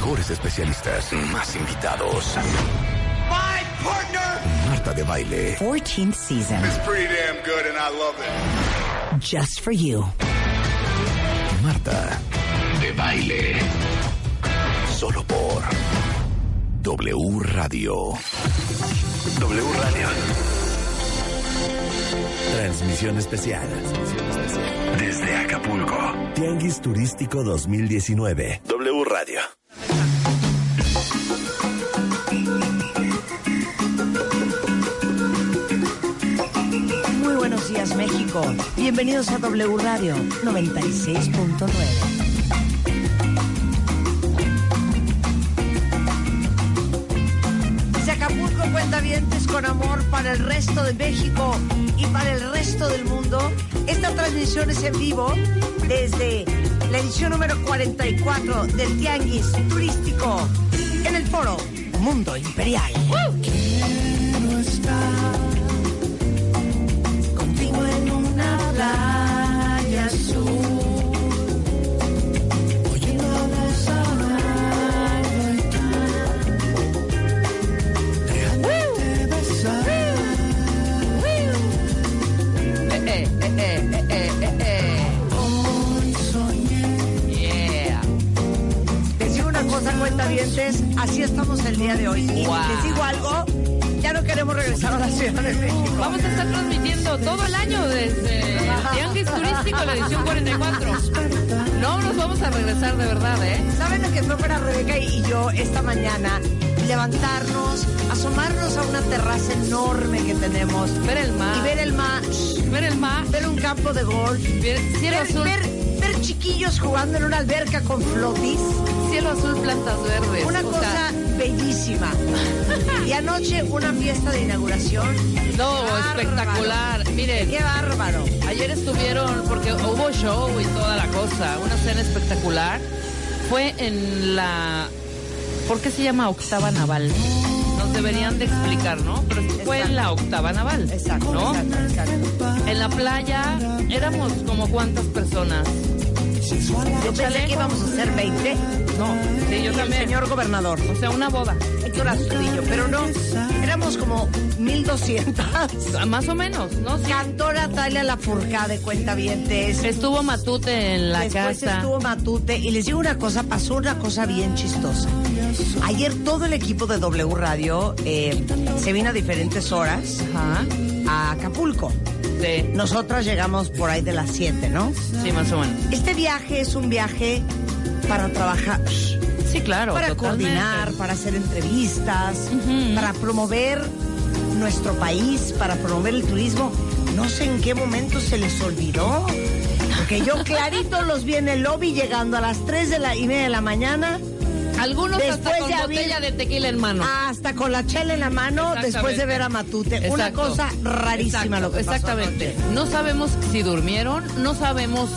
Mejores especialistas. Más invitados. My partner Marta de Baile. 14th season. is pretty damn good and I love it. Just for you. Marta de Baile. Solo por W Radio. W Radio. Transmisión especial. Desde Acapulco. Tianguis Turístico 2019. W Radio. Bienvenidos a W Radio 96.9. Desde Acapulco Cuentavientes con amor para el resto de México y para el resto del mundo. Esta transmisión es en vivo desde la edición número 44 del Tianguis Turístico en el foro Mundo Imperial. Contigo cuentavientes, así estamos el día de hoy. Y Wow. les digo algo, ya no queremos regresar a la Ciudad de México. Vamos a estar transmitiendo todo el año desde Tianguis Turístico, la edición 44. No nos vamos a regresar de verdad, ¿eh? ¿Saben lo que fue para Rebeca y yo esta mañana? Levantarnos, asomarnos a una terraza enorme que tenemos Ver el mar. y ver el mar, Ver el mar, ver un campo de golf, ver cielo ver, azul, ver, ver chiquillos jugando en una alberca con flotis. Cielo azul, plantas verdes. Una O cosa sea, bellísima. Y anoche una fiesta de inauguración. no, Bárbaro. espectacular. Miren, ¡Qué bárbaro! Ayer estuvieron, porque hubo show y toda la cosa, una cena espectacular. Fue en la... ¿Por qué se llama Octava Naval? Nos deberían de explicar, ¿no? Pero fue en la Octava Naval, Exacto, ¿no? exacto, exacto. En la playa éramos como cuántas personas. Yo pensé que íbamos a ser 20. No, sí, yo también. señor gobernador. O sea, una boda. Héctor Astudillo, pero no, éramos como 1200. Ah, Más o menos, ¿no? Sí. Cantora Talia Lafourcade de Cuentavientes. Estuvo Matute en la Después casa. estuvo Matute y les digo una cosa, pasó una cosa bien chistosa. Ayer todo el equipo de W Radio eh, se vino a diferentes horas Ajá. a Acapulco. Sí, Nosotras llegamos por ahí de las 7, ¿no? sí, más o menos. Este viaje es un viaje para trabajar, Sí, claro. para totalmente. coordinar, para hacer entrevistas, para promover nuestro país, para promover el turismo. No sé en qué momento se les olvidó. Porque yo clarito los vi en el lobby llegando a las 3 de la y media de la mañana, Algunos hasta Después con de botella de tequila en mano. hasta con la chela en la mano, después de ver a Matute. Una cosa rarísima Exacto, lo que pasó Exactamente. anoche. No sabemos si durmieron, no sabemos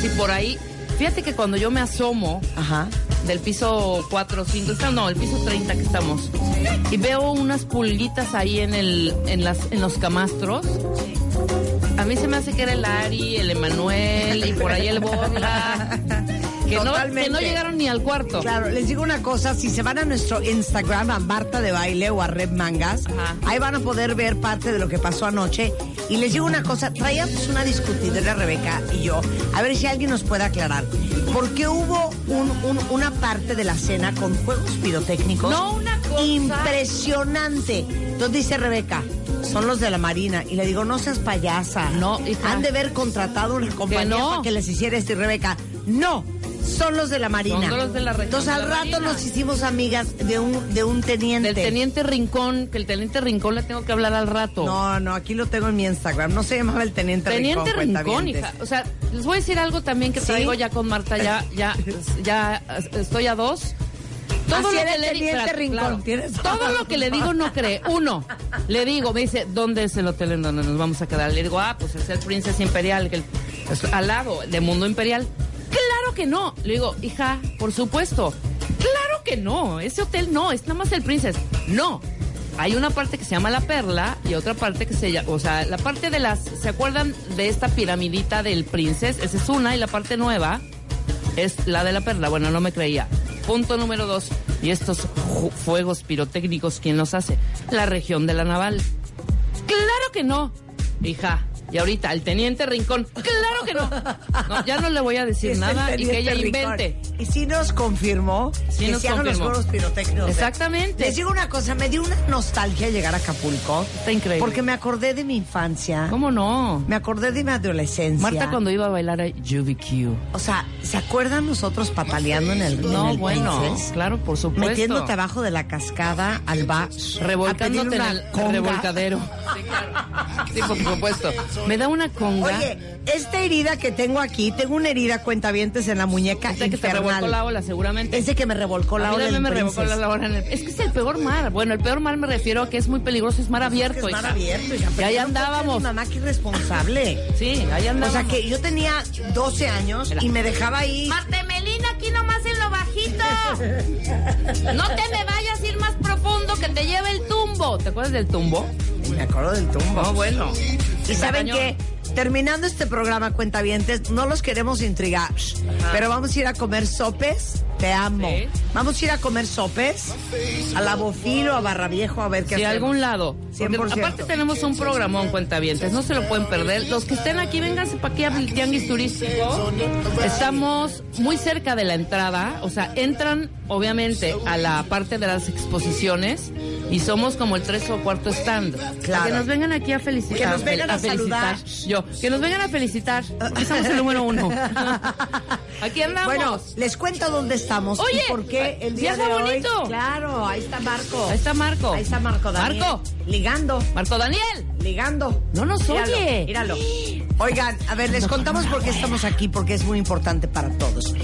si por ahí. Fíjate que cuando yo me asomo Ajá. del piso 4 o 5, está- no, el piso 30 que estamos, y veo unas pulguitas ahí en, el, en, las, en los camastros. A mí se me hace que era el Ari, el Emanuel y por ahí el Borla. Que no, que Totalmente. no llegaron ni al cuarto. Claro, les digo una cosa, si se van a nuestro Instagram, a Marta de Baile o a Red Mangas, Ajá. ahí van a poder ver parte de lo que pasó anoche. Y les digo una cosa, traíamos una discutidera Rebeca y yo, a ver si alguien nos puede aclarar. ¿Por qué hubo un- un- una parte de la cena con juegos pirotécnicos? No, una cosa. Impresionante. Entonces dice Rebeca, son los de la Marina. Y le digo, no seas payasa. No, hija. Han de haber contratado una compañía no. para que les hiciera esto. Y Rebeca, No, son los de la Marina. Son los de la Entonces de al rato Marina. nos hicimos amigas de un, de un teniente. Del teniente Rincón, que el teniente Rincón le tengo que hablar al rato. No, no, aquí lo tengo en mi Instagram. No se llamaba el teniente, Teniente Rincón. Rincón, cuentavientes. hija. O sea, les voy a decir algo también que ¿Sí? traigo ya con Marta, ya, ya, ya estoy a dos. Así era el le di- Teniente espérate, Rincón, tienes toda todo lo que le digo no cree. Uno, le digo, me dice, ¿dónde es el hotel en donde nos vamos a quedar? Le digo, ah, pues es el Princess Imperial, que el- es al lado, de Mundo Imperial. Claro que no. Le digo, hija, por supuesto. Claro que no. Ese hotel no, es nada más el Princess. No. Hay una parte que se llama La Perla y otra parte que se llama, o sea, la parte de las, ¿se acuerdan de esta piramidita del Princess? Esa es una y la parte nueva es la de la perla. Bueno, no me creía. Punto número dos. Y estos fuegos pirotécnicos, ¿quién los hace? La región de la naval. Claro que no, hija. Y ahorita, el teniente Rincón. Claro que no. No, ya no le voy a decir nada y que ella Rincón. invente. Y sí nos confirmó Sí que nos hagan los confirmó. juegos pirotécnicos. Exactamente. Les digo una cosa, me dio una nostalgia llegar a Acapulco. Está increíble. Porque me acordé de mi infancia. ¿Cómo no? Me acordé de mi adolescencia. Marta cuando iba a bailar a UBQ. O sea, ¿se acuerdan nosotros pataleando en el en No, el bueno, Princess? claro, por supuesto. Metiéndote abajo de la cascada al bar. Revolcándote en el conga. revolcadero. Sí, claro. Sí, por supuesto. Me da una conga. Oye, esta herida que tengo aquí, tengo una herida cuentavientes en la muñeca Ese que te revolcó la ola, seguramente. Ese que me revolcó la A mí ola también del me revolcó Princess. la ola en el- Es que es el peor mar. Bueno, el peor mar me refiero a que es muy peligroso, es mar abierto. Es mar abierto, hija, Y ahí andábamos. Mamá, qué irresponsable. Sí, ahí O andábamos. sea, que yo tenía 12 años y me dejaba ahí. Martemelina, aquí nomás en lo bajito. No te me vayas a ir más profundo que te lleve el tumbo. ¿Te acuerdas del tumbo? Me acuerdo del tumbo. No, bueno. Y saben Cañón. Terminando este programa cuentavientes, no los queremos intrigar, pero vamos a ir a comer sopes. Te amo. Sí. Vamos a ir a comer sopes a la Bofilo, a Barra Viejo, a ver qué Sí, a hacemos. algún lado. Porque 100%. aparte tenemos un programón, cuentavientes. No se lo pueden perder. Los que estén aquí, vénganse para aquí al tianguis turístico. Estamos muy cerca de la entrada. O sea, entran, obviamente, a la parte de las exposiciones. Y somos como el tres o cuarto stand. Claro. Que nos vengan aquí a felicitar. Que nos vengan a felicitar. saludar. Yo. Que nos vengan a felicitar. Porque somos el número uno. aquí andamos. Bueno, les cuento dónde estamos Oye, y por qué el día de hoy. bonito. Claro, ahí está Marco. Ahí está Marco. Ahí está Marco Daniel. Marco. Ligando, Marco Daniel. ligando. No nos Míralo, oye. Míralo. Oigan, a ver, les contamos por qué estamos aquí, porque es muy importante para todos.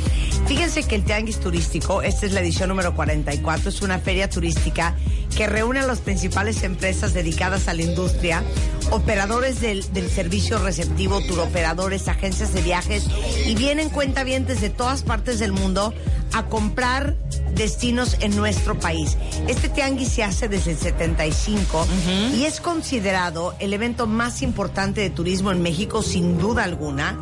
Fíjense que el Tianguis Turístico, esta es la edición número 44, es una feria turística que reúne a las principales empresas dedicadas a la industria, operadores del, servicio receptivo, turoperadores, agencias de viajes, y vienen cuentavientes de todas partes del mundo a comprar destinos en nuestro país. Este tianguis se hace desde el 75 y es considerado el evento más importante de turismo en México sin duda alguna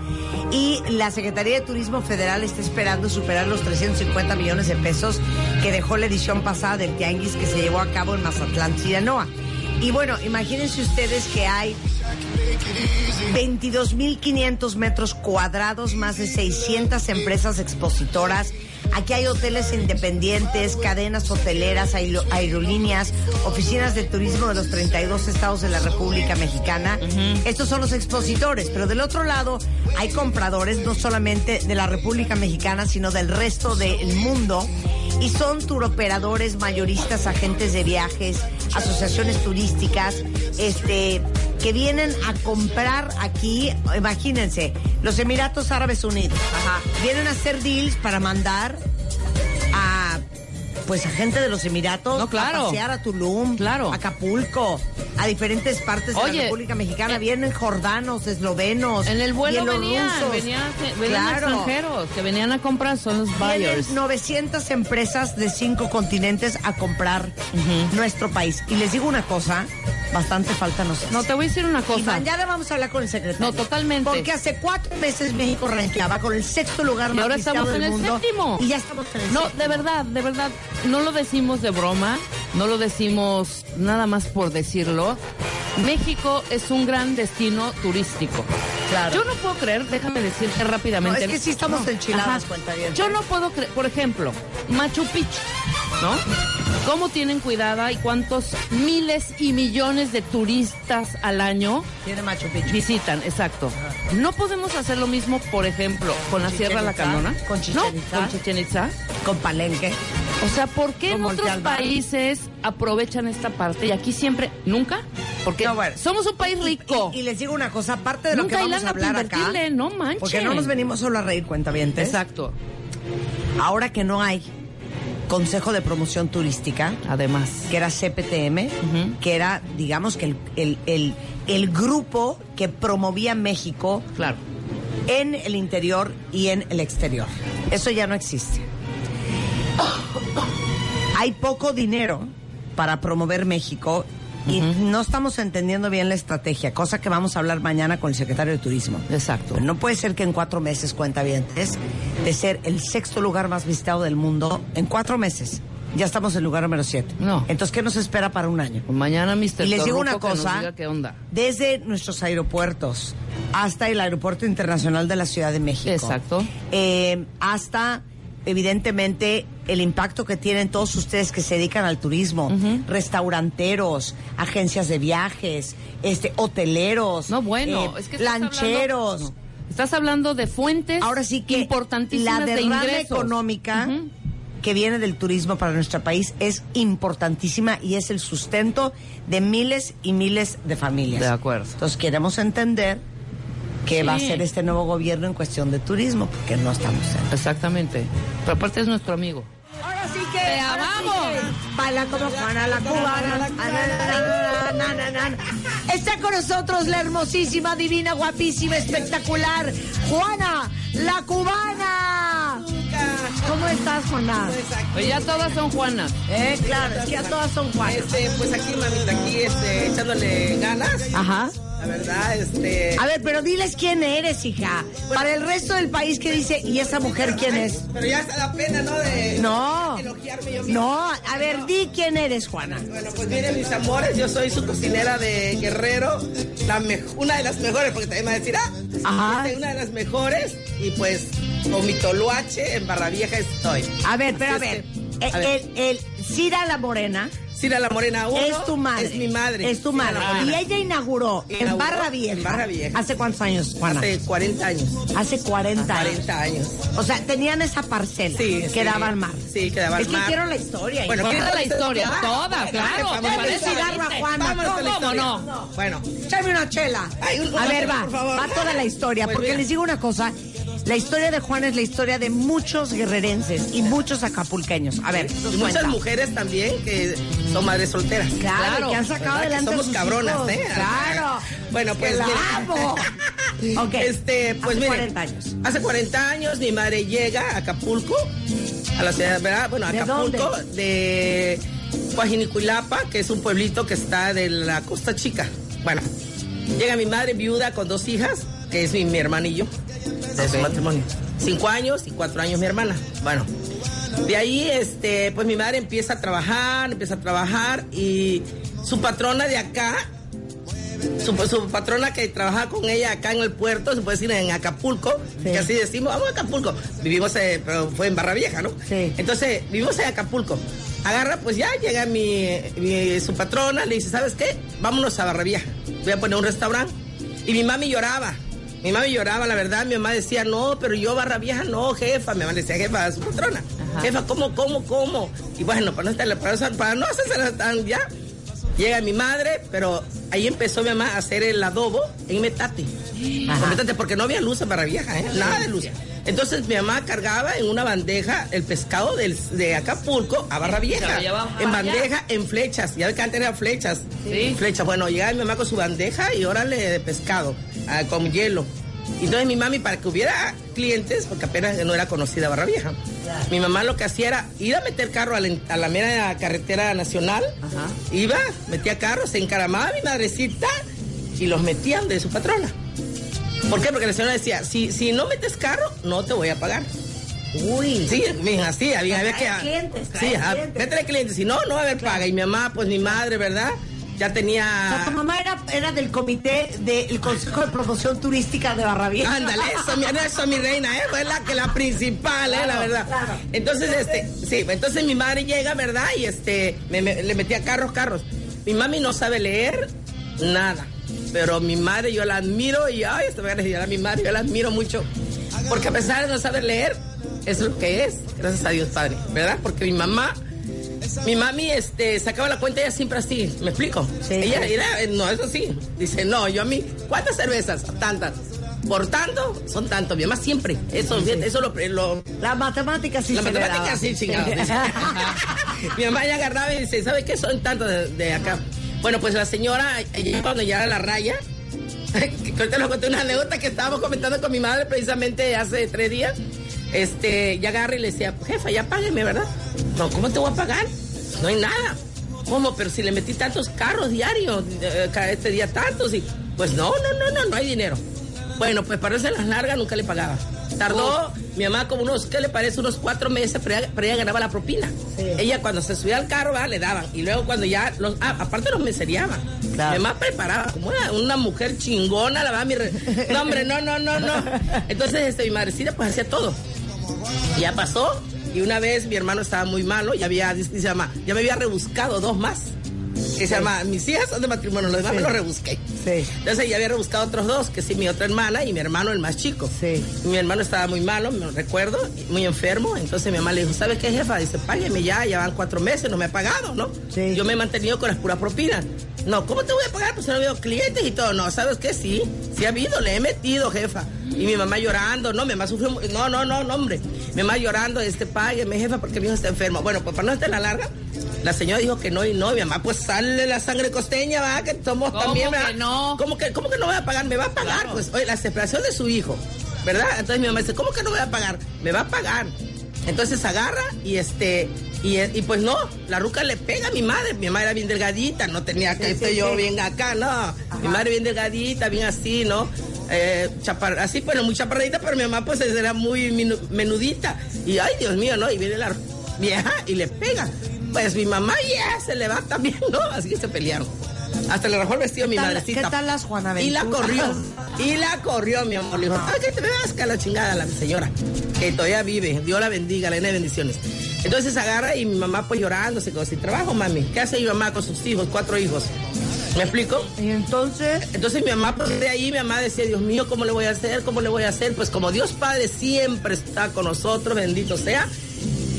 y la Secretaría de Turismo Federal está esperando superar los 350 millones de pesos que dejó la edición pasada del tianguis que se llevó a cabo en Mazatlán, Sinaloa. Y bueno, imagínense ustedes que hay 22.500 metros cuadrados, más de 600 empresas expositoras. Aquí hay hoteles independientes, cadenas hoteleras, aero- aerolíneas, oficinas de turismo de los 32 estados de la República Mexicana. Estos son los expositores, pero del otro lado hay compradores no solamente de la República Mexicana, sino del resto del mundo. Y son turoperadores, mayoristas, agentes de viajes, asociaciones turísticas, este, que vienen a comprar aquí, imagínense, los Emiratos Árabes Unidos. Vienen a hacer deals para mandar pues a gente de los Emiratos No, claro. a pasear a Tulum, Claro. a Acapulco, a diferentes partes de la República Mexicana. eh, Vienen jordanos, eslovenos, En el vuelo venían, venían, venían Claro. extranjeros que venían a comprar, son los buyers. Vienen 900 empresas de cinco continentes a comprar nuestro país. Y les digo una cosa, bastante falta nos hace. No, te voy a decir una Y cosa. mañana vamos a hablar con el secretario. No, totalmente. Porque hace cuatro meses México ranqueaba con el sexto lugar Y más ahora estamos en el mundo. séptimo. Y ya estamos en el No, séptimo. de verdad, de verdad, no lo decimos de broma, no lo decimos nada más por decirlo. México es un gran destino turístico. Claro. Yo no puedo creer, déjame decirte rápidamente. No, es que sí estamos enchiladas, Ajá. cuentavientes. Yo no puedo creer, por ejemplo, Machu Picchu. ¿No? ¿Cómo tienen cuidada y cuántos miles y millones de turistas al año Tiene Machu Picchu. visitan? Exacto. No podemos hacer lo mismo, por ejemplo, con la Sierra Itzá, Lacandona. con Chichén No, con Chichen Itza. Con Palenque. O sea, ¿por qué en otros países aprovechan esta parte y aquí siempre nunca? Porque No, bueno. somos un país rico. Y, y les digo una cosa, aparte de lo que vamos a hablar acá. no manches. Porque no nos venimos solo a reír, cuentavientes. Exacto. Ahora que no hay Consejo de Promoción Turística, Además. que era CPTM, que era, digamos, que el, el, el, el grupo que promovía México Claro. en el interior y en el exterior. Eso ya no existe. Hay poco dinero para promover México y no estamos entendiendo bien la estrategia, cosa que vamos a hablar mañana con el secretario de Turismo. Exacto. No puede ser que en cuatro meses, cuenta bien, de ser el sexto lugar más visitado del mundo, en cuatro meses ya estamos en el lugar número siete. No. Entonces, ¿qué nos espera para un año? Mañana, Mr. Y les digo una que cosa, qué onda. desde nuestros aeropuertos hasta el Aeropuerto Internacional de la Ciudad de México. Exacto. eh, hasta, evidentemente, el impacto que tienen todos ustedes que se dedican al turismo, restauranteros, agencias de viajes, este, hoteleros, No, bueno, eh, es que estás lancheros. hablando- no. Estás hablando de fuentes Ahora sí que importantísimas la de derrama ingresos. económica que viene del turismo para nuestro país es importantísima y es el sustento de miles y miles de familias. De acuerdo. Entonces queremos entender qué va a hacer este nuevo gobierno en cuestión de turismo, porque no estamos en... Exactamente. Pero aparte es nuestro amigo. Ahora sí que... Te sí amamos. Baila como Juana la cubana. Na, na, na, na, na. Está con nosotros la hermosísima, divina, guapísima, espectacular, Juana la cubana. ¿Cómo estás, Juana? Pues ya todas son Juanas. Eh, claro, es que ya todas son Juanas. Este, pues aquí, mamita, aquí este, echándole ganas. Ajá. La verdad, este. A ver, pero diles quién eres, hija. Para el resto del país que dice, ¿y esa mujer quién es? Pero ya está la pena, ¿no? De No. elogiarme yo misma. No, a ver, di quién eres, Juana. Bueno, pues miren, mis amores, yo soy su cocinera de Guerrero, la una de las mejores, porque también me va a decir, ah, Ajá. este, una de las mejores, y pues con mi toluache en Barra Vieja estoy. A ver, pero a Así es ver. El, ver. el, el Cira la Morena Cira la Morena uno, es tu madre. Es mi madre. Es tu madre. Y ella inauguró, en Barra Vieja. en Barra Vieja. ¿Hace cuántos años, Juana? Hace 40 años. Hace 40 años. 40 años. O sea, tenían esa parcela Sí, que sí. daba al mar. Sí, que daba al Es mar. que quiero la historia. Bueno, hija. ¿qué Toda la historia, toda, claro. Parece a. Juana. ¿Cómo historia. no? Bueno, Échame una chela. Ay, un- a ver, va. por favor. Va toda la historia. Porque les digo una cosa. La historia de Juan es la historia de muchos guerrerenses y muchos acapulqueños. A ver, y muchas mujeres también que son madres solteras. Claro, Claro, que han sacado adelante somos sus cabronas, hijos. ¿eh? Claro. Bueno, pues la amo. Este, pues Hace miren, 40 años. Hace 40 años mi madre llega a Acapulco, a la ciudad, ¿verdad? Bueno, ¿De Acapulco, de Guajinicuilapa, que es un pueblito que está de la Costa Chica. Bueno, llega mi madre viuda con dos hijas, que es mi, mi hermana y yo, de su matrimonio. Cinco años y cuatro años mi hermana. Bueno, de ahí, este, pues mi madre empieza a trabajar, empieza a trabajar y su patrona de acá su, su patrona que trabajaba con ella acá en el puerto, se puede decir en Acapulco, Sí. que así decimos, vamos a Acapulco. Vivimos, eh, pero fue en Barra Vieja, ¿no? Sí. Entonces, vivimos en Acapulco. Agarra, pues ya llega mi, mi- su patrona, le dice, ¿sabes qué? Vámonos a Barra Vieja. Voy a poner un restaurante. Y mi mami lloraba. Mi mami lloraba, la verdad. Mi mamá decía, no, pero yo Barra Vieja no, jefa. Mi mamá decía, jefa, su patrona. Jefa, ¿cómo, cómo, cómo? Y bueno, para no, estarle- para, para no hacerse tan ya. Llega mi madre, pero ahí empezó mi mamá a hacer el adobo en metate. Metate, porque no había luz Barra Vieja, ¿eh? nada de luz. Entonces mi mamá cargaba en una bandeja el pescado del- de Acapulco a Barra Vieja. En allá. bandeja, en flechas. Ya que antes eran flechas. Sí. Flechas. Bueno, llegaba mi mamá con su bandeja y órale de pescado, ah, con hielo. Entonces mi mami, para que hubiera clientes, porque apenas no era conocida Barra Vieja, mi mamá lo que hacía era ir a meter carro a la, a la mera carretera nacional, Ajá. iba, metía carro, se encaramaba mi madrecita y los metían de su patrona. ¿Por qué? Porque la señora decía, si, si no metes carro, no te voy a pagar. Uy. Sí, mija, sí, había, había que... Clientes, sí, métele clientes, si no, no va a haber paga. Y mi mamá, pues mi madre, ¿verdad? ya O sea, tu tenía... mamá era, era del comité del Consejo de Promoción Turística de Barravieja. Ándale, eso, mi, eso, mi reina, ¿eh? Fue la, que la principal, ¿eh? La verdad. claro. Entonces, este, sí, entonces mi madre llega, ¿verdad? Y este, me, me- le metía carros, carros. Mi mami no sabe leer nada. Pero mi madre, yo la admiro y, ay, esto me va a a mi madre, yo la admiro mucho. Porque a pesar de no saber leer, es lo que es. Gracias a Dios, Padre, ¿verdad? Porque mi mamá, mi mami, este, sacaba la cuenta ella siempre así, ¿me explico? Sí, ella era, eh, no, eso sí. Dice, no, yo a mí, ¿cuántas cervezas? Tantas. Por tanto, son tantos. Mi mamá siempre. Eso, eso lo, lo, La matemática sí la se matemática sí, chingado. dice. Mi mamá ya agarraba y dice, ¿sabe qué? Son tantos de, de acá. Bueno, pues la señora, cuando ya la raya, que les conté una anécdota que estábamos comentando con mi madre precisamente hace tres días, este, ya agarra y le decía, jefa, ya págueme, ¿verdad? No, ¿cómo te voy a pagar? No hay nada. ¿Cómo? Pero si le metí tantos carros diarios, eh, cada este día tantos, y pues no, no, no, no, no hay dinero. Bueno, pues para hacer las largas nunca le pagaba. Tardó mi mamá como unos, ¿qué le parece? Unos cuatro meses, pero ella, pero ella ganaba la propina. Sí. Ella cuando se subía al carro, ¿verdad? le daban. Y luego cuando ya, los, ah, aparte los meseriaban. Claro. Mi mamá preparaba como una, una mujer chingona, la verdad, mi re- No, hombre, no, no, no, no. Entonces, este, mi madrecita pues hacía todo. Y ya pasó. Y una vez mi hermano estaba muy malo, ya había, dice mamá, ya me había rebuscado dos más. Que se llama, mis hijas son de matrimonio, los demás Sí. me los rebusqué. Sí. Entonces ya había rebuscado otros dos, que sí, mi otra hermana y mi hermano, el más chico. Sí. Mi hermano estaba muy malo, me recuerdo, muy enfermo. Entonces mi mamá le dijo, ¿sabes qué, jefa? Dice, págueme ya, ya van cuatro meses, no me ha pagado, ¿no? Sí. Yo me he mantenido con las puras propinas. No, ¿cómo te voy a pagar? Pues no veo clientes y todo. No, ¿sabes qué? Sí, sí ha habido, le he metido, jefa. Y mi mamá llorando, no, mi mamá sufrió, no, no, no, no, hombre. Mi mamá llorando, este, págueme, jefa, porque mi hijo está enfermo. Bueno, pues para no estar la larga, la señora dijo que no y no. Y mi mamá, pues sale la sangre costeña, va, que somos ¿Cómo también, no? ¿Cómo que, ¿Cómo que no voy a pagar? Me va a pagar, Claro. pues. Oye, la separación de su hijo, ¿verdad? Entonces mi mamá dice, ¿cómo que no voy a pagar? Me va a pagar. Entonces agarra y este, y, y pues no, la ruca le pega a mi madre. Mi mamá era bien delgadita, no tenía que Sí, estoy sí, yo sí. bien acá, no. Mi madre bien delgadita, bien así, ¿no? Eh, chapar- así, bueno, muy chaparradita, pero mi mamá pues era muy minu- menudita. Y ay, Dios mío, ¿no? Y viene la vieja y le pega. Pues mi mamá ya se le va también, ¿no? Así que se pelearon. Hasta le rajó el vestido a mi ¿Qué tal- madrecita. qué tal las Juana Y la corrió. Y la corrió, mi amor. Le dijo, ay, que te vas a la chingada la señora. Que todavía vive. Dios la bendiga, la llena de bendiciones. Entonces agarra y mi mamá pues llorando, se quedó sin trabajo, mami. ¿Qué hace mi mamá con sus hijos? Cuatro hijos. ¿Me explico? Y entonces, Entonces mi mamá, pues de ahí mi mamá decía, Dios mío, ¿cómo le voy a hacer? ¿Cómo le voy a hacer? Pues como Dios Padre siempre está con nosotros, bendito sea.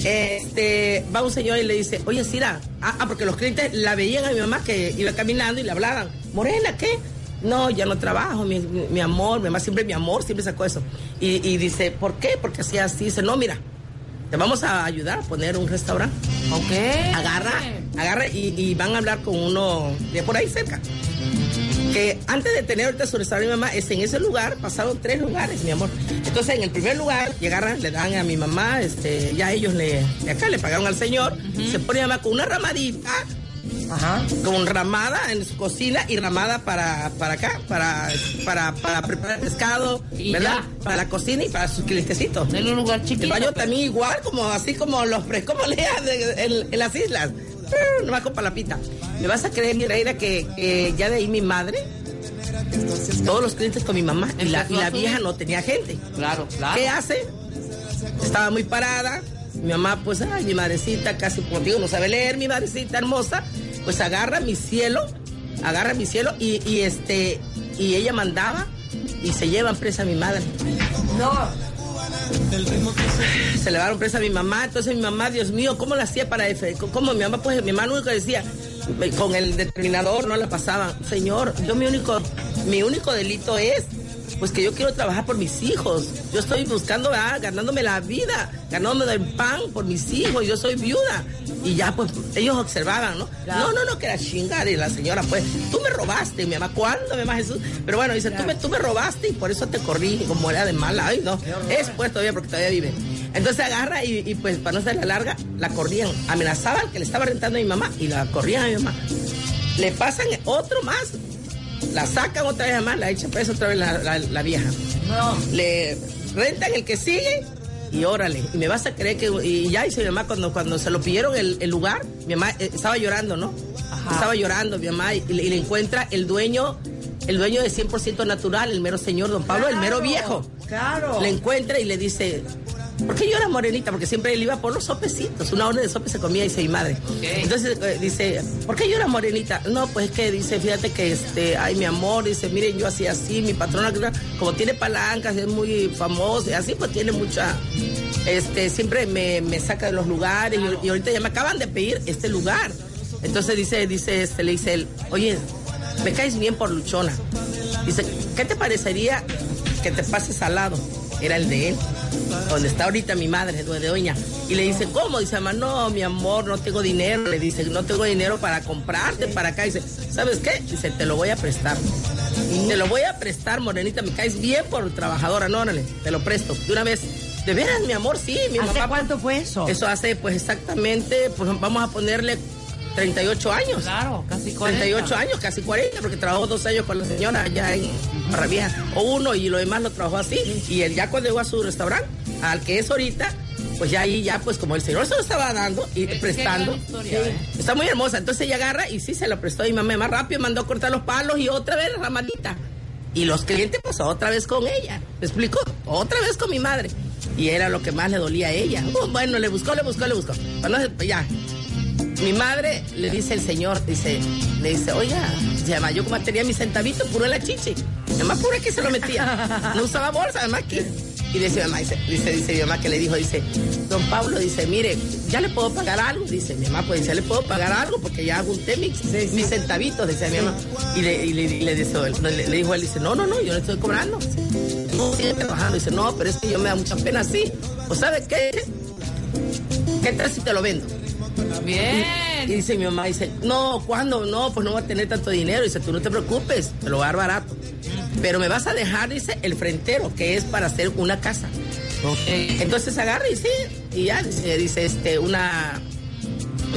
Este, va un señor y le dice, oye, Sira, ah, ah, porque los clientes la veían a mi mamá que iba caminando y le hablaban, Morena, ¿qué? No, ya no trabajo, mi, mi- amor, mi mamá siempre mi amor, siempre sacó eso. Y, y dice, ¿por qué? Porque así, así, dice, no, mira, te vamos a ayudar a poner un restaurante Ok. agarra, agarra y, y van a hablar con uno de por ahí cerca. Antes de tener ahorita su restaurante, mi mamá, es en ese lugar pasaron tres lugares, mi amor. Entonces, en el primer lugar, llegaron, le dan a mi mamá, este, ya ellos le, de acá le pagaron al señor, se pone mi mamá con una ramadita, ajá. con ramada en su cocina y ramada para, para acá, para, para, para preparar pescado, Y ¿verdad? ya. Para la cocina y para sus clientecitos. En un lugar chiquito. El baño también igual, como así como los leas en, en las islas. No Nomás con palapita. ¿Me vas a creer, mi reina, que, que ya de ahí mi madre, todos los clientes con mi mamá, y la, y la vieja no tenía gente. Claro, claro. ¿Qué hace? Estaba muy parada. Mi mamá, pues, ay, mi madrecita, casi como digo, no sabe leer, mi madrecita hermosa, pues agarra mi cielo, agarra mi cielo y, y este, y ella mandaba y se llevan presa a mi madre. No, se le daron presa a mi mamá, entonces mi mamá, Dios mío, ¿cómo la hacía para F? ¿Cómo mi mamá, pues mi mamá único decía, con el determinador no la pasaban, señor, yo mi único, mi único delito es, pues que yo quiero trabajar por mis hijos, yo estoy buscando, ah, ganándome la vida, ganándome el pan por mis hijos, yo soy viuda, y ya pues ellos observaban, ¿no? No, no, no, que era chingar, y la señora, pues, tú me robaste, mi mamá, ¿cuándo, mi mamá Jesús? Pero bueno, dice, tú me, tú me robaste y por eso te corrí, como era de mala, ay, no, es pues todavía porque todavía vive. Entonces agarra y, y, pues para no ser la larga, la corrían, amenazaban que le estaba rentando a mi mamá y la corrían a mi mamá. Le pasan otro más, la sacan otra vez más, la echan presa otra vez la, la- la vieja. no. Le rentan el que sigue y órale, y me vas a creer que, y ya dice mi mamá, cuando, cuando se lo pidieron el, el lugar, mi mamá eh, estaba llorando, ¿no? Estaba llorando mi mamá y, le- y le encuentra el dueño, el dueño de 100% natural, el mero señor don Pablo, el mero viejo. Claro. Le encuentra y le dice, ¿por qué llora morenita? Porque siempre él iba por los sopecitos, una orden de sope se comía, dice mi madre. Entonces eh, dice, ¿por qué llora morenita? No, pues que dice, fíjate que este, ay mi amor, dice, miren, yo hacía así, mi patrona, como tiene palancas, es muy famosa, y así pues tiene mucha, este, siempre me, me saca de los lugares y, y ahorita ya me acaban de pedir este lugar. Entonces dice, dice, este, le dice él, oye, me caes bien por luchona. Dice, ¿qué te parecería que te pases al lado? Era el de él, donde está ahorita mi madre, de doña. Y le dice, ¿cómo? Dice, mamá, no, mi amor, no tengo dinero. Le dice, no tengo dinero para comprarte para acá. Dice, ¿sabes qué? Dice, te lo voy a prestar. Te lo voy a prestar, morenita, me caes bien por trabajadora. No, órale, te lo presto. De una vez. De veras, mi amor, sí, mi ¿Hace mamá. cuánto fue eso? Eso hace, pues exactamente, pues vamos a ponerle 38 años. Claro, casi 40. 38 años, casi 40, porque trabajó dos años con la señora allá en Barravieja. O uno, y lo demás lo trabajó así. Y él ya cuando llegó a su restaurante, al que es ahorita, pues ya ahí ya, pues como el señor se lo estaba dando y prestando. gran historia, sí, ¿eh? Está muy hermosa. Entonces ella agarra y sí se lo prestó. Y mamá más rápido mandó a cortar los palos y otra vez la ramadita. Y los clientes, pues otra vez con ella. ¿Me explico? Otra vez con mi madre. Y era lo que más le dolía a ella. Uh, bueno, le buscó, le buscó, le buscó. Bueno, ya, mi madre le dice el señor, dice, le dice, oiga, llama, yo como tenía mi centavito puro en la chichi. Además puro que se lo metía. No usaba bolsa, además que. Y dice mi mamá, dice, dice, dice mi mamá que le dijo, dice, don Pablo, dice, mire, ya le puedo pagar algo. Dice, mi mamá, pues dice, ya le puedo pagar algo porque ya hago un temix, mis centavitos, decía mi mamá. Y le, y le, y le, dice, le, le dijo él, dice, no, no, no, yo le estoy cobrando. No, sigue trabajando. Dice, no, pero es que yo me da mucha pena así. ¿O sabe qué? ¿Qué tal si te lo vendo? Y Bien. dice mi mamá, dice, no, ¿cuándo? No, pues no voy a tener tanto dinero. Dice, tú no te preocupes, te lo voy a dar barato. Pero me vas a dejar, dice, el frentero, que es para hacer una casa. Entonces agarra y sí, y ya, dice, dice, este, una,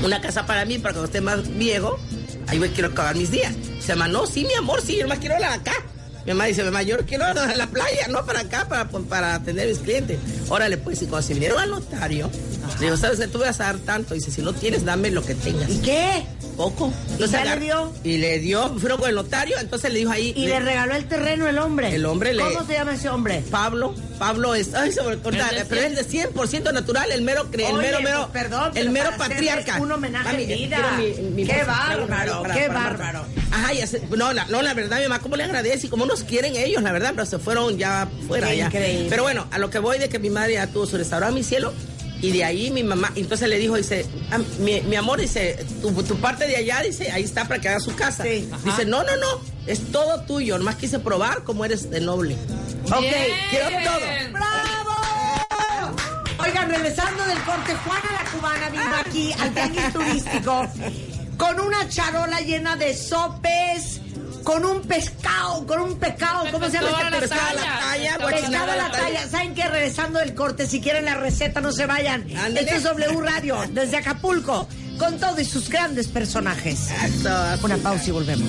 una casa para mí, para cuando esté más viejo, ahí voy, quiero acabar mis días. Dice, mamá, no, sí, mi amor, sí, yo nomás quiero la de acá. Mi mamá dice, mamá, yo quiero la playa, no para acá, para, para atender a mis clientes. Órale, pues, y cuando se vinieron al notario, le digo, ¿sabes qué? Tú vas a dar tanto. Dice, si no tienes, dame lo que tengas. ¿Y qué? Poco. ¿Y ya agarra- le dio? Y le dio, fueron con el notario, entonces le dijo ahí. Y le regaló el terreno el hombre. El hombre le- ¿Cómo se llama ese hombre? Pablo, Pablo es, ay, se me corta, pero es de 100% natural, el mero, cre- el Oye, mero, mero, pues, perdón, el mero patriarca. un homenaje Mami, vida. mi- mi Qué bárbaro, qué para- bárbaro. Ajá, ya se- no, la, no, la verdad, mi mamá, ¿cómo le agradece? Y cómo nos quieren ellos, la verdad, pero se fueron ya fuera, Qué ya. increíble. Pero bueno, a lo que voy de que mi madre ya tuvo su restaurante, mi cielo, y de ahí mi mamá, entonces le dijo, dice, ah, mi, mi amor, dice, tu, tu parte de allá, dice, ahí está para que haga su casa. Sí. Dice, no, no, no, es todo tuyo, nomás quise probar cómo eres de noble. Ok, Bien. quiero todo. ¡Bravo! Oigan, regresando del corte, Juana la cubana vino aquí al tianguis turístico con una charola llena de sopes, con un pescado, con un pescado, ¿cómo se llama Pescado a este la pescado? talla. talla, Pescado a la talla. ¿Saben qué? Regresando del corte, si quieren la receta, no se vayan. Esto es W Radio, desde Acapulco, con todos sus grandes personajes. Una pausa y volvemos.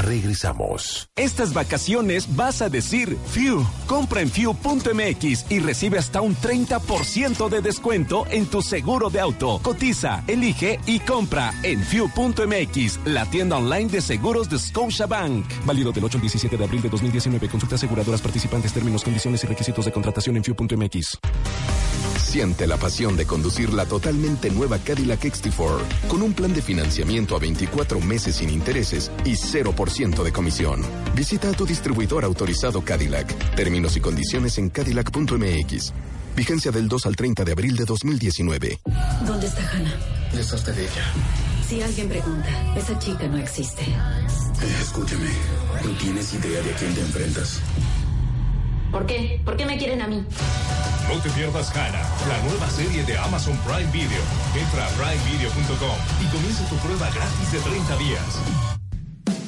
Regresamos. Estas vacaciones vas a decir Fiu. Compra en Fiu.mx y recibe hasta un 30% de descuento en tu seguro de auto. Cotiza, elige y compra en Fiu.mx, la tienda online de seguros de Scotiabank. Válido del 8 al 17 de abril de 2019. Consulta aseguradoras participantes, términos, condiciones y requisitos de contratación en Fiu.mx. Siente la pasión de conducir la totalmente nueva Cadillac XT4 con un plan de financiamiento a 24 meses sin intereses y 0% de comisión. Visita a tu distribuidor autorizado Cadillac. Términos y condiciones en cadillac.mx. Vigencia del 2 al 30 de abril de 2019. ¿Dónde está Hannah? Deshazte de ella. Si alguien pregunta, esa chica no existe. Eh, escúchame, ¿tú tienes idea de a quién te enfrentas? ¿Por qué? ¿Por qué me quieren a mí? No te pierdas Hannah, la nueva serie de Amazon Prime Video. Entra a primevideo.com y comienza tu prueba gratis de 30 días.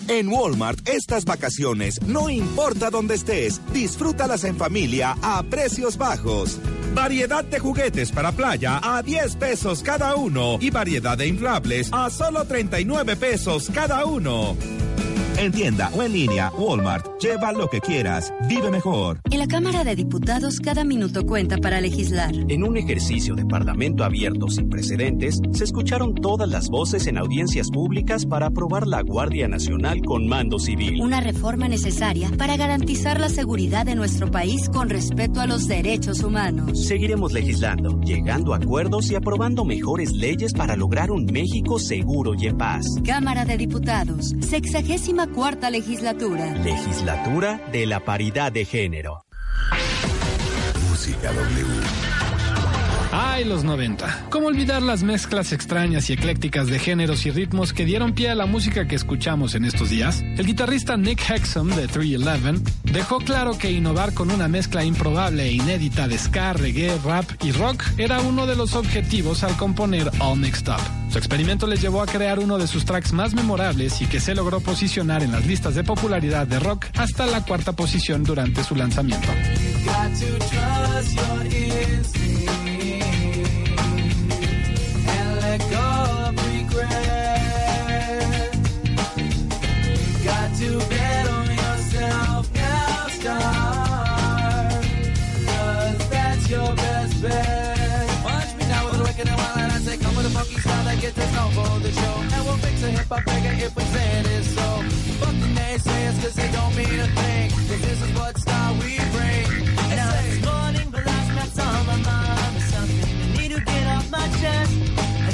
En Walmart, estas vacaciones, no importa dónde estés, disfrútalas en familia a precios bajos. Variedad de juguetes para playa a 10 pesos cada uno y variedad de inflables a solo 39 pesos cada uno. En tienda o en línea, Walmart. Lleva lo que quieras. Vive mejor. En la Cámara de Diputados, cada minuto cuenta para legislar. En un ejercicio de parlamento abierto sin precedentes, se escucharon todas las voces en audiencias públicas para aprobar la Guardia Nacional con mando civil. Una reforma necesaria para garantizar la seguridad de nuestro país con respeto a los derechos humanos. Seguiremos legislando, llegando a acuerdos y aprobando mejores leyes para lograr un México seguro y en paz. Cámara de Diputados, sexagésima cuarta legislatura. Legislatura de la paridad de género. Música W. Ay, los 90. ¿Cómo olvidar las mezclas extrañas y eclécticas de géneros y ritmos que dieron pie a la música que escuchamos en estos días? El guitarrista Nick Hexum de 311 dejó claro que innovar con una mezcla improbable e inédita de ska, reggae, rap y rock era uno de los objetivos al componer All Mixed Up. Su experimento les llevó a crear uno de sus tracks más memorables y que se logró posicionar en las listas de popularidad de rock hasta la cuarta posición durante su lanzamiento. Let go of regret. Got to yourself now, that's your best bet. Watch me now with a and and I say, come with a style that gets for the show. And we'll fix a hip hop so. Cause they don't mean a thing. Cause this is what style we bring.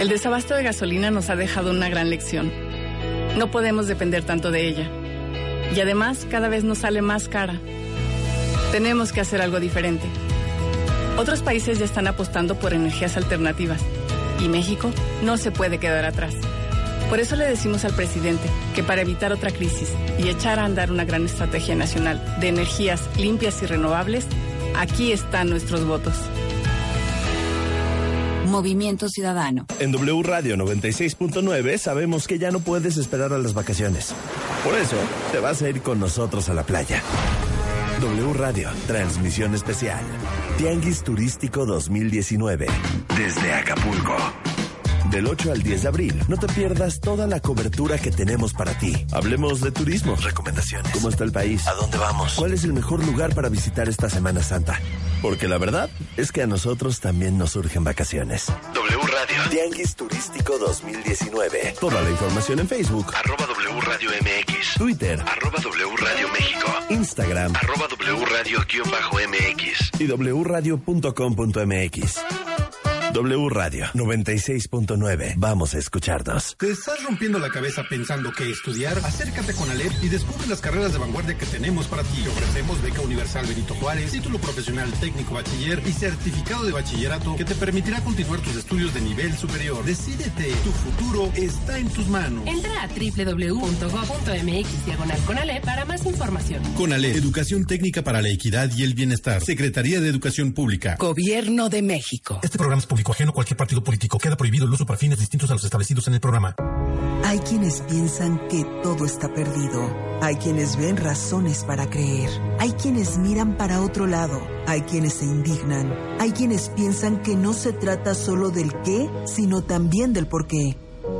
El desabasto de gasolina nos ha dejado una gran lección. No podemos depender tanto de ella. Y además cada vez nos sale más cara. Tenemos que hacer algo diferente. Otros países ya están apostando por energías alternativas. Y México no se puede quedar atrás. Por eso le decimos al presidente que para evitar otra crisis y echar a andar una gran estrategia nacional de energías limpias y renovables, aquí están nuestros votos. Movimiento Ciudadano. En W Radio 96.9 sabemos que ya no puedes esperar a las vacaciones. Por eso, te vas a ir con nosotros a la playa. W Radio, transmisión especial. Tianguis Turístico 2019. Desde Acapulco. Del 8 al 10 de abril, no te pierdas toda la cobertura que tenemos para ti. Hablemos de turismo, recomendaciones. ¿Cómo está el país? ¿A dónde vamos? ¿Cuál es el mejor lugar para visitar esta Semana Santa? Porque la verdad es que a nosotros también nos surgen vacaciones. W Radio. Tianguis Turístico 2019. Toda la información en Facebook. Arroba W Radio MX. Twitter. Arroba W Radio México. Instagram. Arroba W Radio-MX. Y wradio.com.mx. W Radio 96.9. Vamos a escucharnos. ¿Te estás rompiendo la cabeza pensando qué estudiar? Acércate con Alep y descubre las carreras de vanguardia que tenemos para ti. Te ofrecemos beca universal Benito Juárez, título profesional técnico bachiller y certificado de bachillerato que te permitirá continuar tus estudios de nivel superior. Decídete, tu futuro está en tus manos. Entra a www.go.mx diagonal con Alep para más información. Con Alep, Educación Técnica para la Equidad y el Bienestar. Secretaría de Educación Pública. Gobierno de México. Este programa es cualquier partido político. Queda prohibido el uso para fines distintos a los establecidos en el programa. Hay quienes piensan que todo está perdido. Hay quienes ven razones para creer. Hay quienes miran para otro lado. Hay quienes se indignan. Hay quienes piensan que no se trata solo del qué, sino también del por qué.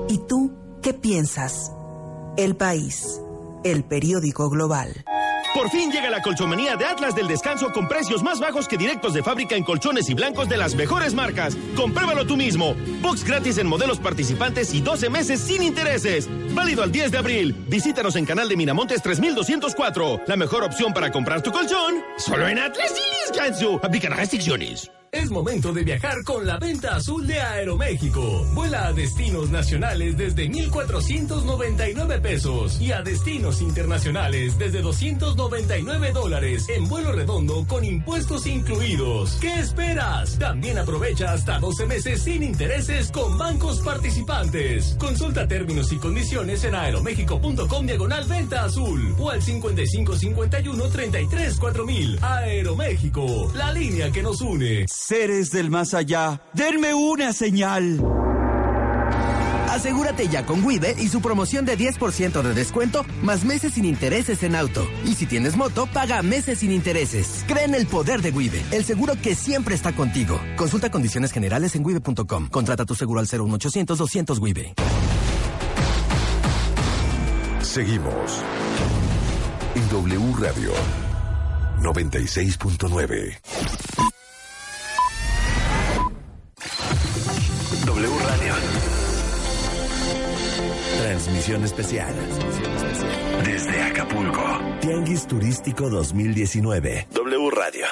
¿Y tú qué piensas? El país. El periódico global. Por fin llega la colchomanía de Atlas del Descanso con precios más bajos que directos de fábrica en colchones y blancos de las mejores marcas. Compruébalo tú mismo. Box gratis en modelos participantes y 12 meses sin intereses. Válido al 10 de abril. Visítanos en Canal de Miramontes 3204. La mejor opción para comprar tu colchón. Solo en Atlas y Descanso. Aplican restricciones. Es momento de viajar con la venta azul de Aeroméxico. Vuela a destinos nacionales desde 1,499 pesos y a destinos internacionales desde 299 dólares en vuelo redondo con impuestos incluidos. ¿Qué esperas? También aprovecha hasta 12 meses sin intereses con bancos participantes. Consulta términos y condiciones en aeroméxico.com diagonal venta azul o al 5551 33 4000. Aeroméxico, la línea que nos une. Seres del más allá, denme una señal. Asegúrate ya con Wibe y su promoción de 10% de descuento más meses sin intereses en auto. Y si tienes moto, paga meses sin intereses. Cree en el poder de Wibe, el seguro que siempre está contigo. Consulta condiciones generales en wibe.com. Contrata tu seguro al 01800 200 Wibe. Seguimos en W Radio 96.9. Transmisión especial. Desde Acapulco. Tianguis Turístico 2019. W Radio.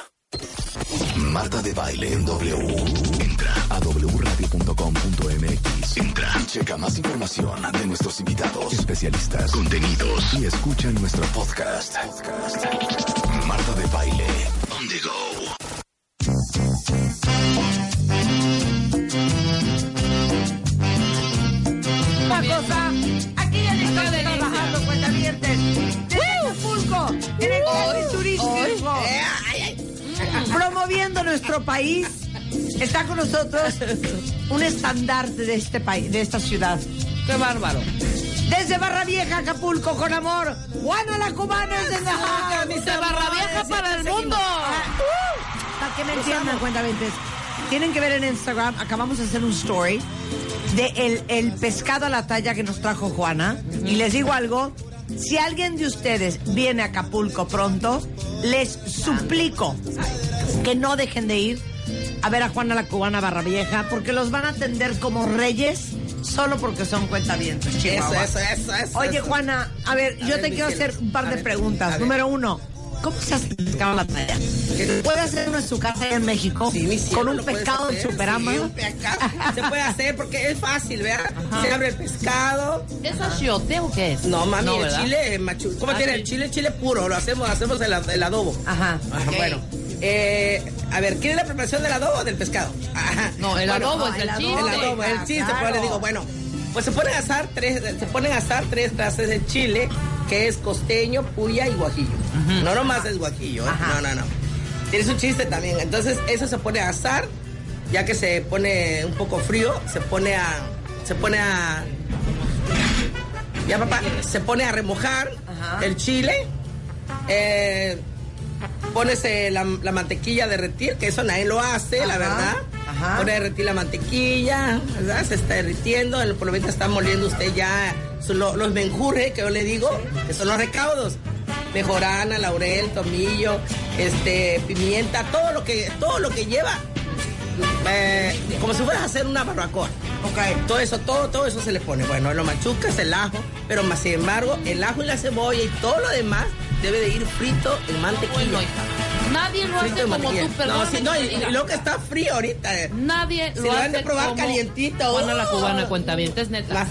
Marta de baile en W. Entra a wradio.com.mx. Entra. Checa más información de nuestros invitados, especialistas, contenidos y escucha nuestro podcast. Podcast. Marta de baile. On the go. Cuentavientes. Desde Acapulco, en el Tianguis turístico. Promoviendo nuestro país. Está con nosotros un estandarte de este país, de esta ciudad. ¡Qué bárbaro! Desde Barra Vieja, Acapulco, con amor. Juana la cubana es de De Barra Vieja para el mundo. Para que me entiendan, cuentavientes. Tienen que ver en Instagram, acabamos de hacer un story de el, el pescado a la talla que nos trajo Juana. Y les digo algo, si alguien de ustedes viene a Acapulco pronto, les suplico que no dejen de ir a ver a Juana la Cubana Barra Vieja, porque los van a atender como reyes solo porque son cuentavientes, Chihuahua. Eso, eso, eso, eso, Oye. Juana, a ver, A yo ver, te quiero cielo. hacer un par de ver, preguntas. Número uno, ¿cómo se hace el pescado a la talla? ¿Puede hacer uno en su casa allá en México? cielo, con un pescado en Superama. sí, un pescado. Se puede hacer porque es fácil, ¿verdad? Se abre el pescado. ¿Es achiote o qué es? No, mami, No, el chile es machu. ¿Cómo Ah, tiene sí. el chile? Chile puro, lo hacemos, hacemos el, ad- el adobo. Ajá. Ajá, Bueno, eh, a ver, ¿quiere la preparación del adobo o del pescado? Ajá. No, el Bueno, adobo es el chiste. El adobo, el chiste, Claro. pues le digo, bueno, pues se ponen a asar tres, se ponen a asar tres clases de chile, que es costeño, puya y guajillo. No nomás es guajillo, ¿eh? no, no, no. Tiene su chiste también. Entonces, eso se pone a asar, ya que se pone un poco frío, se pone a, se pone a, ya papá, se pone a remojar el chile, eh, pones eh, la, la mantequilla a derretir, que eso nadie lo hace, la verdad. Ajá. Pone a derretir la mantequilla, ¿verdad? Se está derritiendo, el- por lo menos está moliendo usted ya los menjurjes, que yo le digo, que son los recaudos. Mejorana, laurel, tomillo, este, pimienta, todo lo que, todo lo que lleva, eh, como si fueras a hacer una barbacoa. Ok. Todo eso, todo, todo eso se le pone. Bueno, lo machucas, el ajo, pero más sin embargo, el ajo y la cebolla y todo lo demás debe de ir frito en mantequilla. Nadie lo hace como tú, perdón. No, sí, no, y, y luego que está frío ahorita. eh. Nadie Si lo lo hace han de probar como calientito. Juana la ¡oh! cubana cuenta bien, es neta. Más-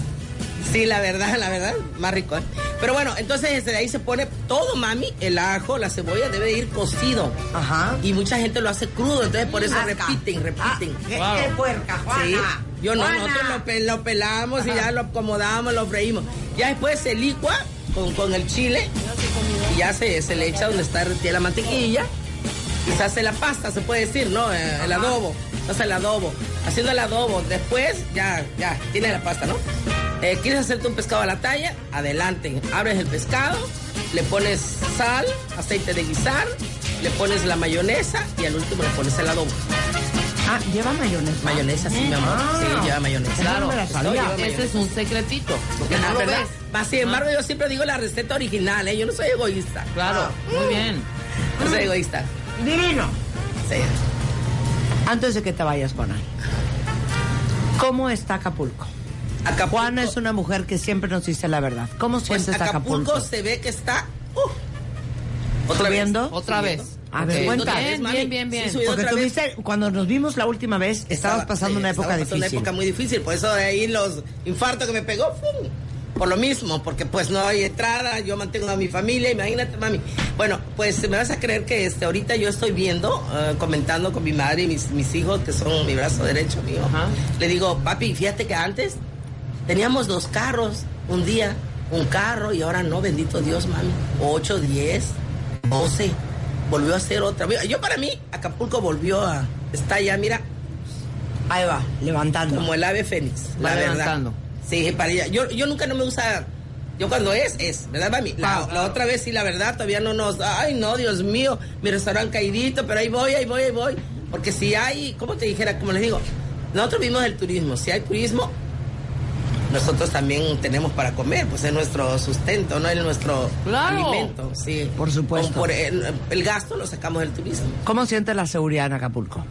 Sí, la verdad, la verdad, más rico. ¿eh? Pero bueno, entonces desde ahí se pone todo, mami, el ajo, la cebolla debe ir cocido. Ajá. Y mucha gente lo hace crudo, entonces por eso Asca. repiten, repiten. Ah, qué- qué puerca, Juana. Sí. Yo no, Juana. nosotros lo, lo pelamos y Ajá. ya lo acomodamos, lo freímos. Ya después se licua con, con el chile y ya se, se le echa donde está la mantequilla y se hace la pasta, se puede decir, ¿no? Eh, el adobo. Se hace el adobo. Haciendo el adobo, después ya, ya, tiene la pasta, ¿no? Eh, ¿Quieres hacerte un pescado a la talla? Adelante. Abres el pescado, le pones sal, aceite de guisar, le pones la mayonesa y al último le pones el adobo. Ah, ¿lleva mayonesa? Mayonesa, sí, mi amor. Ah. sí, lleva mayonesa. Claro, me la sabía. no, Lleva ese es un secretito. Porque Ah, no lo ¿verdad? ves. Más sin embargo, yo siempre digo la receta original, ¿eh? Yo no soy egoísta. Claro, Ah. muy bien. No soy egoísta. Divino. Sí. Antes de que te vayas, Juana. ¿Cómo está Acapulco? Acapulco. Juana es una mujer que siempre nos dice la verdad. ¿Cómo Pues sientes Acapulco, Acapulco? se ve que está. uh, otra vez. Otra vez. A ver, Sí, cuenta. Bien, bien, bien, bien. Sí, subió Porque otra tú vez. viste, cuando nos vimos la última vez, estabas Estaba- pasando sí, una época estaba pasando difícil. una época muy difícil, por eso de ahí los infartos que me pegó, ¡pum! Por lo mismo, porque pues no hay entrada, yo mantengo a mi familia, imagínate, mami. Bueno, pues me vas a creer que este ahorita yo estoy viendo, eh, comentando con mi madre y mis, mis hijos, que son mi brazo derecho, mío. Ajá. Le digo, papi, fíjate que antes teníamos dos carros, un día, un carro, y ahora no, bendito Dios, mami. Ocho, diez, doce. Volvió a ser otra. Yo para mí, Acapulco volvió a. Está ya, mira, Ahí va, levantando. como el ave fénix, Va la verdad. Sí, para ella. Yo, yo nunca no me gusta. Yo cuando es, es, ¿verdad, mami? La, Claro, la otra vez sí, la verdad, todavía no nos. Ay, no, Dios mío, mi restaurante caidito, pero ahí voy, ahí voy, ahí voy. Porque si hay, ¿cómo te dijera? Como les digo, nosotros vivimos del turismo. Si hay turismo, nosotros también tenemos para comer, pues es nuestro sustento, no es nuestro Claro. alimento. Sí. Por supuesto. Por el, el gasto lo sacamos del turismo. ¿Cómo sientes la seguridad en Acapulco?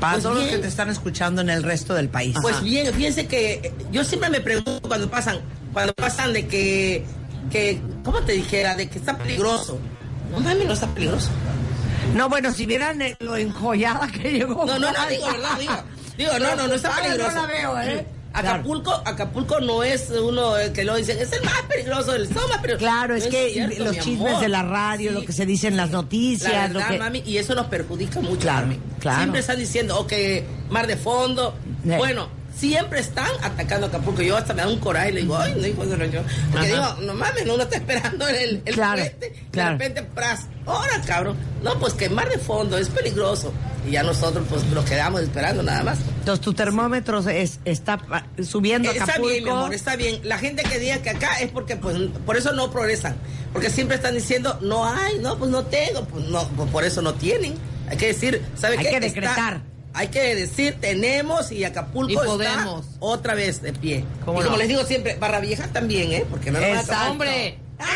Para Pues todos los que te están escuchando en el resto del país. Pues bien, fíjense que eh, yo siempre me pregunto cuando pasan, cuando pasan de que, que, ¿cómo te dijera? De que está peligroso. No mami, no está peligroso. No, bueno, si vieran eh, lo enjollada que llegó. No, no, no, digo, ¿verdad? Digo, digo, no, no, no está Ahora peligroso. No la veo, ¿eh? Acapulco, Acapulco no es uno eh, que lo dicen, es el más peligroso, el estado más peligroso. Claro, es que cierto, los chismes amor. de la radio, lo que se dice en las noticias, La lo que... mami, y eso nos perjudica mucho, Claro, mami. claro. Siempre están diciendo, ok, mar de fondo. Sí. Bueno, siempre están atacando a Acapulco. Yo hasta me da un coraje y le digo, ay, no, hijo de yo. Porque Ajá. digo, no mames, no, uno está esperando el, el Claro, puente. claro. De repente, pras, ahora, cabrón. No, pues que mar de fondo es peligroso. Y ya nosotros, pues, nos quedamos esperando nada más. Entonces, tu termómetro es, está pa- subiendo a Está Acapulco. bien, mi amor, está bien. La gente que diga que acá es porque, pues, por eso no progresan. Porque siempre están diciendo, no hay, no, pues no tengo. Pues no, pues por eso no tienen. Hay que decir, ¿sabe Hay qué? que Está- decretar. Hay que decir, tenemos y Acapulco Y está otra vez de pie. ¿Cómo y como no? les digo siempre, Barra Vieja también, ¿eh? Porque no nos van a Exacto. ¡Hombre! Ay,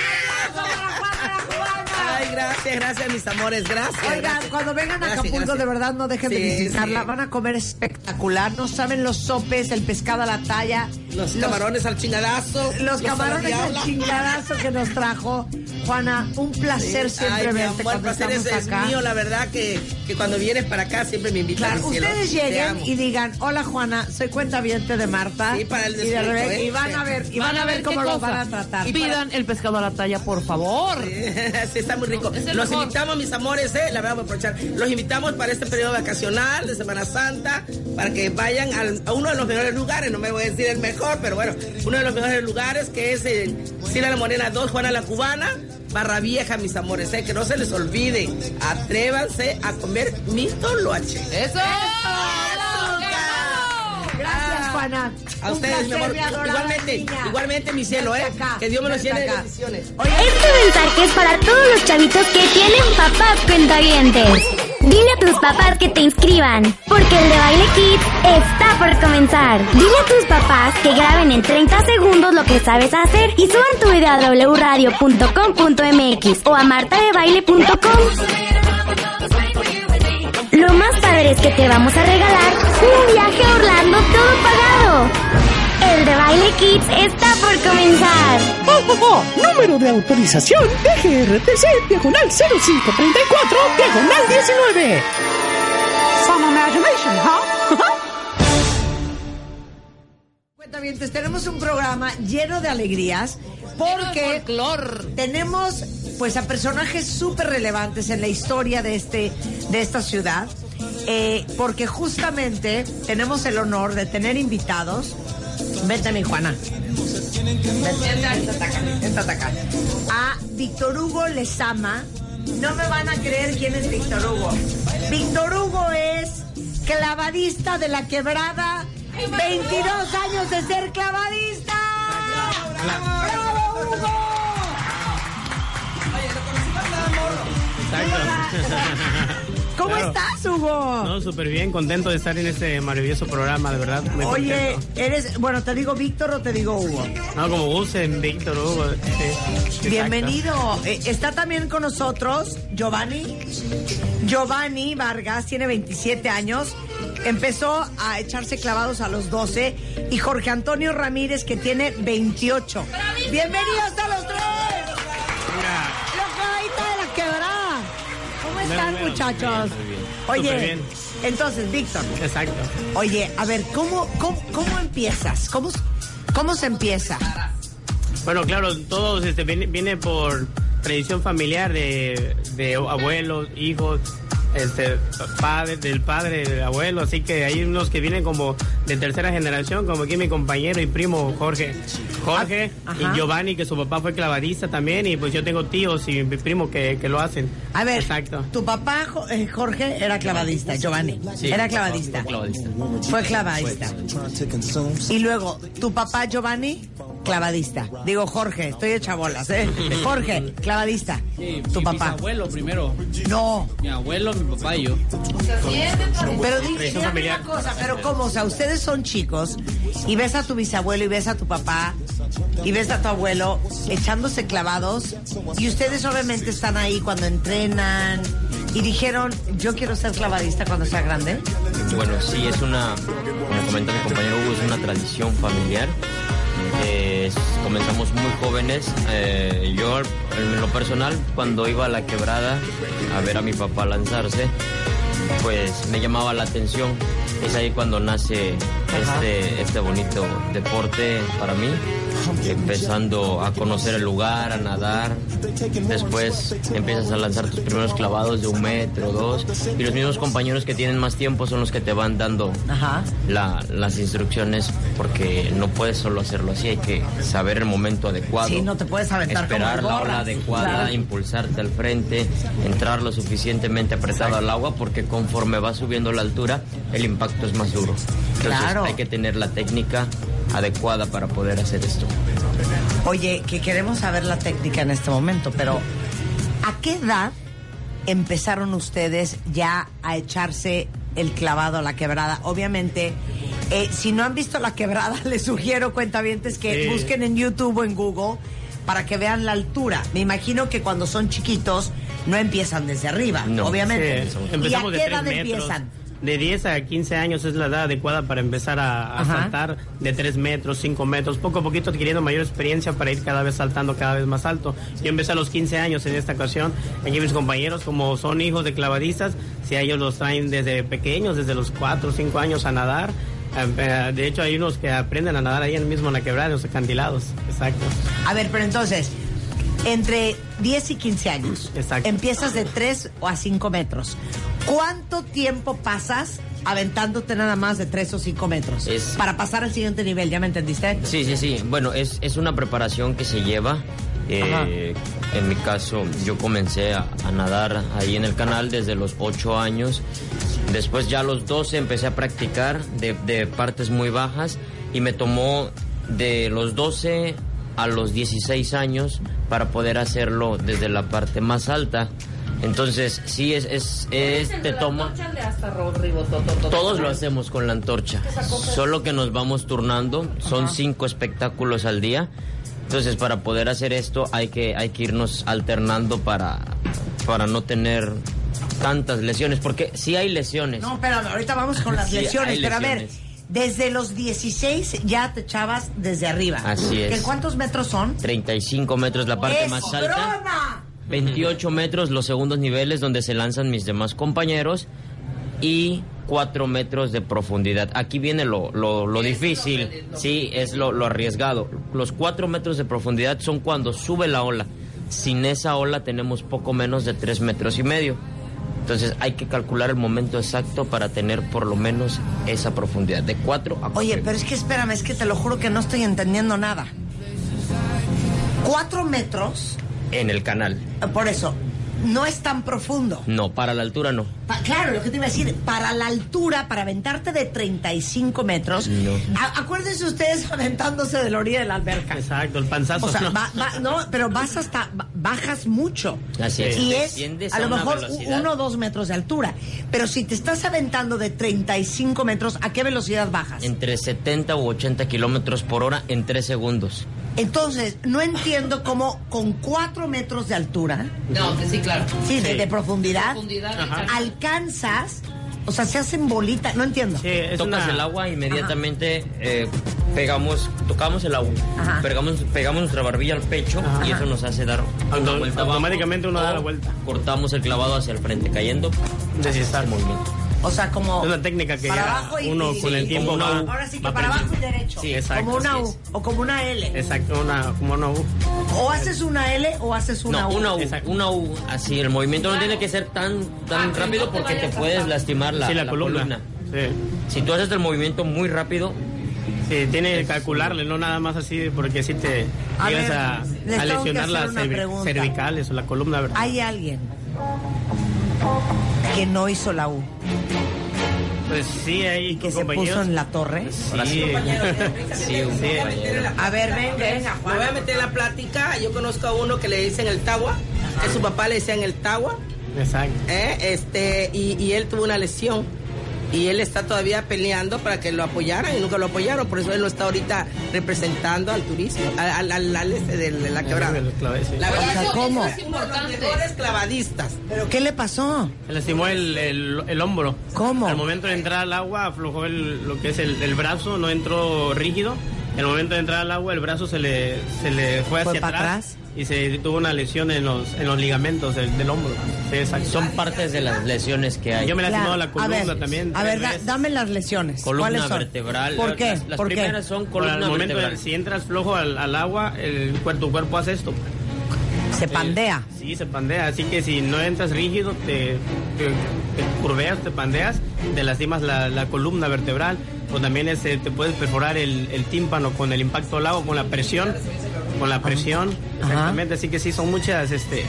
gracias, gracias, mis amores, gracias. Oigan, gracias. cuando vengan a Gracias, Acapulco, gracias. de verdad no dejen de visitarla. sí. Van a comer espectacular. No saben los sopes, el pescado a la talla. Los camarones al chingadazo. Los camarones al chingadazo que nos trajo. Juana, un placer siempre Ay, verte amor, cuando placer estamos es, es acá. mío, la verdad que, que cuando vienes para acá siempre me invitan. Claro, ustedes Te lleguen y digan, hola Juana, soy cuentaviente de Marta. Sí, para el y de descuento, Rebeca, ¿eh? y van a ver, y van, a ver cómo cosa. van a tratar. Y pidan el pescado a la talla, por favor. sí, está muy rico. Es el Los invitamos, mis amores, eh, la verdad voy a aprovechar. Los invitamos para este periodo vacacional de Semana Santa, para que vayan al- a uno de los mejores lugares, no me voy a decir el mejor, pero bueno, uno de los mejores lugares que es en Sila la Morena 2, Juana la Cubana, Barra Vieja, mis amores, eh, que no se les olvide, atrévanse a comer mi toloache. ¡Eso! Gracias, Juana. A Un ustedes, mi amor. Igualmente, niña. igualmente, mi cielo, ¿eh? Acá, Que Dios me vente llene de acá. bendiciones. Este mensaje es para todos los chavitos que tienen papás cuentavientes. Dile a tus papás que te inscriban, porque el de Baile Kids está por comenzar. Dile a tus papás que graben en 30 segundos lo que sabes hacer y suban tu video a wradio.com.mx o a martadebaile.com. Lo más padre es que te vamos a regalar un viaje a Orlando todo pagado. El de Baile Kids está por comenzar. Número de autorización DGRTC, diagonal 0534, diagonal 19. Some imagination, huh? Tenemos un programa lleno de alegrías porque tenemos pues a personajes súper relevantes en la historia de este de esta ciudad eh, porque justamente tenemos el honor de tener invitados vete mi Juana Vente acá. a Víctor Hugo Lezama no me van a creer quién es Víctor Hugo Víctor Hugo es clavadista de la quebrada 22 años de ser clavadista ¡Bravo, Hugo! ¿Cómo Claro. estás, Hugo? No, súper bien, contento de estar en este maravilloso programa, de verdad. muy Oye, contento. eres, bueno, ¿te digo Víctor o te digo Hugo? No, como gusten, Víctor Hugo. sí. Bienvenido. Eh, está también con nosotros Giovanni. Giovanni Vargas tiene 27 años. Empezó a echarse clavados a los 12. Y Jorge Antonio Ramírez, que tiene 28. Bienvenidos a los tres. La clavadita de la quebrada. ¿Cómo están, Bueno, muchachos? muy bien, Oye, bien. entonces, Víctor. Exacto. Oye, a ver, ¿cómo, cómo, cómo empiezas? ¿Cómo, ¿Cómo se empieza? Bueno, claro, todo este, viene, viene por tradición familiar de, de abuelos, hijos, este, padre, del padre, del abuelo, así que hay unos que vienen como de tercera generación, como aquí mi compañero y primo Jorge, Jorge Ah, ajá. y Giovanni, que su papá fue clavadista también, y pues yo tengo tíos y mi primo que, que lo hacen. A ver, Exacto. tu papá eh, Jorge era clavadista, Giovanni. Sí, era fue clavadista. Fue clavadista. Y luego, tu papá Giovanni, clavadista. Digo, Jorge, estoy hecha bolas, ¿eh? Jorge, clavadista. tu mi papá. abuelo primero. No. Mi abuelo, mi papá y yo. Pero di- dígame una cosa, pero ¿cómo? O sea, ustedes son chicos y ves a tu bisabuelo y ves a tu papá y ves a tu abuelo echándose clavados y ustedes obviamente están ahí cuando entrenan y dijeron, yo quiero ser clavadista cuando sea grande. Bueno, sí, es una, como comenta mi compañero Hugo, es una tradición familiar. Comenzamos muy jóvenes. Eh, yo, en lo personal, cuando iba a la quebrada a ver a mi papá lanzarse, pues me llamaba la atención. Es ahí cuando nace este, este bonito deporte para mí, empezando a conocer el lugar, a nadar. Después empiezas a lanzar tus primeros clavados de un metro, dos, y los mismos compañeros que tienen más tiempo son los que te van dando la- las instrucciones, porque no puedes solo hacerlo así, hay que saber el momento adecuado. Sí, no te puedes aventar Esperar la ola adecuada, Claro. impulsarte al frente, entrar lo suficientemente apretado al agua, porque conforme va subiendo la altura, el impacto es más duro. Entonces Claro. Hay que tener la técnica adecuada para poder hacer esto. Oye, que queremos saber la técnica en este momento, pero ¿a qué edad empezaron ustedes ya a echarse el clavado a la quebrada? Obviamente, eh, si no han visto la quebrada, les sugiero, cuentavientes, que Sí. busquen en YouTube o en Google para que vean la altura. Me imagino que cuando son chiquitos no empiezan desde arriba, No. obviamente. Sí, ¿Y a qué edad metros. empiezan? De 10 a 15 años es la edad adecuada para empezar a, saltar de 3 metros, 5 metros, poco a poquito adquiriendo mayor experiencia para ir cada vez saltando cada vez más alto. Yo empecé a los 15 años en esta ocasión. Aquí mis compañeros, como son hijos de clavadistas, si a ellos los traen desde pequeños, desde los 4 o 5 años a nadar. Eh, eh, De hecho, hay unos que aprenden a nadar ahí en mismo en la quebrada, en los acantilados. Exacto. A ver, pero entonces, entre 10 y 15 años, empiezas de 3 o a 5 metros. ¿Cuánto tiempo pasas aventándote nada más de 3 o 5 metros? Es- Para pasar al siguiente nivel, ¿ya me entendiste? Sí, sí, sí. Bueno, es, es una preparación que se lleva. Eh, en mi caso, yo comencé a, a nadar ahí en el canal desde los 8 años. Después ya a los 12 empecé a practicar de, de partes muy bajas y me tomó de los 12 a los 16 años para poder hacerlo desde la parte más alta. Entonces, sí, es, es, es te toma... Todos lo hacemos con la antorcha, solo que nos vamos turnando, son cinco espectáculos al día. Entonces, para poder hacer esto hay que, hay que irnos alternando para, para no tener tantas lesiones, porque sí hay lesiones. No, espérame, ahorita vamos con las Sí, lesiones, hay pero a ver, lesiones. Desde los 16 ya te echabas desde arriba. Así es. ¿Que ¿Cuántos metros son? 35 metros la parte ¡Es más alta. broma! 28 metros los segundos niveles donde se lanzan mis demás compañeros y 4 metros de profundidad. Aquí viene lo, lo, lo difícil, sí, es lo, lo arriesgado. Los 4 metros de profundidad son cuando sube la ola. Sin esa ola tenemos poco menos de 3 metros y medio. Entonces hay que calcular el momento exacto para tener por lo menos esa profundidad, de 4 a 4. Oye, pero es que espérame, es que te lo juro que no estoy entendiendo nada. Cuatro metros, En el canal. por eso, no es tan profundo. No, para la altura no. Pa- claro, lo que te iba a decir, para la altura, para aventarte de 35 metros, No. a- acuérdense ustedes aventándose de la orilla de la alberca. Exacto, el panzazo. O sea, no. va- va- no, pero vas hasta, ba- bajas mucho. Así es. Y es a a lo mejor velocidad. uno o dos metros de altura. Pero si te estás aventando de 35 metros, ¿a qué velocidad bajas? Entre 70 u 80 kilómetros por hora en 3 segundos. Entonces, no entiendo cómo con 4 metros de altura, No, sí, claro. sí, de, Sí. de profundidad, alcanzas, o sea, se hacen bolita, no entiendo. Tocas el agua, inmediatamente eh, pegamos, tocamos el agua, Ajá. pegamos, pegamos nuestra barbilla al pecho y eso nos hace dar una Auto- vuelta abajo, automáticamente uno da la vuelta. Cortamos el clavado hacia el frente, cayendo, Deslizar. el movimiento. O sea, como Es una técnica que para ya abajo y uno y- con el tiempo va-. Ahora sí que va para abajo y derecho. Sí, exacto, Como una U es. o como una L. Exacto, una, como una U. O haces una L o haces una no, U. una U, una U, así, el movimiento no tiene que ser tan, tan rápido porque te puedes lastimar la, Sí, la la columna. Sí. Si tú haces el movimiento muy rápido, Sí, tiene que calcularle, no nada más así, porque si te A llegas ver, a, a lesionar las cervicales o la columna vertebral. Hay alguien que no hizo la U Pues sí, hay que se compañeros. puso en la torre. Sí, sí, compañero. A ver, ven, venga, Me voy a meter en la plática. Yo conozco a uno que le dicen el Tagua, que su papá le decían el Tagua. Exacto. ¿eh? Este, y, y él tuvo una lesión. Y él está todavía peleando para que lo apoyaran y nunca lo apoyaron. Por eso él no está ahorita representando al turismo, al, al, al- al este de la quebrada. La verdad, ¿cómo? es los mejores clavadistas. ¿Pero qué le pasó? Se lastimó el, el, el hombro. ¿Cómo? Al momento de entrar al agua aflojó el, lo que es el, el brazo, no entró rígido. En el momento de entrar al agua el brazo se le, se le fue ¿Fue hacia para atrás, atrás? Y se tuvo una lesión en los, en los ligamentos del, del hombro. Sí, exacto. son partes de las lesiones que hay. Yo me he lastimado la a columna ver, también. A ver, da- dame las lesiones. Columna ¿Cuáles son? vertebral. ¿Por qué? Las, las ¿Por qué? primeras son Por columna el momento, vertebral. de- si entras flojo al, al agua, el, cuer- tu cuerpo hace esto. Se pandea. Sí, se pandea. Así que si no entras rígido, te, te, te curveas, te pandeas, te lastimas la, la columna vertebral. O también este, te puedes perforar el, el tímpano con el impacto al agua, con la presión. Con la presión. Exactamente. Así que sí, son muchas este,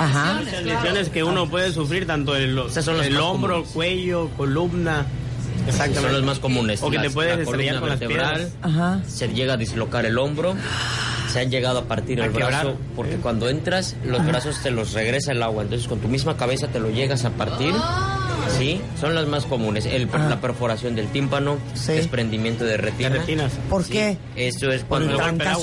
Ajá. muchas lesiones que uno puede sufrir, tanto el, son las el más hombro, comunes. cuello, columna. Exactamente. Son los más comunes. O que te Las- puedes la estrellar con las vertebral, piedras. Ajá. se llega a dislocar el hombro, se han llegado a partir A el quebrar. brazo, porque cuando entras, los brazos te los regresa el agua, entonces con tu misma cabeza te lo llegas a partir. Sí, son las más comunes. El, la perforación del tímpano, desprendimiento de retina. retinas. ¿Por qué? Eso es Por cuando el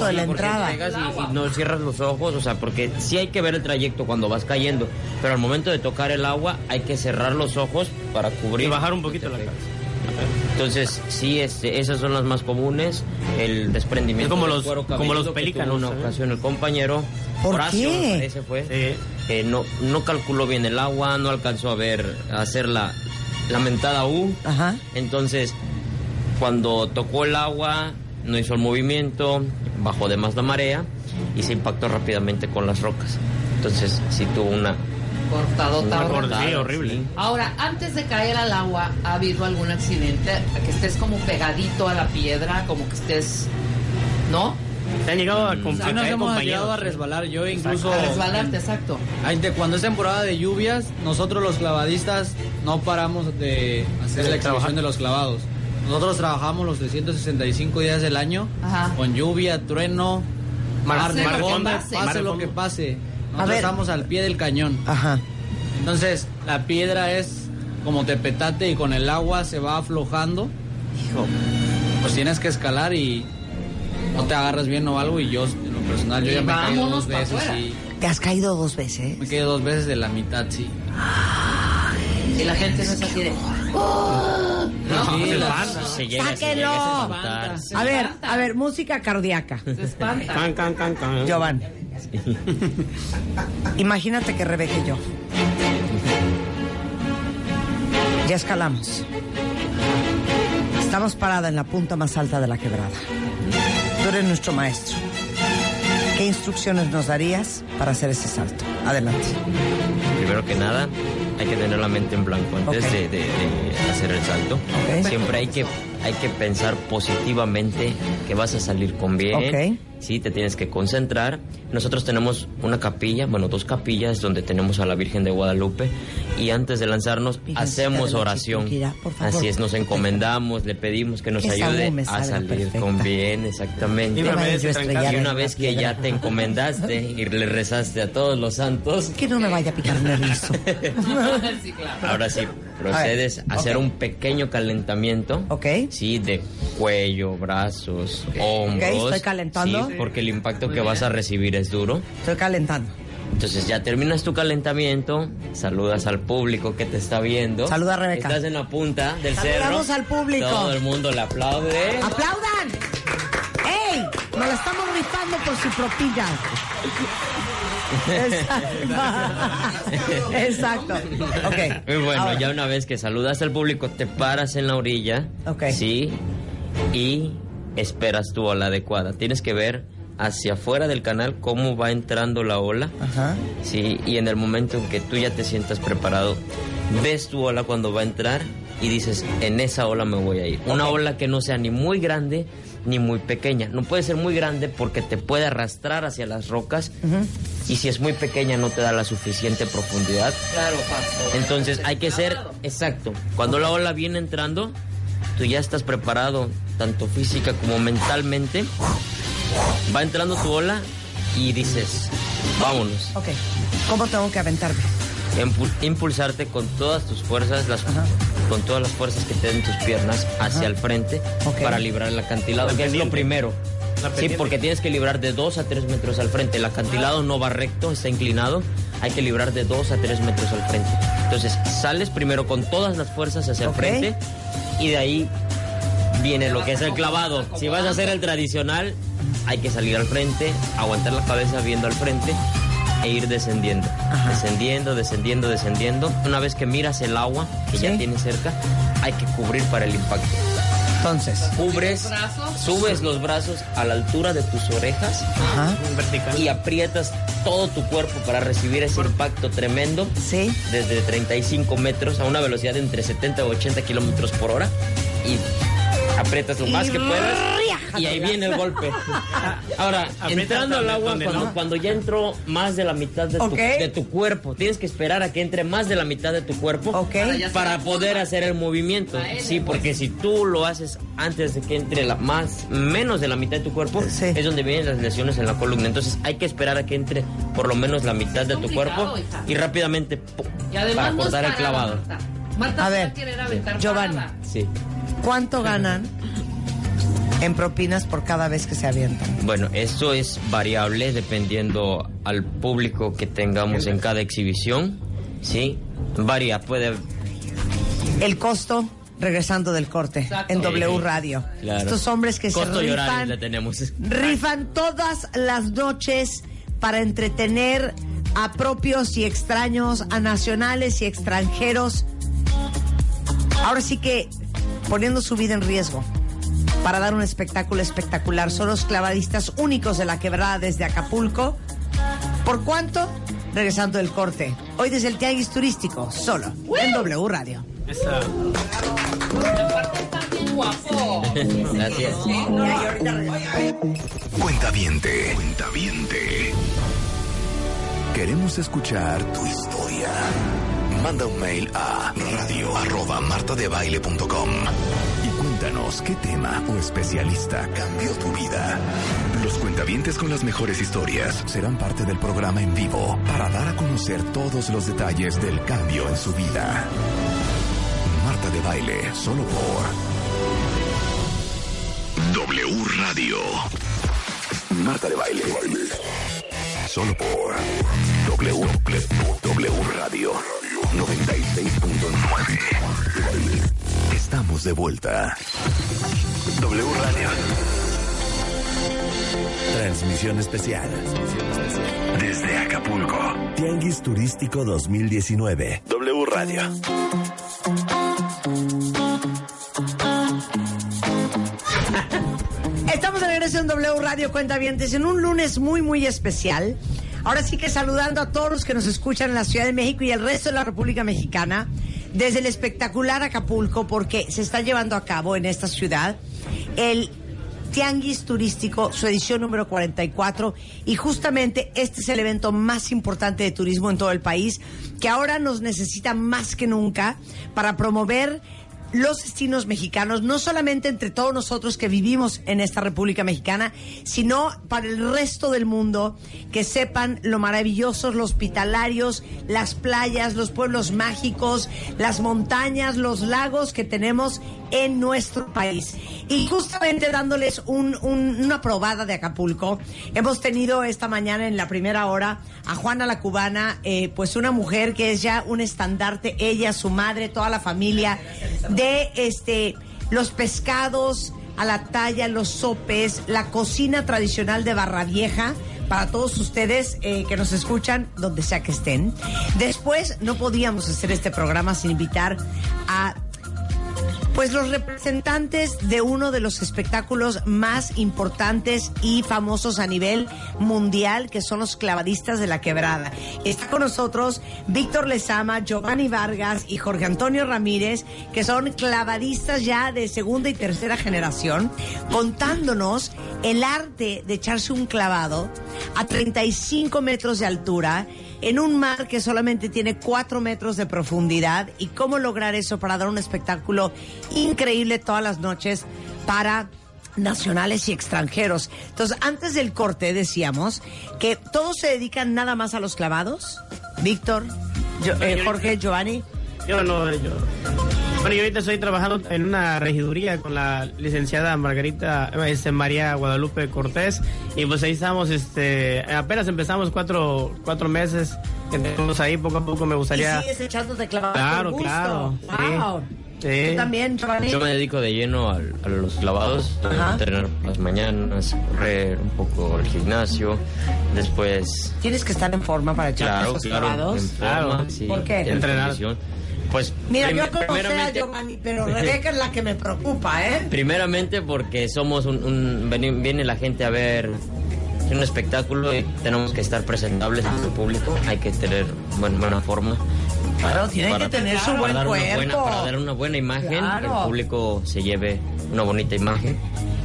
de la entrada. llegas y, y no cierras los ojos, o sea, porque sí hay que ver el trayecto cuando vas cayendo, pero al momento de tocar el agua hay que cerrar los ojos para cubrir Y bajar un poquito la cabeza. Entonces, sí, este, esas son las más comunes. El desprendimiento Es como los- cuero como los que pelícanos, tuvo una ocasión el compañero. ¿Por Horacio, qué? parece fue. que no, no calculó bien el agua, no alcanzó a ver, a hacer la lamentada U. Ajá. Entonces, cuando tocó el agua, no hizo el movimiento, bajó de más la marea y se impactó rápidamente con las rocas. Entonces, sí tuvo una... Cortadota una cortada, Sí, horrible. sí. Ahora, antes de caer al agua, ¿ha habido algún accidente? Que estés como pegadito a la piedra, como que estés. ¿No? ¿Te han llegado a, nos hemos llegado a resbalar. Yo incluso... A resbalarte, exacto. Cuando es temporada de lluvias, nosotros los clavadistas no paramos de hacer la exhibición de los clavados. Nosotros trabajamos los 365 días del año Ajá. con lluvia, trueno, Mar- mar de mar fondo, pase mar de lo que pase. A Nosotros ver. estamos al pie del cañón. Ajá. Entonces, la piedra es como tepetate y con el agua se va aflojando. Hijo, pues tienes que escalar y no te agarras bien o algo. Y yo, en lo personal, yo Y ya me he caído vámonos dos veces y ¿Te has caído dos veces? me he caído dos veces de la mitad, sí. Y la gente no es así de. "Oh". No, Sí, se la-. Se llega, se ¡Sáquenlo! llega a espantar. A ver, a ver, música cardíaca. Se espanta. Can, can, can, can. Giovanni. Imagínate que Rebeca y yo. Ya escalamos. Estamos parada en la punta más alta de la quebrada. Tú eres nuestro maestro. ¿Qué instrucciones nos darías para hacer ese salto? Adelante. Primero que nada, hay que tener la mente en blanco antes de, de- de hacer el salto. Siempre hay que, hay que pensar positivamente que vas a salir con bien. Sí, te tienes que concentrar. Nosotros tenemos una capilla, bueno, dos capillas donde tenemos a la Virgen de Guadalupe y antes de lanzarnos hacemos la oración. Por favor. Así es, nos encomendamos, le pedimos que nos Que ayude a salir perfecta. con bien, exactamente. Y una vez Y una que ya te encomendaste y le rezaste a todos los santos, Que no me vaya a picar un erizo. Ahora sí, procedes a, hacer un pequeño calentamiento. Ok. Sí, de cuello, brazos, hombros. estoy calentando. Sí, porque el impacto que vas a recibir es duro. Estoy calentando. Entonces ya terminas tu calentamiento, saludas al público que te está viendo. Saluda a Rebeca. Estás en la punta del cerro. Saludamos al público. Todo el mundo le aplaude. ¡Aplaudan! ¡Ey! Nos la estamos rifando por su propilla. Exacto. Exacto. Ok. Muy bueno, Ahora. ya una vez que saludas al público, te paras en la orilla. Ok. Sí. Y esperas tu ola adecuada. Tienes que ver hacia afuera del canal cómo va entrando la ola. Ajá. Sí. Y en el momento en que tú ya te sientas preparado, ves tu ola cuando va a entrar y dices, en esa ola me voy a ir. Una ola que no sea ni muy grande ni muy pequeña. No puede ser muy grande porque te puede arrastrar hacia las rocas. Y si es muy pequeña no te da la suficiente profundidad. Claro. Entonces hay que ser exacto. Cuando la ola viene entrando, tú ya estás preparado, tanto física como mentalmente. Va entrando tu ola y dices, vámonos. Ok. ¿Cómo tengo que aventarme? Impu- impulsarte con todas tus fuerzas, las, con todas las fuerzas que te den tus piernas hacia Ajá. el frente para librar el acantilado, La que es lo primero. Sí, porque tienes que librar de 2 a 3 metros al frente. El acantilado no va recto, está inclinado. Hay que librar de 2 a 3 metros al frente. Entonces, sales primero con todas las fuerzas hacia el frente y de ahí viene lo que es el clavado. Si vas a hacer el tradicional, hay que salir al frente, aguantar la cabeza viendo al frente e ir descendiendo. Descendiendo, descendiendo, descendiendo. Una vez que miras el agua que ya tienes cerca, hay que cubrir para el impacto. Entonces, Cubres, subes los brazos a la altura de tus orejas y aprietas todo tu cuerpo para recibir ese impacto tremendo desde 35 metros a una velocidad de entre 70 y 80 kilómetros por hora. Y aprietas lo más Y que puedas y ahí viene el golpe. Ahora, entrando al agua cuando, ya entró más de la mitad de, tu, Ok. de tu cuerpo, tienes que esperar a que entre más de la mitad de tu cuerpo para poder hacer el movimiento. Sí, porque si tú lo haces antes de que entre la más menos de la mitad de tu cuerpo, es donde vienen las lesiones en la columna. Entonces hay que esperar a que entre por lo menos la mitad de tu cuerpo hija. y rápidamente para cortar el clavado. Marta. Marta A ver, querer aventar Giovanni. parada. Sí. ¿cuánto ganan en propinas por cada vez que se avientan? Bueno, esto es variable dependiendo al público que tengamos en cada exhibición. Sí, varía, puede El costo, regresando del corte, en W Radio. Claro. Estos hombres que Costo se rifan, le tenemos. rifan todas las noches para entretener a propios y extraños, a nacionales y extranjeros. Ahora sí que poniendo su vida en riesgo para dar un espectáculo espectacular. Son los clavadistas únicos de la quebrada desde Acapulco. ¿Por cuánto? Regresando del corte. Hoy desde el Tianguis Turístico, solo en W Radio. Esa. Guapo. Gracias. Cuenta viente. Cuenta viente. Queremos escuchar tu historia. Manda un mail a radio arroba martadebaile.com y qué tema o especialista cambió tu vida. Los cuentavientes con las mejores historias serán parte del programa en vivo para dar a conocer todos los detalles del cambio en su vida. Marta de Baile, solo por W Radio. Marta de Baile. Solo por W, W Radio 96.9. Estamos de vuelta. W Radio. Transmisión especial. Desde Acapulco. Tianguis Turístico 2019. W Radio. Estamos de regreso en W Radio Cuentavientes en un lunes muy, muy especial. Ahora sí que saludando a todos los que nos escuchan en la Ciudad de México y el resto de la República Mexicana, desde el espectacular Acapulco, porque se está llevando a cabo en esta ciudad el Tianguis Turístico, su edición número 44, y justamente este es el evento más importante de turismo en todo el país, que ahora nos necesita más que nunca para promover los destinos mexicanos, no solamente entre todos nosotros que vivimos en esta República Mexicana, sino para el resto del mundo, que sepan lo maravillosos, los hospitalarios, las playas, los pueblos mágicos, las montañas, los lagos que tenemos en nuestro país. Y justamente dándoles un- un- una probada de Acapulco, hemos tenido esta mañana en la primera hora a Juana la Cubana, eh, pues una mujer que es ya un estandarte, ella, su madre, toda la familia, de este los pescados a la talla, los sopes, la cocina tradicional de Barra Vieja para todos ustedes eh, que nos escuchan donde sea que estén. Después no podíamos hacer este programa sin invitar a pues los representantes de uno de los espectáculos más importantes y famosos a nivel mundial, que son los clavadistas de la quebrada. Está con nosotros Víctor Lezama, Giovanni Vargas y Jorge Antonio Ramírez, que son clavadistas ya de segunda y tercera generación, contándonos el arte de echarse un clavado a 35 metros de altura en un mar que solamente tiene 4 metros de profundidad y cómo lograr eso para dar un espectáculo increíble todas las noches para nacionales y extranjeros. Entonces, antes del corte decíamos que todos se dedican nada más a los clavados. Víctor, yo- eh, Jorge, Giovanni. Yo no, yo. Bueno, yo ahorita estoy trabajando en una regiduría con la licenciada Margarita este, María Guadalupe Cortés y pues ahí estamos, este, apenas empezamos cuatro, cuatro meses que tenemos ahí, poco a poco me gustaría... Y sigues echándote clavados Claro, con gusto. claro, sí. Wow. Sí. ¿Tú también, Giovanni? Yo me dedico de lleno al- a, los clavados, a entrenar por las mañanas, correr un poco al gimnasio, después... Tienes que estar en forma para echarte Claro, esos claro, clavados. en forma, sí, ¿Por qué? en Entrenar. Pues Mira, yo conocé a primeramente- Giovanni, pero Rebeca es la que me preocupa, ¿eh? Primeramente porque somos un, un- viene la gente a ver un espectáculo y tenemos que estar presentables ante el público, hay que tener buen- buena forma. Claro, tienen que tener su para buen dar una cuerpo. buena- para dar una buena imagen, Claro. que el público se lleve una bonita imagen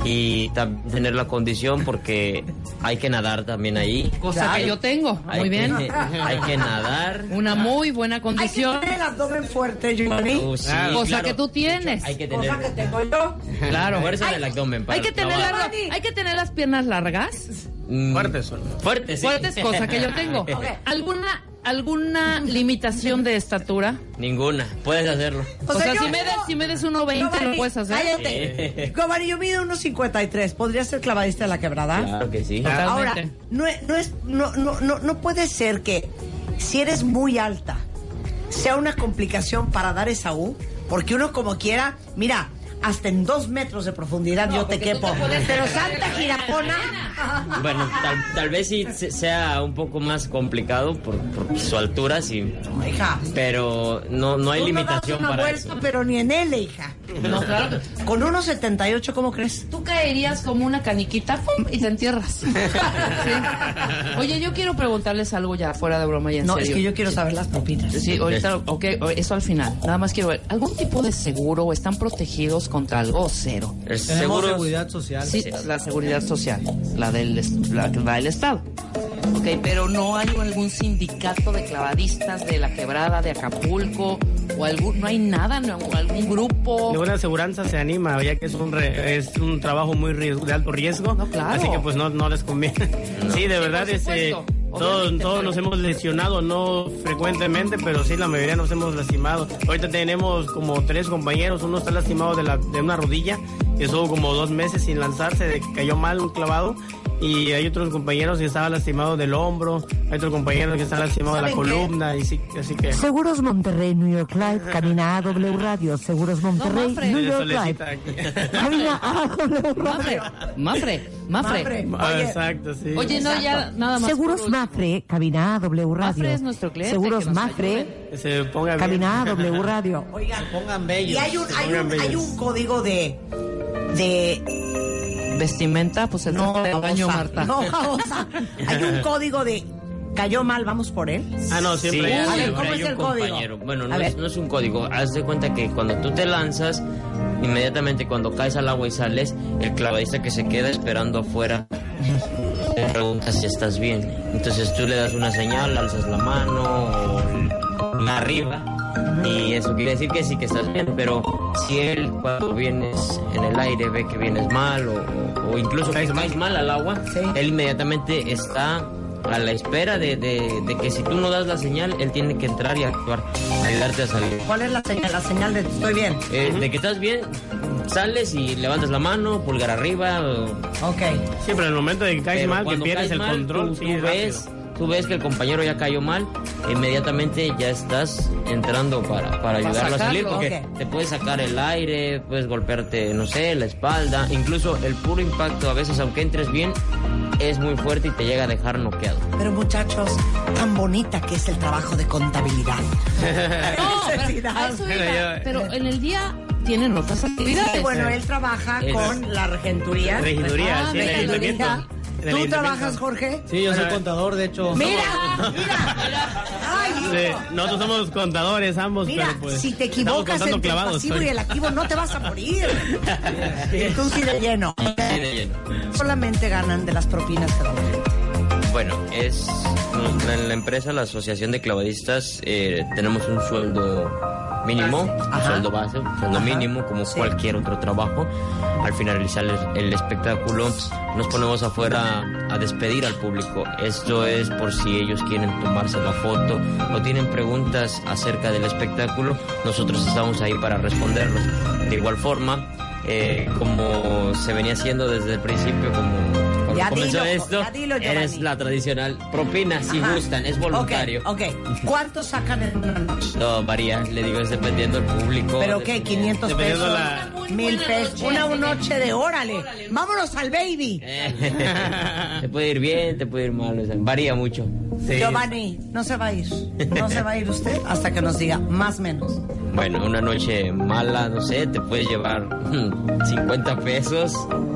y tener la condición porque hay que nadar también ahí. Cosa que yo tengo. Hay Muy que- bien. hay que nadar. Una muy buena condición. Hay que tener el abdomen fuerte, Giovanni. Uh, sí, Cosa claro. que tú tienes. Hay que tener Cosa que tengo yo. Claro. fuerza del abdomen. para Hay que, tener largo- hay que tener las piernas largas. Mm, Fuertes son. Fuertes, sí. Fuertes, cosa que yo tengo. ¿Alguna, ¿Alguna limitación de estatura? Ninguna, puedes hacerlo. O, sea, si, me des, puedo- si me des 1.20 Giovanni, lo puedes hacer. Cállate. Giovanni, yo mido unos 53. ¿Podría ser clavadista de la quebrada? Claro que sí. Ahora, no, es- no, es, no, no, no, no puede ser que si eres muy alta sea una complicación para dar esa U, porque uno como quiera, mira, hasta en dos metros de profundidad yo te quepo. te Pero Santa Girapona, Bueno, tal, tal vez sí se- sea un poco más complicado por, por su altura, sí. hija. Pero no, no hay tú no das limitación una para vuelta, eso. pero ni en L, hija. No, claro. Con 1.78, ¿cómo crees? Tú caerías como una caniquita ¡pum! y te entierras. Sí. Oye, yo quiero preguntarles algo ya fuera de broma y en No, serio. es que yo quiero saber las propinas. Sí, ahorita, ok, eso al final. Nada más quiero ver. ¿Algún tipo de seguro o están protegidos contra algo cero? El seguro seguridad social. Sí, la seguridad social, la del, la que da el Estado. Ok, pero no hay algún sindicato de clavadistas de la quebrada de Acapulco o algún, no hay nada, no, algún grupo. Ninguna aseguranza se anima, ya que es un re- es un trabajo muy riesgo- de alto riesgo. claro. Así que pues no, no les conviene. Sí, de verdad, por este, todos, todos nos hemos lesionado, no frecuentemente, pero sí la mayoría nos hemos lastimado. Ahorita tenemos como tres compañeros, uno está lastimado de, la, de una rodilla, que estuvo como dos meses sin lanzarse, de que cayó mal un clavado. Y hay otros compañeros que estaban lastimados del hombro, hay otros compañeros que están lastimados de la columna, y sí, así que... Seguros Monterrey, New York Live, camina a W Radio. Seguros Monterrey, Mafre. New York Live. Camina a W Mafre, Radio. Mafre, Mafre. Ah, Oye, exacto, sí. Oye, no, ya nada más. Seguros por. Mafre, cabina a W Radio. Mafre es nuestro cliente, Seguros que Mafre, Que se ponga bien. cabina a W Radio. Oigan, Pongan y bellos. hay un, hay un, hay un código de, de Vestimenta, pues el no, traje de baño, Marta. no, babosa. Hay un código de cayó mal, vamos por él. Ah, no, siempre Sí, hay, A ver, siempre ¿cómo hay es un el código? compañero. Bueno, no es, no es un código. Haz de cuenta que cuando tú te lanzas, inmediatamente cuando caes al agua y sales, el clavadista que se queda esperando afuera te pregunta si estás bien. Entonces tú le das una señal, alzas la mano o la arriba. Y eso quiere decir que sí que estás bien, pero si él cuando vienes en el aire ve que vienes mal o, o- incluso que caes mal al agua, él inmediatamente está a la espera de, de- de que si tú no das la señal, él tiene que entrar y actuar, ayudarte a salir. ¿Cuál es la señal? La señal de estoy bien. Eh, De que estás bien, sales y levantas la mano, pulgar arriba. o- Ok. Sí, pero en el momento de que caes Pero mal, que pierdes caes el mal, control, tú, sí, tú rápido. ves, tú ves que el compañero ya cayó mal, inmediatamente ya estás entrando para, para ayudarlo a salir, porque ok. te puedes sacar el aire, puedes golpearte, no sé, la espalda, incluso el puro impacto a veces, aunque entres bien, es muy fuerte y te llega a dejar noqueado. Pero muchachos, tan bonita que es el trabajo de contabilidad. No, pero. Pero en el día tienen otras actividades. Sí, bueno, él trabaja Es- con la regenturía. Regiduría, Ah, sí, en ¿Tú trabajas, Jorge? Sí, yo soy contador, de hecho. Mira, mira. Ay, hijo. Sí, nosotros somos contadores ambos, Mira, pero pues. si te equivocas entre el pasivo soy. y el activo, no te vas a morir. Y tú sí de lleno. Sí, de lleno. Solamente ganan de las propinas que dan. Bueno, es en la empresa, la Asociación de Clavadistas, eh, tenemos un sueldo mínimo, un sueldo base, un sueldo Ajá. mínimo como cualquier otro trabajo. Al finalizar el, el espectáculo, nos ponemos afuera a despedir al público. Esto es por si ellos quieren tomarse la foto o tienen preguntas acerca del espectáculo, nosotros estamos ahí para responderlos. De igual forma, eh, como se venía haciendo desde el principio, como cuando Ya comenzó dilo, esto, ya dilo, eres la tradicional propina, si Ajá. gustan, es voluntario. Ok, ok. ¿Cuánto sacan en una noche? No, varía, le digo, es dependiendo del público. ¿Pero qué? ¿500 Dependiendo pesos? la- ¿Mil pesos? Una noche de órale. Vámonos al baby. te puede ir bien, te puede ir mal, o sea, varía mucho. Giovanni, no se va a ir. No se va a ir usted hasta que nos diga más o menos. Bueno, una noche mala, no sé, te puedes llevar mm, 50 pesos.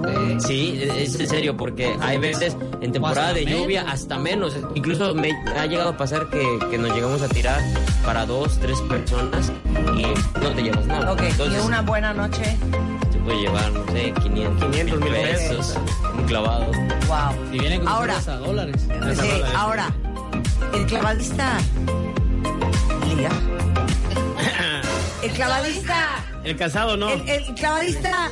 Eh, sí, es en serio, porque hay veces en temporada de lluvia hasta menos. Incluso me ha llegado a pasar que, que nos llegamos a tirar para dos, tres personas y no te llevas nada. Ok, Entonces, y una buena noche. te puede llevar, no sé, 500, 500 mil pesos, un clavado. Wow. Y vienen con Ahora. a dólares. Sí, ahora, el clavadista. Liga. El clavadista. El casado no. El, el clavadista.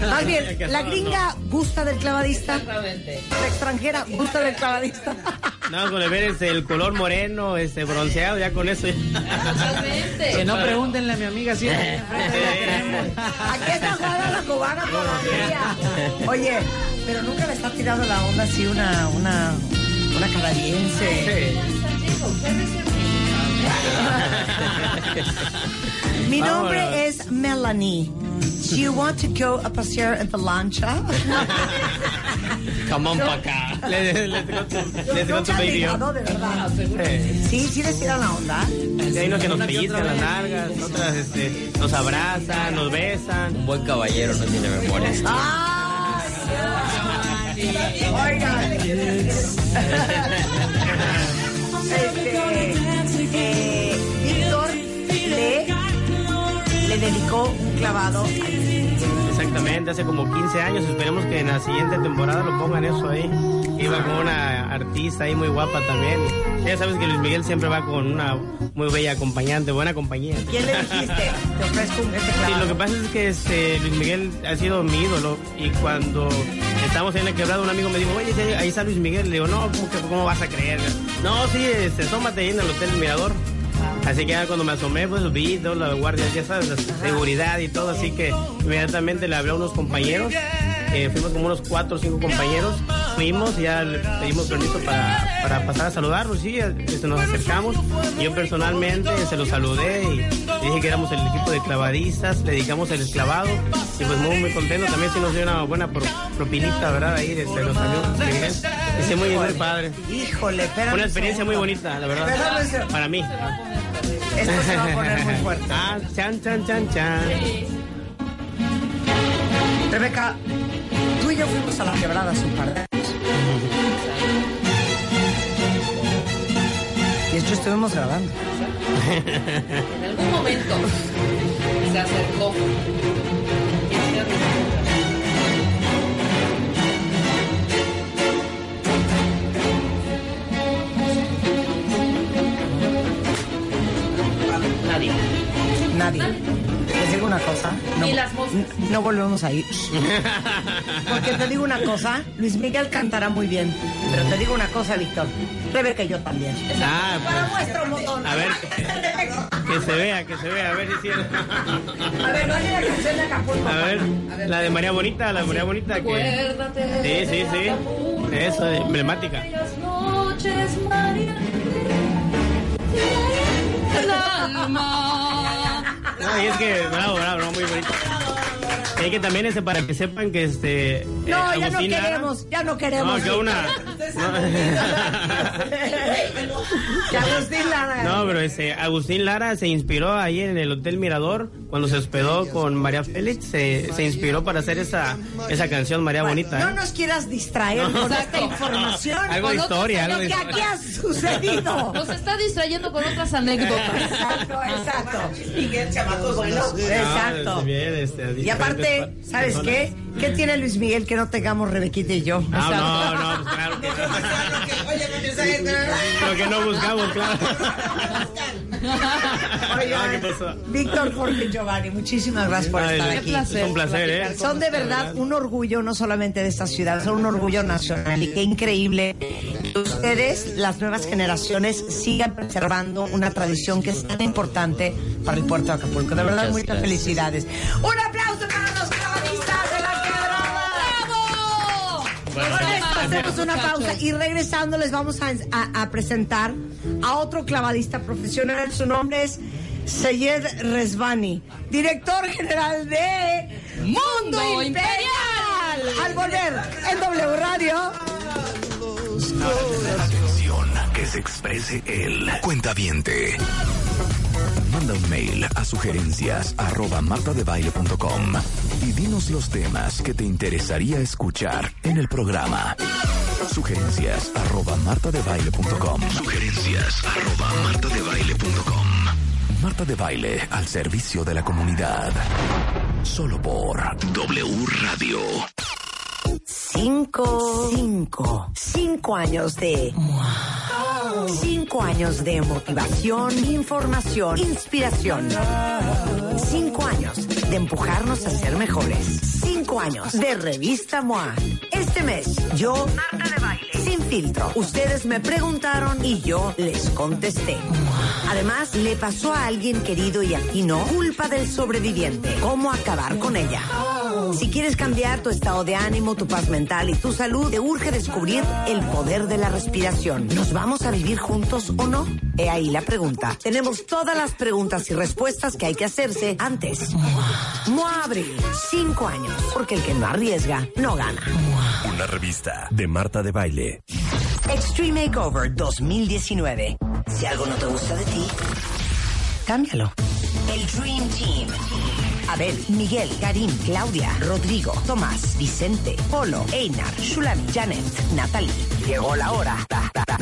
Más bien, la gringa gusta del clavadista. Exactamente. La extranjera gusta del clavadista. No, con el ver este, el color moreno, este bronceado, ya con eso. ya- Que no pregúntenle a mi amiga si Eh, Aquí está jugando la cubana todavía. Oye, pero nunca le está tirando la onda así una, una, una canadiense. Mi nombre Vámonos. es Melanie. Do you want to go a pasear en la lancha? Come on pa' acá. Le, le, le tocó tu, le tocó tu Nunca han baby. de verdad. Sí. Sí, les tiran la onda. Hay unos que nos pellizcan las largas, otras este, nos abrazan, nos besan. Un buen caballero no tiene memoria. ¡Ay! Oigan. Este, eh, Víctor le dedicó un clavado a Exactamente, hace como 15 años. Esperemos que en la siguiente temporada lo pongan eso ahí. Iba con una artista ahí muy guapa también. Ya sabes que Luis Miguel siempre va con una muy bella acompañante, buena compañía. ¿Quién le dijiste? Te ofrezco un este Sí, clavado. lo que pasa es que este, Luis Miguel ha sido mi ídolo y cuando estamos en el quebrado un amigo me dijo, oye, sí, ahí está Luis Miguel. Le digo, no, ¿cómo, que- cómo vas a creer? No, sí, este, asómate ahí en el Hotel Mirador. Así que ya cuando me asomé, pues vi todos los guardias, ya sabes, la seguridad y todo. Así que inmediatamente le hablé a unos compañeros. eh, fuimos como unos cuatro o cinco compañeros. Fuimos, ya le pedimos permiso para, para pasar a saludarlos. Sí, este, nos acercamos. Yo personalmente se los saludé y dije que éramos el equipo de clavadistas. Le dedicamos el esclavado. Y pues muy, muy contento. También sí nos dio una buena pro- propinita, ¿verdad? Ahí de, de los amigos. de sí, muy, muy padre. Híjole, espérame. Una experiencia muy bonita, la verdad. Para mí. Esto se va a poner muy fuerte. Ah, chan, chan, chan, chan. Rebeca, tú y yo fuimos a la quebrada hace un par de años. De hecho, estuvimos grabando. En algún momento se acercó. Nadie. Les digo una cosa. No, Ni las moscas. no volvemos a ir. Porque te digo una cosa, Luis Miguel cantará muy bien. Pero te digo una cosa, Víctor. Rebeca y yo también. Ah, Para pues, vuestro botón. a ver, que se vea, que se vea, a ver si es cierto. A ver, dale la canción de Acapulco. A ver, la de María Bonita, la de María Bonita que... Sí, sí, sí. Eso, emblemática. Noches, María. Alma. No, y es que, bravo, bravo, muy bonito. Y que también, este, para que sepan que este... eh, No, ya no queremos, ya no queremos. No, que una... Que Agustín Lara. No, pero este, Agustín Lara se inspiró ahí en el Hotel Mirador cuando se hospedó con María Félix, se, se inspiró para hacer esa, esa canción María Bonita. No ¿eh? nos quieras distraer No. con esta información. Algo de historia, algo Lo de que historia. aquí ha sucedido. Nos está distrayendo con otras anécdotas. Exacto, exacto. Miguel, chamacos buenos. Exacto. Ah, bien, este, aparte, ¿sabes qué? ¿Qué tiene Luis Miguel que no tengamos Rebequita y yo? No, no, no, pues claro que no. Oye, no Lo que no buscamos, claro. Víctor, Jorge y Giovanni, muchísimas gracias por estar aquí. Es un placer, ¿eh? Son de verdad un orgullo, no solamente de esta ciudad, son un orgullo nacional. Y qué increíble que ustedes, las nuevas generaciones, sigan preservando una tradición que es tan importante para el puerto de Acapulco. De verdad, Muchas felicidades. Un Bueno, hacemos una pausa y regresando les vamos a, a- a presentar a otro clavadista profesional. Su nombre es Seyed Resvani, director general de Mundo, Mundo Imperial. Al volver en W Radio. Atención, que se exprese el cuentaviente. Manda un mail a sugerencias arroba martadebaile.com y dinos los temas que te interesaría escuchar en el programa. Sugerencias arroba martadebaile.com. Sugerencias arroba martadebaile.com. Marta de Baile al servicio de la comunidad. Solo por W Radio. Cinco. Cinco. Cinco años de. Cinco años de motivación, información, inspiración. Cinco años de empujarnos a ser mejores. Cinco años de revista MOA. Este mes, yo, Marta de Baile, Ustedes me preguntaron y yo les contesté. Además, le pasó a alguien querido y aquí no, culpa del sobreviviente. ¿Cómo acabar con ella? Si quieres cambiar tu estado de ánimo, tu paz mental y tu salud, te urge descubrir el poder de la respiración. ¿Nos vamos a vivir juntos o no? He ahí la pregunta. Tenemos todas las preguntas y respuestas que hay que hacerse antes. Abril, cinco años. Porque el que no arriesga, no gana. Una revista de Marta de Baile. Extreme Makeover 2019. Si algo no te gusta de ti, cámbialo. El Dream Team. Abel, Miguel, Karim, Claudia, Rodrigo, Tomás, Vicente, Polo, Einar, Shulami, Janet, Natalie. Llegó la hora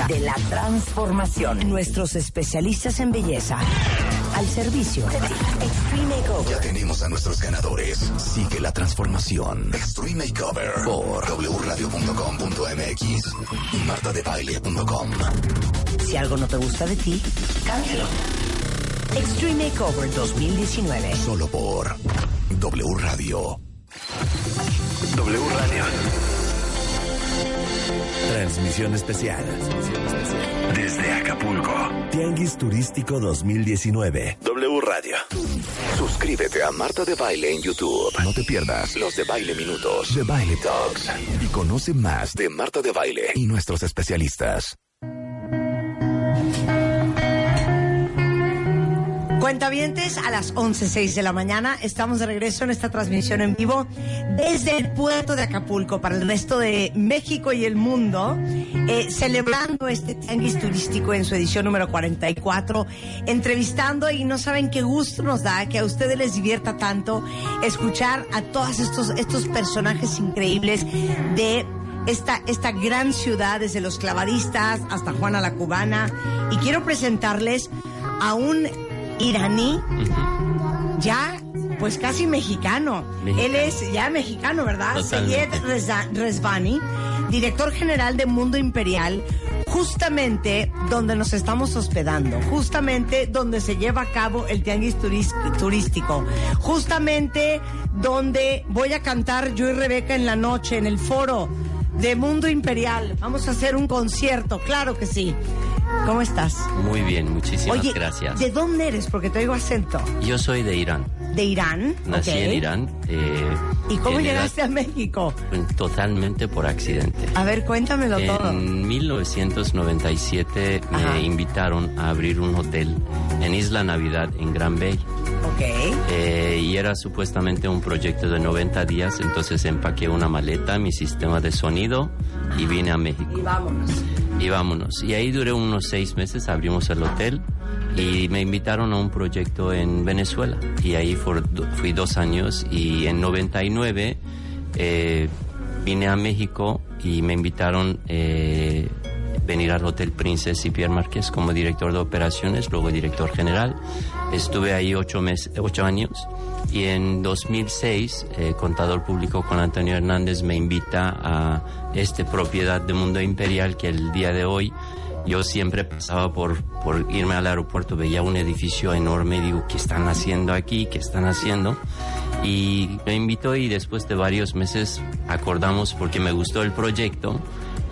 de la transformación. Nuestros especialistas en belleza al servicio. Extreme Makeover. Ya tenemos a nuestros ganadores. Sigue la transformación. Extreme Makeover por wradio.com.mx y martadebaile.com. Si algo no te gusta de ti, cámbialo. Extreme Makeover 2019. Solo por W Radio. W Radio. Transmisión especial. Desde Acapulco. Tianguis Turístico 2019. W Radio. Suscríbete a Marta de Baile en YouTube. No te pierdas los de Baile Minutos, de Baile Talks. Y conoce más de Marta de Baile y nuestros especialistas. Cuentavientes, a las 11.06 de la mañana estamos de regreso en esta transmisión en vivo desde el puerto de Acapulco para el resto de México y el mundo, eh, celebrando este tianguis turístico en su edición número 44, entrevistando y no saben qué gusto nos da que a ustedes les divierta tanto escuchar a todos estos, estos personajes increíbles de esta, esta gran ciudad, desde los clavadistas hasta Juana la Cubana. Y quiero presentarles a un iraní ya pues casi mexicano. Mexicano. Él es ya mexicano, ¿verdad? Totalmente. Seyed Reza- Rezvani, director general de Mundo Imperial, justamente donde nos estamos hospedando, justamente donde se lleva a cabo el tianguis turístico, justamente donde voy a cantar yo y Rebeca en la noche en el foro de Mundo Imperial. Vamos a hacer un concierto, claro que sí. ¿Cómo estás? Muy bien, muchísimas Oye, gracias. ¿de dónde eres? Porque te oigo acento. Yo soy de Irán. De Irán. Nací en Irán. eh, ¿Y cómo edad- llegaste a México? Totalmente por accidente. A ver, cuéntamelo todo. En 1997 me invitaron a abrir un hotel en Isla Navidad, en Gran Bay. Ok. Eh, y era supuestamente un proyecto de 90 días, entonces empaqué una maleta, mi sistema de sonido y vine a México. Y vámonos. Y vámonos. Y ahí duré unos seis meses, abrimos el hotel y me invitaron a un proyecto en Venezuela. Y ahí for- fui dos años y en 99 eh, vine a México y me invitaron eh, venir al Hotel Princess y Pierre Márquez como director de operaciones, luego director general. Estuve ahí ocho, meses, ocho años y en 2006, eh, contador público con Antonio Hernández me invita a esta propiedad de Mundo Imperial que el día de hoy yo siempre pasaba por, por irme al aeropuerto, veía un edificio enorme digo, ¿qué están haciendo aquí? ¿Qué están haciendo? Y me invitó y después de varios meses acordamos porque me gustó el proyecto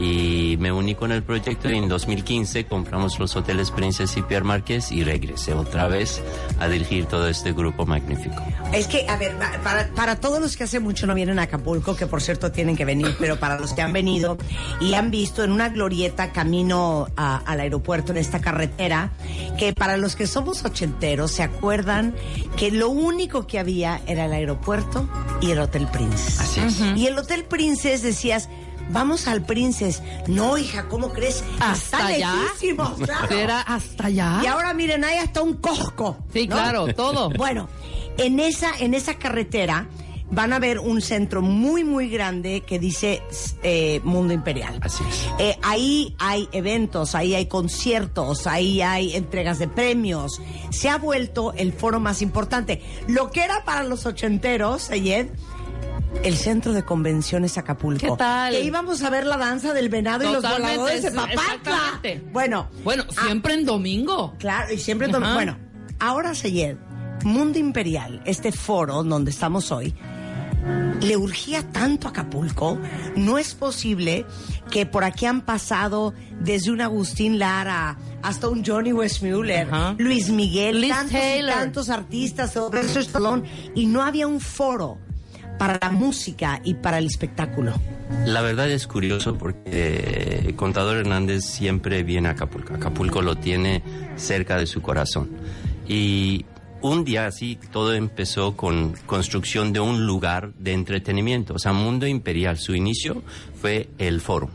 y me uní con el proyecto y en 2015 compramos los hoteles Princess y Pierre Márquez y regresé otra vez a dirigir todo este grupo magnífico. Es que, a ver, pa- para, para todos los que hace mucho no vienen a Acapulco, que por cierto tienen que venir, pero para los que han venido y han visto en una glorieta camino a- al aeropuerto en esta carretera, que para los que somos ochenteros se acuerdan que lo único que había era el aeropuerto y el Hotel Princess. Así es. Y el Hotel Princess decías, vamos al Princess. No, hija, ¿cómo crees? ¿Hasta Está allá? claro. ¿Era hasta allá? Y ahora miren, hay hasta un Costco. Sí, ¿no? claro, todo. Bueno, en esa, en esa carretera van a ver un centro muy, muy grande que dice eh, Mundo Imperial. Así es. Eh, ahí hay eventos, ahí hay conciertos, ahí hay entregas de premios. Se ha vuelto el foro más importante. Lo que era para los ochenteros, Sayed, el centro de convenciones Acapulco. ¿Qué tal? Que íbamos a ver la danza del venado y los voladores de. Bueno. Bueno, siempre en domingo. Claro, y siempre en domingo. Bueno, ahora Sayed, Mundo Imperial, este foro donde estamos hoy, le urgía tanto a Acapulco, no es posible que por aquí han pasado desde un Agustín Lara hasta un Johnny Westmuller, Luis Miguel, Liz tantos y Taylor. tantos artistas, Sylvester Stallone, y no había un foro para la música y para el espectáculo. La verdad es curioso porque eh, Contador Hernández siempre viene a Acapulco. Acapulco lo tiene cerca de su corazón. Y un día así todo empezó con construcción de un lugar de entretenimiento. O sea, Mundo Imperial, su inicio fue el foro.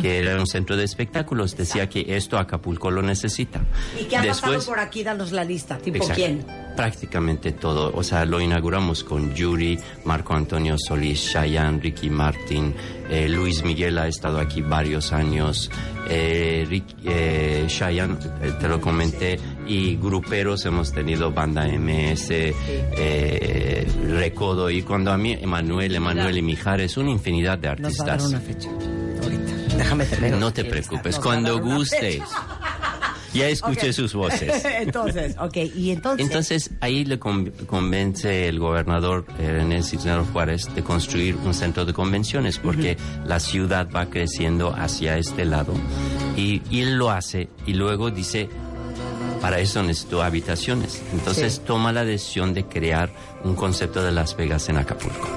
Que era un centro de espectáculos, decía que esto Acapulco lo necesita. ¿Y qué ha pasado Después, por aquí? Danos la lista. ¿Tipo Exacto. quién? Prácticamente todo. O sea, lo inauguramos con Yuri, Marco Antonio Solís, Chayanne, Ricky Martin, eh, Luis Miguel ha estado aquí varios años, eh, Rick- eh, Chayanne, eh, te lo comenté, y gruperos hemos tenido Banda MS, eh, Recodo, y cuando a mí, Emanuel, Emanuel y Mijares, una infinidad de Nos va a dar artistas. una fecha. Déjame terminar. No te preocupes, cuando gustes. Ya escuché sus voces. entonces, ok, y entonces. Entonces ahí le con- convence el gobernador eh, René Cisneros Juárez de construir un centro de convenciones porque la ciudad va creciendo hacia este lado y, y él lo hace y luego dice para eso necesito habitaciones. Entonces Sí. toma la decisión de crear un concepto de Las Vegas en Acapulco.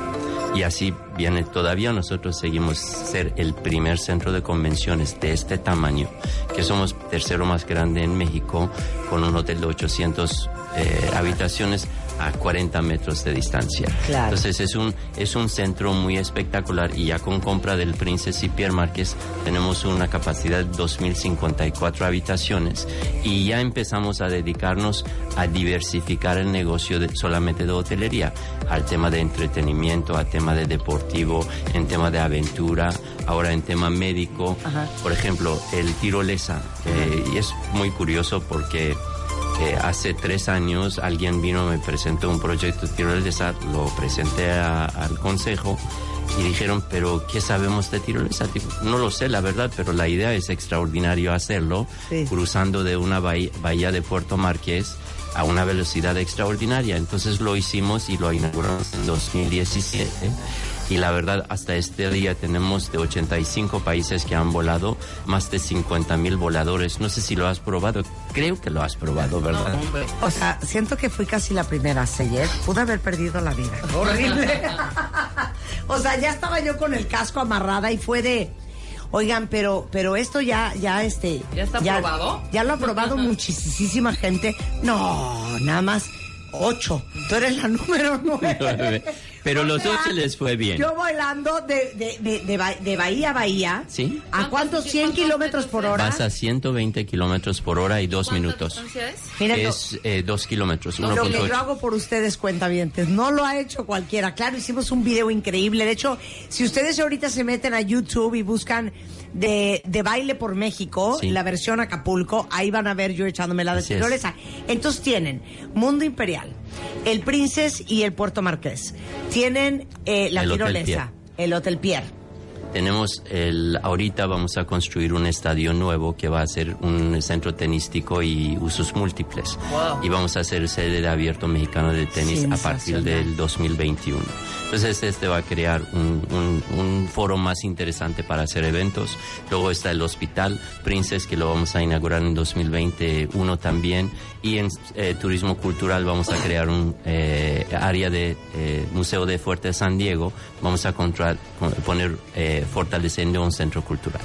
Y así viene todavía nosotros seguimos ser el primer centro de convenciones de este tamaño, que somos tercero más grande en México, con un hotel de 800 eh, habitaciones, a 40 metros de distancia. Claro. Entonces es un, es un centro muy espectacular y ya con compra del Princess y Pierre Márquez tenemos una capacidad de 2.054 habitaciones y ya empezamos a dedicarnos a diversificar el negocio de, solamente de hotelería, al tema de entretenimiento, al tema de deportivo, en tema de aventura, ahora en tema médico. Por ejemplo, el tirolesa. eh, y es muy curioso porque eh, hace tres años alguien vino, me presentó un proyecto de tirolesa, lo presenté a- al consejo y dijeron, pero ¿qué sabemos de tirolesa? Digo, no lo sé, la verdad, pero la idea es extraordinario hacerlo, cruzando de una bahía, bahía de Puerto Marqués a una velocidad extraordinaria. Entonces lo hicimos y lo inauguramos en 2017. Y la verdad, hasta este día tenemos de 85 países que han volado, más de 50 mil voladores. No sé si lo has probado. Creo que lo has probado, ¿verdad? O sea, siento que fui casi la primera ayer. Pude haber perdido la vida. Horrible. o sea, ya estaba yo con el casco amarrada y fue de. Oigan, pero, pero esto ya, ya, este. ¿Ya está probado? Ya lo ha probado muchísima gente. No, nada más ocho. Tú eres la número nueve. Pero los ocho les fue bien. Yo volando de, de, de, de Ba- de bahía a bahía. ¿Sí? ¿A cuántos? 100 kilómetros por hora. Vas a 120 kilómetros por hora y dos minutos. Es eh, dos kilómetros, Lo que yo 1.8. hago por ustedes, cuentavientes, no lo ha hecho cualquiera. Claro, hicimos un video increíble. De hecho, si ustedes ahorita se meten a YouTube y buscan de, de Baile por México, Sí. la versión Acapulco, ahí van a ver yo echándome la de. Entonces tienen Mundo Imperial, el Princess y el Puerto Marqués. Tienen eh, la El tirolesa, el Hotel Pierre. Tenemos el, ahorita vamos a construir un estadio nuevo que va a ser un centro tenístico y usos múltiples. Wow. Y vamos a ser sede de abierto mexicano de tenis a partir del 2021. Entonces este va a crear un, un- un foro más interesante para hacer eventos. Luego está el Hospital Princess que lo vamos a inaugurar en 2021 también. Y en eh, turismo cultural vamos a crear un eh, área de eh, Museo de Fuerte San Diego. Vamos a contra- con- poner eh, fortaleciendo un centro cultural.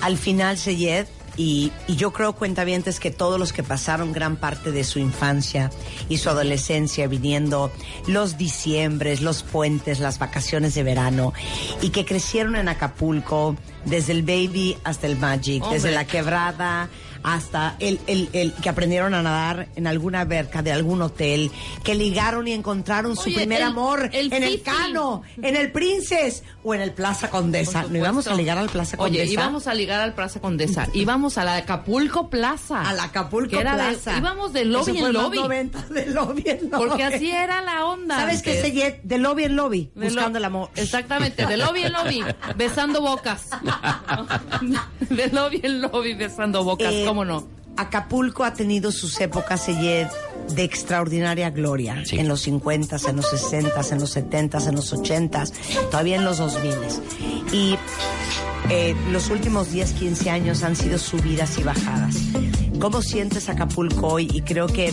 al final Seyed y, y yo creo cuentavientes que todos los que pasaron gran parte de su infancia y su adolescencia viniendo los diciembres, los puentes, las vacaciones de verano y que crecieron en Acapulco desde el baby hasta el magic, Hombre. desde la quebrada hasta el, el, el que aprendieron a nadar en alguna verca de algún hotel, que ligaron y encontraron su Oye, primer el- amor el en el Fifi. Cano, en el Princess o en el Plaza Condesa. ¿No íbamos a ligar al Plaza Condesa? Oye, íbamos a ligar al Plaza Condesa. íbamos a la Acapulco Plaza. A la Acapulco era de- Plaza. íbamos de lobby en lobby. 90, de lobby en lobby. Porque así era la onda. ¿Sabes qué se De lobby en lobby, De buscando lo- el amor. Exactamente, de lobby en lobby, besando bocas. De lobby en lobby, besando bocas, Eh, ¿cómo no? Acapulco ha tenido sus épocas de extraordinaria gloria. En los 50, en los 60, en los 70, en los 80, todavía en los 2000. Y eh, los últimos 10, 15 años han sido subidas y bajadas. ¿Cómo sientes Acapulco hoy? Y creo que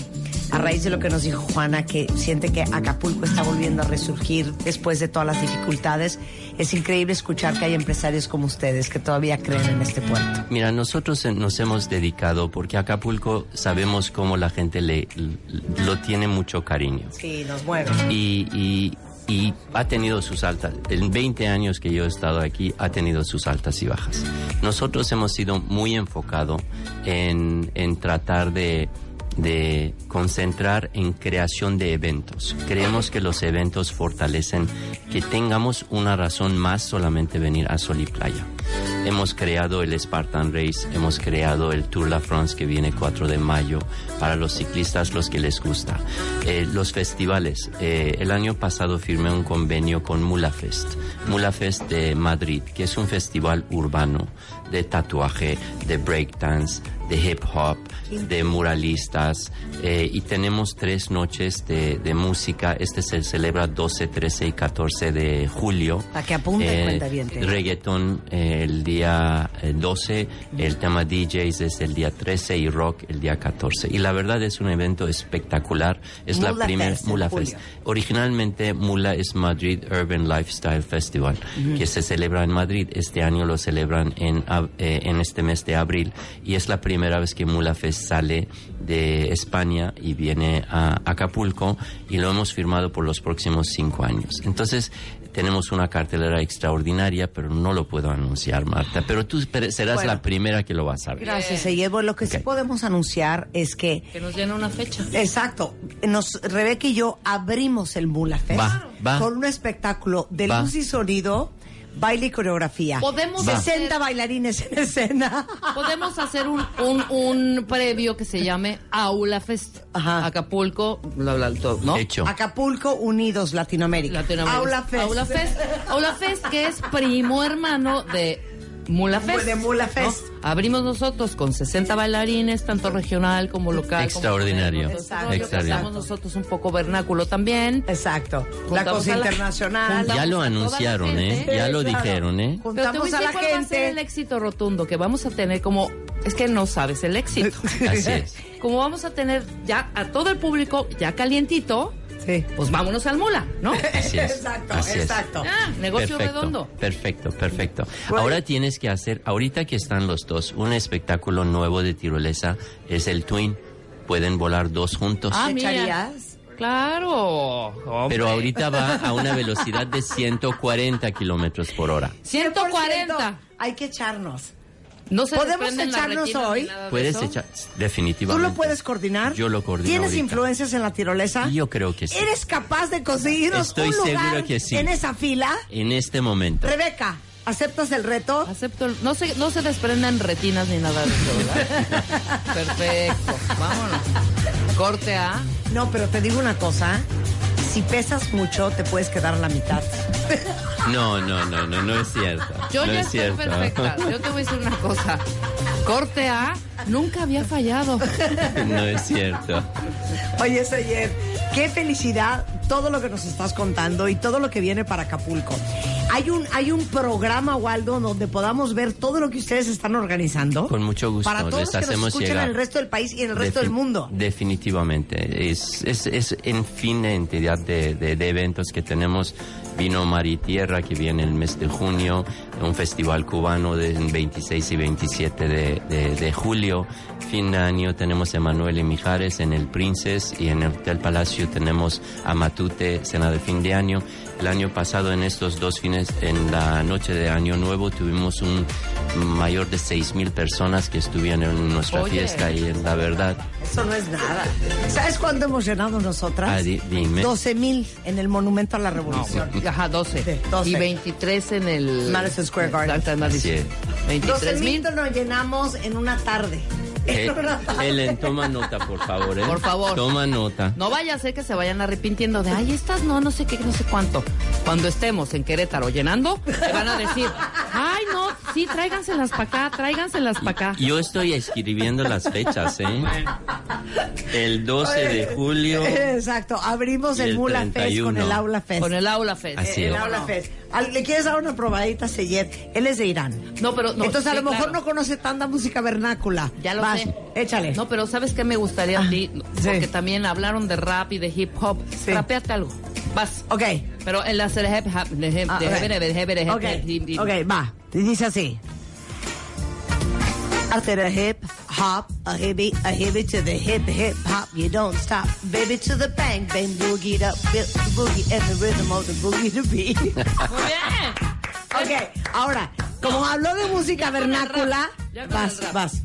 a raíz de lo que nos dijo Juana, que siente que Acapulco está volviendo a resurgir después de todas las dificultades, es increíble escuchar que hay empresarios como ustedes que todavía creen en este puerto. Mira, nosotros nos hemos dedicado porque Acapulco sabemos cómo la gente le, lo tiene mucho cariño. Sí, nos muero. y, y- y ha tenido sus altas. En 20 años que yo he estado aquí, ha tenido sus altas y bajas. Nosotros hemos sido muy enfocados en, en tratar de, de concentrar en creación de eventos. Creemos que los eventos fortalecen que tengamos una razón más solamente venir a Sol y Playa. Hemos creado el Spartan Race, hemos creado el Tour La France que viene 4 de mayo para los ciclistas, los que les gusta. Eh, los festivales. Eh, el año pasado firmé un convenio con Mulafest, Mulafest de Madrid, que es un festival urbano de tatuaje, de breakdance, de hip hop, de muralistas eh, y tenemos tres noches de, de música. Este se celebra 12, 13 y 14 de julio. Para que apunten, Eh, reggaetón eh, el día día eh, 12, el tema DJs es el día 13 y rock el día 14. Y la verdad es un evento espectacular. Es la primera Mula. Fest. Originalmente Mula es Madrid Urban Lifestyle Festival, que se celebra en Madrid. Este año lo celebran en, eh, en este mes de abril y es la primera vez que Mula Fest sale de España y viene a Acapulco y lo hemos firmado por los próximos cinco años. Entonces tenemos una cartelera extraordinaria, pero no lo puedo anunciar, Marta. Pero tú serás Bueno. la primera que lo vas a ver. Gracias, Eyevo. Lo que sí podemos anunciar es que... Que nos llena una fecha. Exacto. Nos, Rebeca y yo abrimos el Mula Fest Va, va. con un espectáculo de Va. luz y sonido, baile y coreografía. Podemos 60 bailarines en escena. Podemos hacer un, un, un previo que se llame Aula Fest. Acapulco, bla, bla, todo, ¿no? Acapulco Unidos Latinoamérica. Latinoamérica. Aula Fest. Aula Fest. Aula Fest, que es primo hermano de Mula Fest. De Mula ¿no? Fest. Abrimos nosotros con 60 bailarines, tanto regional como local. Extraordinario. Como Exacto. Extraordinario. Nosotros un poco vernáculo también. Exacto. Juntamos cosa la- internacional. juntamos Ya lo la anunciaron, gente. ¿eh? Ya lo Claro. dijeron, ¿eh? Pero te a Juntamos la cuál va a ser gente. el éxito rotundo que vamos a tener como es que no sabes el éxito. Así es. Como vamos a tener ya a todo el público ya calientito, pues vámonos al mula, ¿no? Así es. Exacto, Así es. exacto. Ah, negocio perfecto, redondo. Perfecto, perfecto. Ahora tienes que hacer, ahorita que están los dos, un espectáculo nuevo de tirolesa es el Twin. Pueden volar dos juntos. Ah, mira. Claro. hombre. Pero ahorita va a una velocidad de 140 kilómetros por hora. 140. Hay que echarnos. No se ¿Podemos echarnos hoy? Puedes eso? echar, ¿Tú definitivamente. lo puedes coordinar? Yo lo coordino ¿Tienes ahorita. influencias en la tirolesa? Yo creo que sí. ¿Eres capaz de conseguirnos Estoy un lugar seguro que sí. en esa fila? En este momento. Rebeca, ¿aceptas el reto? Acepto. el- No se, no se desprenden retinas ni nada de eso, ¿verdad? Perfecto. Vámonos. Corte A. No, pero te digo una cosa. Si pesas mucho, te puedes quedar a la mitad. No, no, no, no, no es cierto. Yo no ya es estoy cierto. perfecta. Yo te voy a decir una cosa. Corte A nunca había fallado. no es cierto. Oye, Sayer, qué felicidad todo lo que nos estás contando y todo lo que viene para Acapulco. ¿Hay un, hay un programa o algo donde podamos ver todo lo que ustedes están organizando? Con mucho gusto. Para todos Les los que nos hacemos escuchan en el resto del país y en el resto del mundo. Definitivamente. Es, es, es en fin de entidad de, de- de eventos que tenemos. Vino Mar y Tierra, que viene el mes de junio, un festival cubano del 26 y 27 de, de- julio. Fin de año tenemos Emanuel y Mijares en el Princess y en el Hotel Palacio tenemos a Matute, cena de fin de año. El año pasado en estos dos fines, en la noche de Año Nuevo, tuvimos un mayor de 6.000 personas que estuvieron en nuestra Oye. fiesta y la verdad Eso no es nada. ¿Sabes cuánto hemos llenado nosotras? Ah, di- dime. 12 mil en el Monumento a la Revolución. Ajá, 12. 12. Y 23 en el Madison Square Garden. Exacto, en Madison. Así es. 23 12 mil. mil nos llenamos en una tarde. Eh. Helen, toma nota, por favor. ¿eh? Por favor. Toma nota. No vaya a ser que se vayan arrepintiendo de, ay, estas no, no sé qué, no sé cuánto. Cuando estemos en Querétaro llenando, te van a decir, ay, no, sí, tráiganselas para acá, tráiganselas para acá. Yo estoy escribiendo las fechas, ¿eh? El 12 de julio. Exacto, abrimos el, el Mula Fest con 31. el Aula Fest. Con el Aula Fest. Así el es. Aula Fest. Al- ¿Le quieres dar una probadita a Seyed? Él es de Irán. No, pero no, Entonces a sí, lo mejor claro. no conoce tanta música vernácula. Ya lo Vas, Échale. No, pero ¿sabes qué me gustaría a ti? Porque también hablaron de rap y de hip hop. Rapeate algo. Vas. Ok. Pero en la serie hip hop, de hip- Ah, de ok. hip- de hip- de hip- Ok, de hip- de- ok, va. Dice así. After the hip hop, a hippie, a hippie to the hip hip hop, you don't stop, baby to the bang bang boogie it up, the boogie and the rhythm of the boogie to beat. Muy bien. ok, ahora, como habló de música vernácula, vas, vas.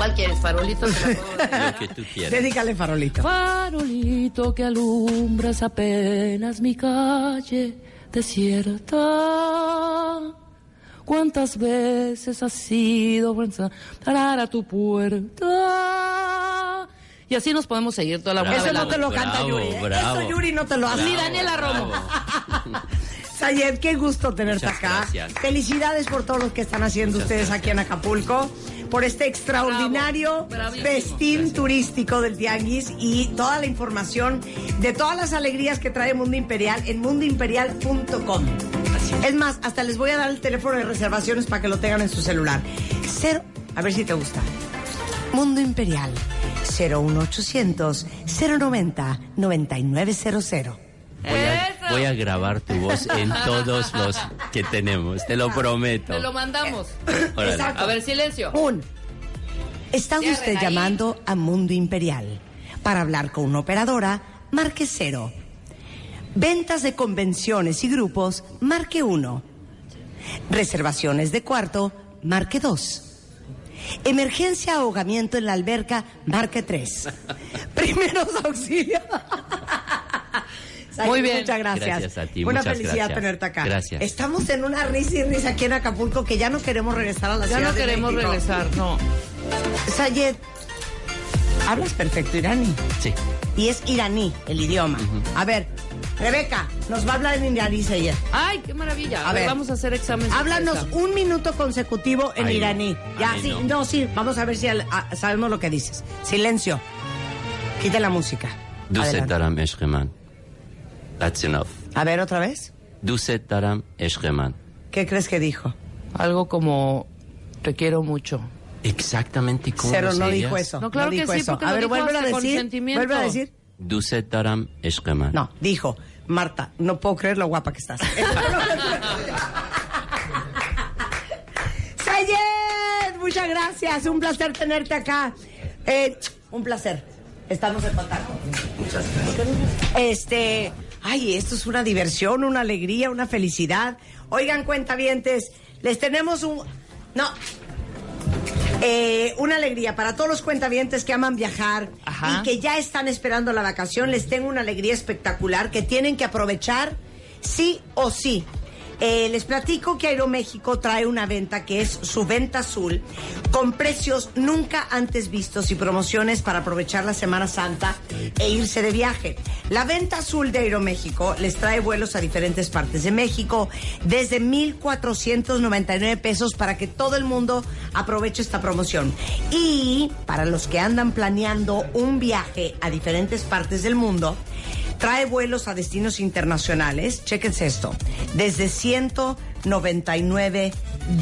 ¿Cuál quieres? Farolito. Te la puedo dar. Lo que tú quieras. Dedícale farolito. Farolito que alumbras apenas mi calle desierta. ¿Cuántas veces has ido a parar a tu puerta? Y así nos podemos seguir toda la buena Eso no te lo canta bravo, Yuri. ¿eh? bravo. Eso Yuri no te lo hace. Ni Daniela Romo. Sayed, qué gusto tenerte Muchas acá. gracias. Felicidades por todo lo que están haciendo ustedes aquí en Acapulco, por este extraordinario Bravo, festín turístico del Tianguis y toda la información de todas las alegrías que trae Mundo Imperial en mundoimperial.com. Es más, hasta les voy a dar el teléfono de reservaciones para que lo tengan en su celular. Cero, a ver si te gusta. Mundo Imperial. 01800 090 9900. Voy a, voy a grabar tu voz en todos los que tenemos, te lo prometo. Te lo mandamos. Órale. Exacto. A ver, silencio. Un. Está Cierren usted ahí. llamando a Mundo Imperial. Para hablar con una operadora, marque cero. Ventas de convenciones y grupos, marque uno. Reservaciones de cuarto, marque dos. Emergencia ahogamiento en la alberca, marque tres. Primeros auxilios. Muy bien. Muchas gracias. Gracias a ti, Una muchas felicidad gracias. tenerte acá. Gracias. Estamos en una risa y risa aquí en Acapulco que ya no queremos regresar a la Ya ciudad no de queremos regresar, no. Sayed, hablas perfecto iraní. Sí. Y es iraní el idioma. A ver, Rebeca, nos va a hablar en iraní, Sayed. Ay, qué maravilla. A, A ver, ver. vamos a hacer examen. Háblanos un minuto consecutivo en Ay, no. iraní. Ya, Ay, sí, no. no. sí, vamos a ver si al- a- sabemos lo que dices. Silencio. Quita la música. Adelante. That's enough. A ver, otra vez. Duset daram eşkeman. ¿Qué crees que dijo? Algo como te quiero mucho. Exactamente como Cero no dijo eso. No, claro que dijo sí, eso. porque A ver, dijo vuelve a decir. sentimiento. Vuelve a decir. Duset daram. No, dijo, Marta, no puedo creer lo guapa que estás. Sayed, muchas gracias. Un placer tenerte acá. Eh, un placer. Estamos en contacto. Muchas gracias. Este, ay, esto es una diversión, una alegría, una felicidad. Oigan, cuentavientes, les tenemos un... No. Eh, una alegría para todos los cuentavientes que aman viajar Ajá. y que ya están esperando la vacación. Les tengo una alegría espectacular que tienen que aprovechar sí o sí. Eh, les platico que Aeroméxico trae una venta que es su venta azul con precios nunca antes vistos y promociones para aprovechar la Semana Santa e irse de viaje. La venta azul de Aeroméxico les trae vuelos a diferentes partes de México desde 1,499 pesos para que todo el mundo aproveche esta promoción. Y para los que andan planeando un viaje a diferentes partes del mundo, Trae vuelos a destinos internacionales, chéquense esto, desde 199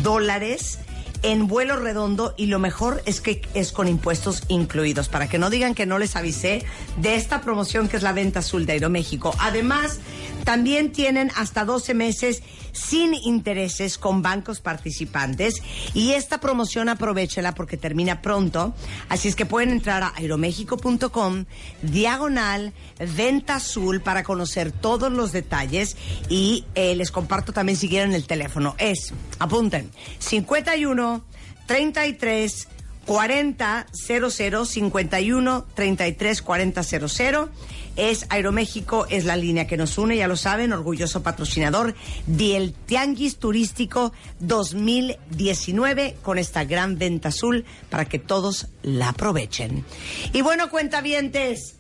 dólares en vuelo redondo y lo mejor es que es con impuestos incluidos, para que no digan que no les avisé de esta promoción que es la venta azul de Aeroméxico. Además, también tienen hasta 12 meses sin intereses con bancos participantes. Y esta promoción aprovechela porque termina pronto, así es que pueden entrar a aeroméxico.com diagonal venta azul para conocer todos los detalles. Y eh, les comparto también si quieren el teléfono. Es, apunten, 51 33 40 00 51 33 40 00 es Aeroméxico, es la línea que nos une, ya lo saben, orgulloso patrocinador del Tianguis Turístico 2019 con esta gran venta azul para que todos la aprovechen. Y bueno, cuentavientes,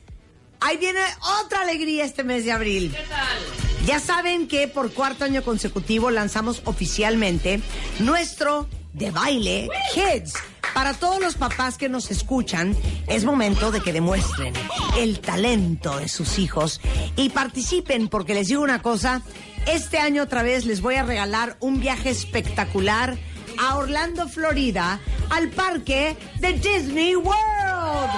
ahí viene otra alegría este mes de abril. ¿Qué tal? Ya saben que por cuarto año consecutivo lanzamos oficialmente nuestro de baile Kids. Para todos los papás que nos escuchan, es momento de que demuestren el talento de sus hijos y participen, porque les digo una cosa, este año otra vez les voy a regalar un viaje espectacular a Orlando, Florida, al parque de Disney World.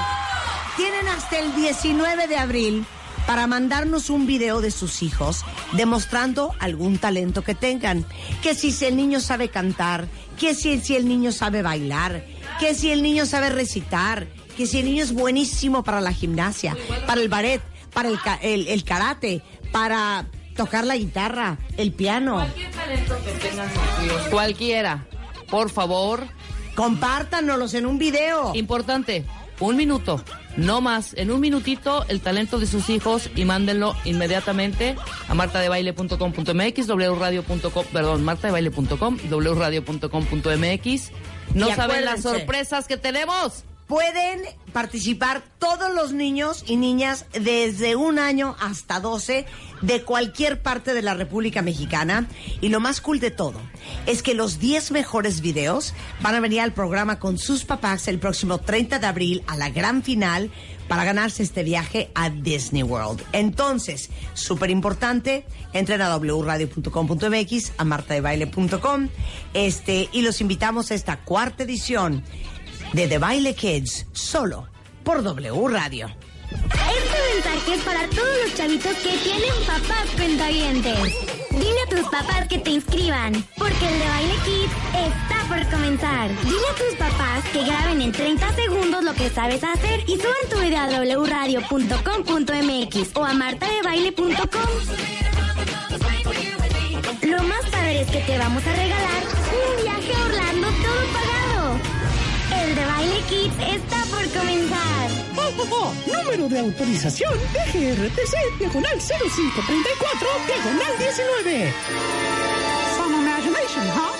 Tienen hasta el 19 de abril para mandarnos un video de sus hijos demostrando algún talento que tengan. Que si el niño sabe cantar, que si, si el niño sabe bailar, que si el niño sabe recitar, que si el niño es buenísimo para la gimnasia, para el ballet, para el, ca- el- el karate, para tocar la guitarra, el piano. Cualquier talento que cualquiera, por favor. Compártanoslos en un video. Importante, un minuto, no más. En un minutito, el talento de sus hijos y mándenlo inmediatamente a martadebaile.com.mx, wradio.com, perdón, martadebaile.com, wradio.com.mx. No saben las sorpresas que tenemos. Pueden participar todos los niños y niñas desde un año hasta 12 de cualquier parte de la República Mexicana. Y lo más cool de todo es que los 10 mejores videos van a venir al programa con sus papás el próximo 30 de abril a la gran final para ganarse este viaje a Disney World. Entonces, súper importante, entren a wradio.com.mx, a martadebaile.com, este, y los invitamos a esta cuarta edición de The Baile Kids, solo por W Radio. Este mensaje es para todos los chavitos que tienen papás cuentavientes. Dile a tus papás que te inscriban, porque el de Baile Kids está por comenzar. Dile a tus papás que graben en 30 segundos lo que sabes hacer y suban tu video a wradio.com.mx o a martadebaile.com. Lo más padre es que te vamos a regalar un viaje a Orlando de Baile Kids está por comenzar. Oh, oh, oh. Número de autorización DGRTC, diagonal 0534, diagonal 19. Some imagination, huh?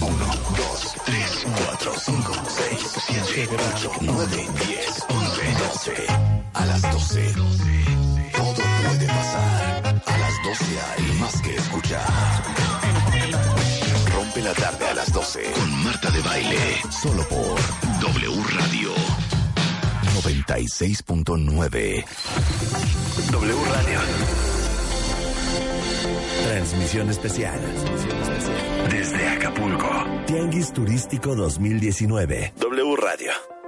1, 2, 3, 4, 5, 6, 7, 8, 9, 10, 11, 12. A las 12. Todo puede pasar. A las 12 hay más que escuchar. Rompe la tarde a las 12 con Marta de Baile. Solo por W Radio 96.9. W Radio. Transmisión especial. Desde Acapulco. Tianguis Turístico 2019. W Radio.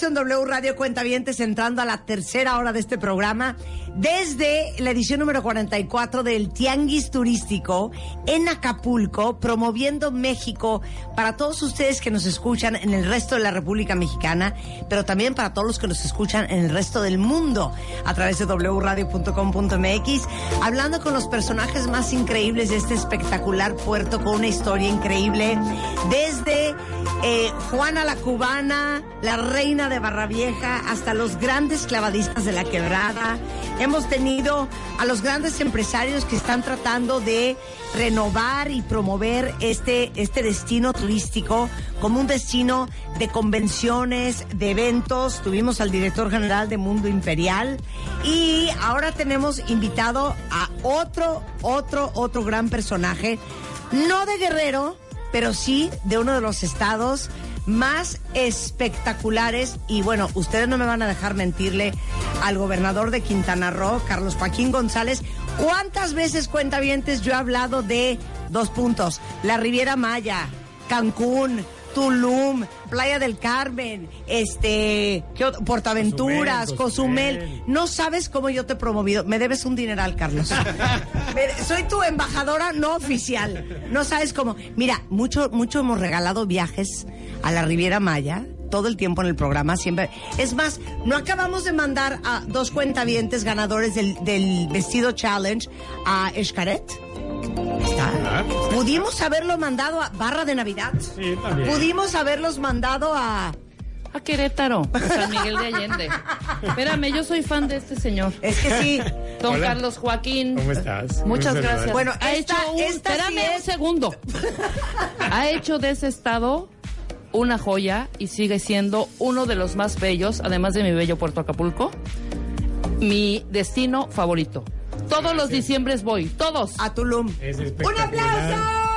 W Radio Cuentavientes, entrando a la tercera hora de este programa, desde la edición número 44 del Tianguis Turístico en Acapulco, promoviendo México para todos ustedes que nos escuchan en el resto de la República Mexicana, pero también para todos los que nos escuchan en el resto del mundo a través de wradio.com.mx, hablando con los personajes más increíbles de este espectacular puerto con una historia increíble, desde eh, Juana la Cubana, la reina de Barra Vieja, hasta los grandes clavadistas de la quebrada. Hemos tenido a los grandes empresarios que están tratando de renovar y promover este, este destino turístico como un destino de convenciones, de eventos. Tuvimos al director general de Mundo Imperial y ahora tenemos invitado a otro, otro, otro gran personaje, no de Guerrero, pero sí de uno de los estados más espectaculares y bueno, ustedes no me van a dejar mentirle al gobernador de Quintana Roo, Carlos Joaquín González, ¿cuántas veces cuentavientes yo he hablado de dos puntos? La Riviera Maya, Cancún, Tulum, Playa del Carmen, este. Portaventuras, Cozumel, Cozumel. No sabes cómo yo te he promovido. Me debes un dineral, Carlos. Me- Soy tu embajadora no oficial. No sabes cómo. Mira, mucho, mucho hemos regalado viajes a la Riviera Maya. Todo el tiempo en el programa, siempre. Es más, no acabamos de mandar a dos cuentavientes ganadores del, del vestido challenge a Escaret. ¿Está? Pudimos haberlo mandado a Barra de Navidad. Sí, también. Pudimos haberlos mandado a. A Querétaro, a San Miguel de Allende. Espérame, yo soy fan de este señor. Es que sí. Don Hola. Carlos Joaquín. ¿Cómo estás? Muchas gracias. Bueno, ha esta- hecho un, esta sí espérame es- un segundo. ha hecho de ese estado una joya y sigue siendo uno de los más bellos, además de mi bello Puerto Acapulco, mi destino favorito. Todos los diciembres voy, todos. A Tulum. Es ¡Un aplauso!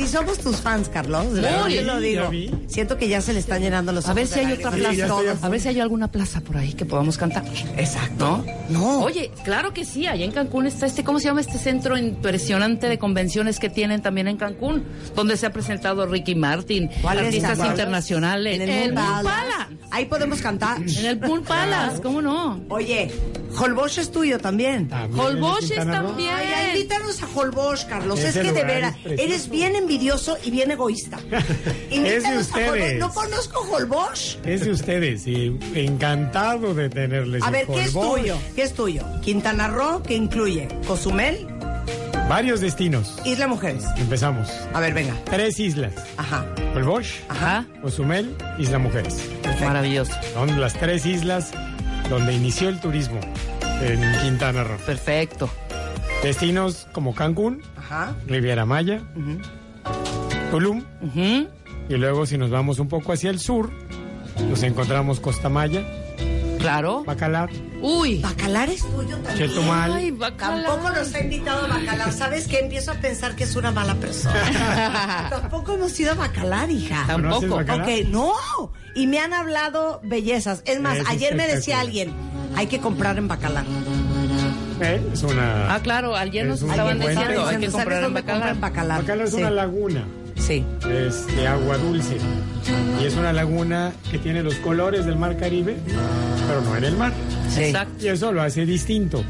Si somos tus fans, Carlos, Uy, yo lo digo. Siento que ya se le están llenando los A ver ojos si hay otra. Sí, plaza. a ver si hay alguna plaza por ahí que podamos cantar. Exacto. ¿No? No. Oye, claro que sí, allá en Cancún está este, ¿cómo se llama este centro impresionante de convenciones que tienen también en Cancún? Donde se ha presentado Ricky Martin, ¿Cuál es, artistas internacionales. En el, Moon Moon Palace. Palace. Ahí podemos cantar. En el Pool Palace, ¿cómo no? Oye, Holbox es tuyo también. También Quintana es también. Ay, invítanos a Holbox, Carlos. Es, que de veras, eres bien envidioso y bien egoísta. Es de ustedes. No conozco Holbox. Es de ustedes y encantado de tenerles A en ver, ¿qué es tuyo? ¿Qué es tuyo? Quintana Roo, que incluye Cozumel, Varios destinos. Isla Mujeres. Empezamos. A ver, venga. Tres islas. Ajá. Holbox, Ajá, Cozumel, Isla Mujeres. maravilloso. Son las tres islas donde inició el turismo en Quintana Roo. Perfecto. Destinos como Cancún, Ajá. Riviera Maya, Tulum, y luego si nos vamos un poco hacia el sur, nos encontramos Costa Maya, Claro. Bacalar. Uy. Bacalar es tuyo también. Chetumal. Ay, Bacalar. Tampoco nos ha invitado a Bacalar. ¿Sabes qué? Empiezo a pensar que es una mala persona. Tampoco hemos ido a Bacalar, hija. ¿Conoces Tampoco. Bacalar? Ok, no. Y me han hablado bellezas. Es más, Es ayer me decía alguien, hay que comprar en Bacalar. Eh, Es una. Ah, claro, ayer nos estaban diciendo, hay que ¿Sabes comprar en Bacalar. en Bacalar? Bacalar es Sí. una laguna. Sí. Es de agua dulce. Y es una laguna que tiene los colores del mar Caribe, pero no en el mar. Sí. Exacto. Y eso lo hace distinto.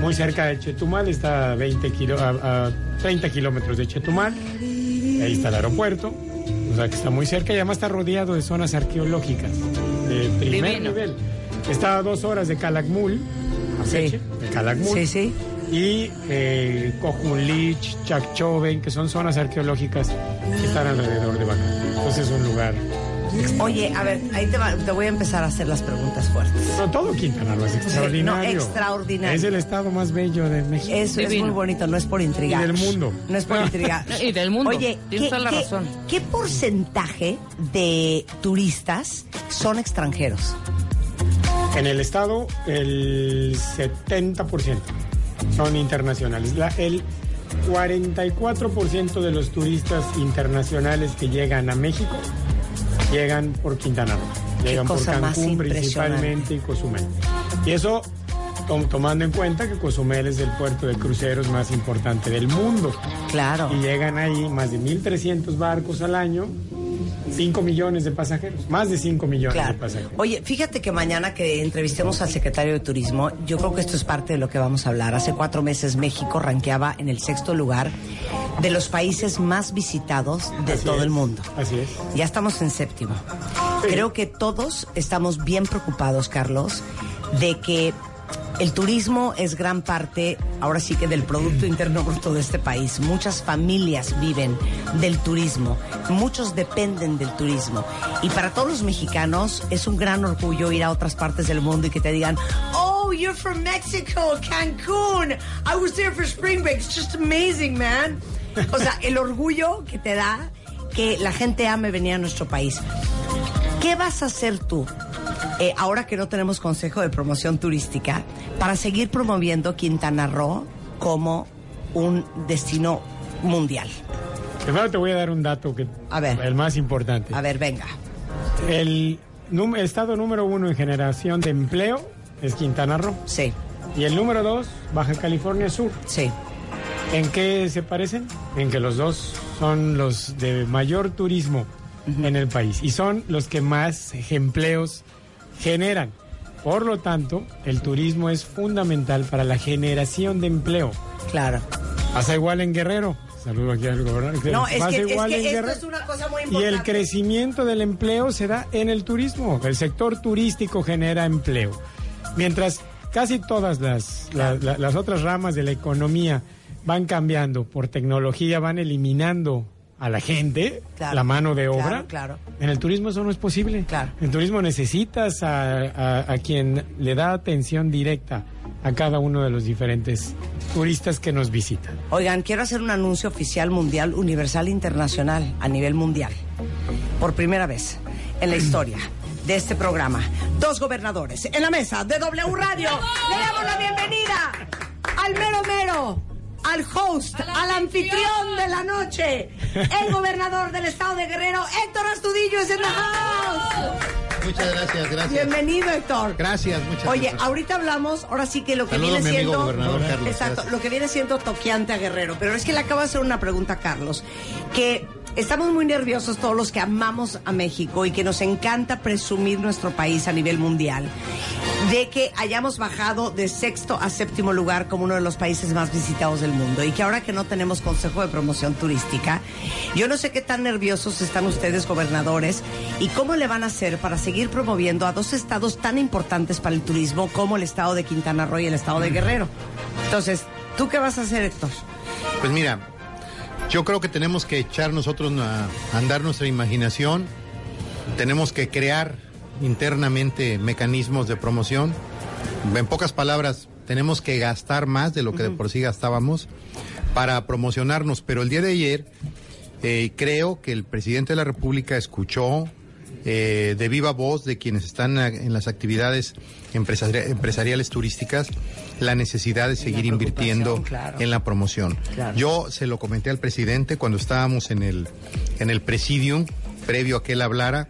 Muy cerca de Chetumal, está a, 20 kilo- a, a 30 kilómetros de Chetumal. Ahí está el aeropuerto. O sea que está muy cerca y además está rodeado de zonas arqueológicas de primer Divino. nivel. Está a dos horas de Calakmul, Campeche, de Calakmul. Sí, sí. Y eh, Cojunlich, Chacchoven, que son zonas arqueológicas que están alrededor de Bacalar. Entonces es un lugar. Oye, a ver, ahí te, va- te voy a empezar a hacer las preguntas fuertes. No, todo Quintana Roo es extraordinario. no, extraordinario. Es el estado más bello de México. Eso es muy bonito, no es por intrigar. Y del mundo. No es por intrigar. Y del mundo. Oye, Tienes ¿qué, toda la qué- razón. qué porcentaje de turistas son extranjeros? En el estado, el 70% son internacionales. La- el 44% de los turistas internacionales que llegan a México llegan por Quintana Roo. Llegan por Cancún principalmente y Cozumel. Y eso tom- tomando en cuenta que Cozumel es el puerto de cruceros más importante del mundo. Claro. Y llegan ahí más de 1.300 barcos al año, 5 millones de pasajeros, más de 5 millones Claro. de pasajeros. Oye, fíjate que mañana que entrevistemos al secretario de Turismo, yo creo que esto es parte de lo que vamos a hablar. Hace cuatro meses México ranqueaba en el sexto lugar de los países más visitados de Así todo es, el mundo. Así es. Ya estamos en séptimo. Creo que todos estamos bien preocupados, Carlos, de que el turismo es gran parte, ahora sí que del Producto Interno Bruto de este país. Muchas familias viven del turismo, muchos dependen del turismo. Y para todos los mexicanos es un gran orgullo ir a otras partes del mundo y que te digan, oh, you're from Mexico, Cancún. I was there for spring break. It's just amazing, man. O sea, el orgullo que te da que la gente ame venir a nuestro país. ¿Qué vas a hacer tú, eh, ahora que no tenemos consejo de promoción turística, para seguir promoviendo Quintana Roo como un destino mundial? Primero te voy a dar un dato que A ver. el más importante. A ver, venga. El estado número uno en generación de empleo es Quintana Roo. Sí. Y el número dos, Baja California Sur. Sí. ¿En qué se parecen? En que los dos son los de mayor turismo en el país y son los que más empleos generan. Por lo tanto, el turismo es fundamental para la generación de empleo. Claro. Pasa igual en Guerrero. Saludo aquí al gobernador. No, es que, es que en esto es una cosa muy Y importante. el crecimiento del empleo se da en el turismo. El sector turístico genera empleo. Mientras casi todas las, la- la- las otras ramas de la economía van cambiando por tecnología, van eliminando a la gente, Claro, la mano de claro, obra. claro. En el turismo eso no es posible. En turismo necesitas a, a- a quien le da atención directa a cada uno de los diferentes turistas que nos visitan. Oigan, quiero hacer un anuncio oficial mundial, universal, internacional, a nivel mundial. Por primera vez en la historia de este programa, dos gobernadores en la mesa de W Radio. Le damos la bienvenida al mero mero, al host, al anfitrión de la noche, el gobernador del estado de Guerrero, Héctor Astudillo, es en la house. Muchas gracias, gracias. Bienvenido, Héctor. Gracias, muchas Oye, gracias. ahorita hablamos, ahora sí que lo que Saludo a viene mi amigo siendo. gobernador Carlos, exacto, gracias. lo que viene siendo toqueante a Guerrero. Pero es que le acabo de hacer una pregunta a Carlos. Que estamos muy nerviosos todos los que amamos a México y que nos encanta presumir nuestro país a nivel mundial. De que hayamos bajado de sexto a séptimo lugar como uno de los países más visitados del mundo. Y que ahora que no tenemos consejo de promoción turística, yo no sé qué tan nerviosos están ustedes, gobernadores, y cómo le van a hacer para seguir promoviendo a dos estados tan importantes para el turismo como el estado de Quintana Roo y el estado de Guerrero. Entonces, ¿tú qué vas a hacer, Héctor? Pues mira, yo creo que tenemos que echar nosotros a andar nuestra imaginación, tenemos que crear internamente mecanismos de promoción. En pocas palabras, tenemos que gastar más de lo que de por sí gastábamos para promocionarnos. Pero el día de ayer eh, creo que el presidente de la República escuchó eh, de viva voz de quienes están a- en las actividades empresari- empresariales turísticas la necesidad de seguir invirtiendo claro. en la promoción. Claro. Yo se lo comenté al presidente cuando estábamos en el, en el presidium, previo a que él hablara,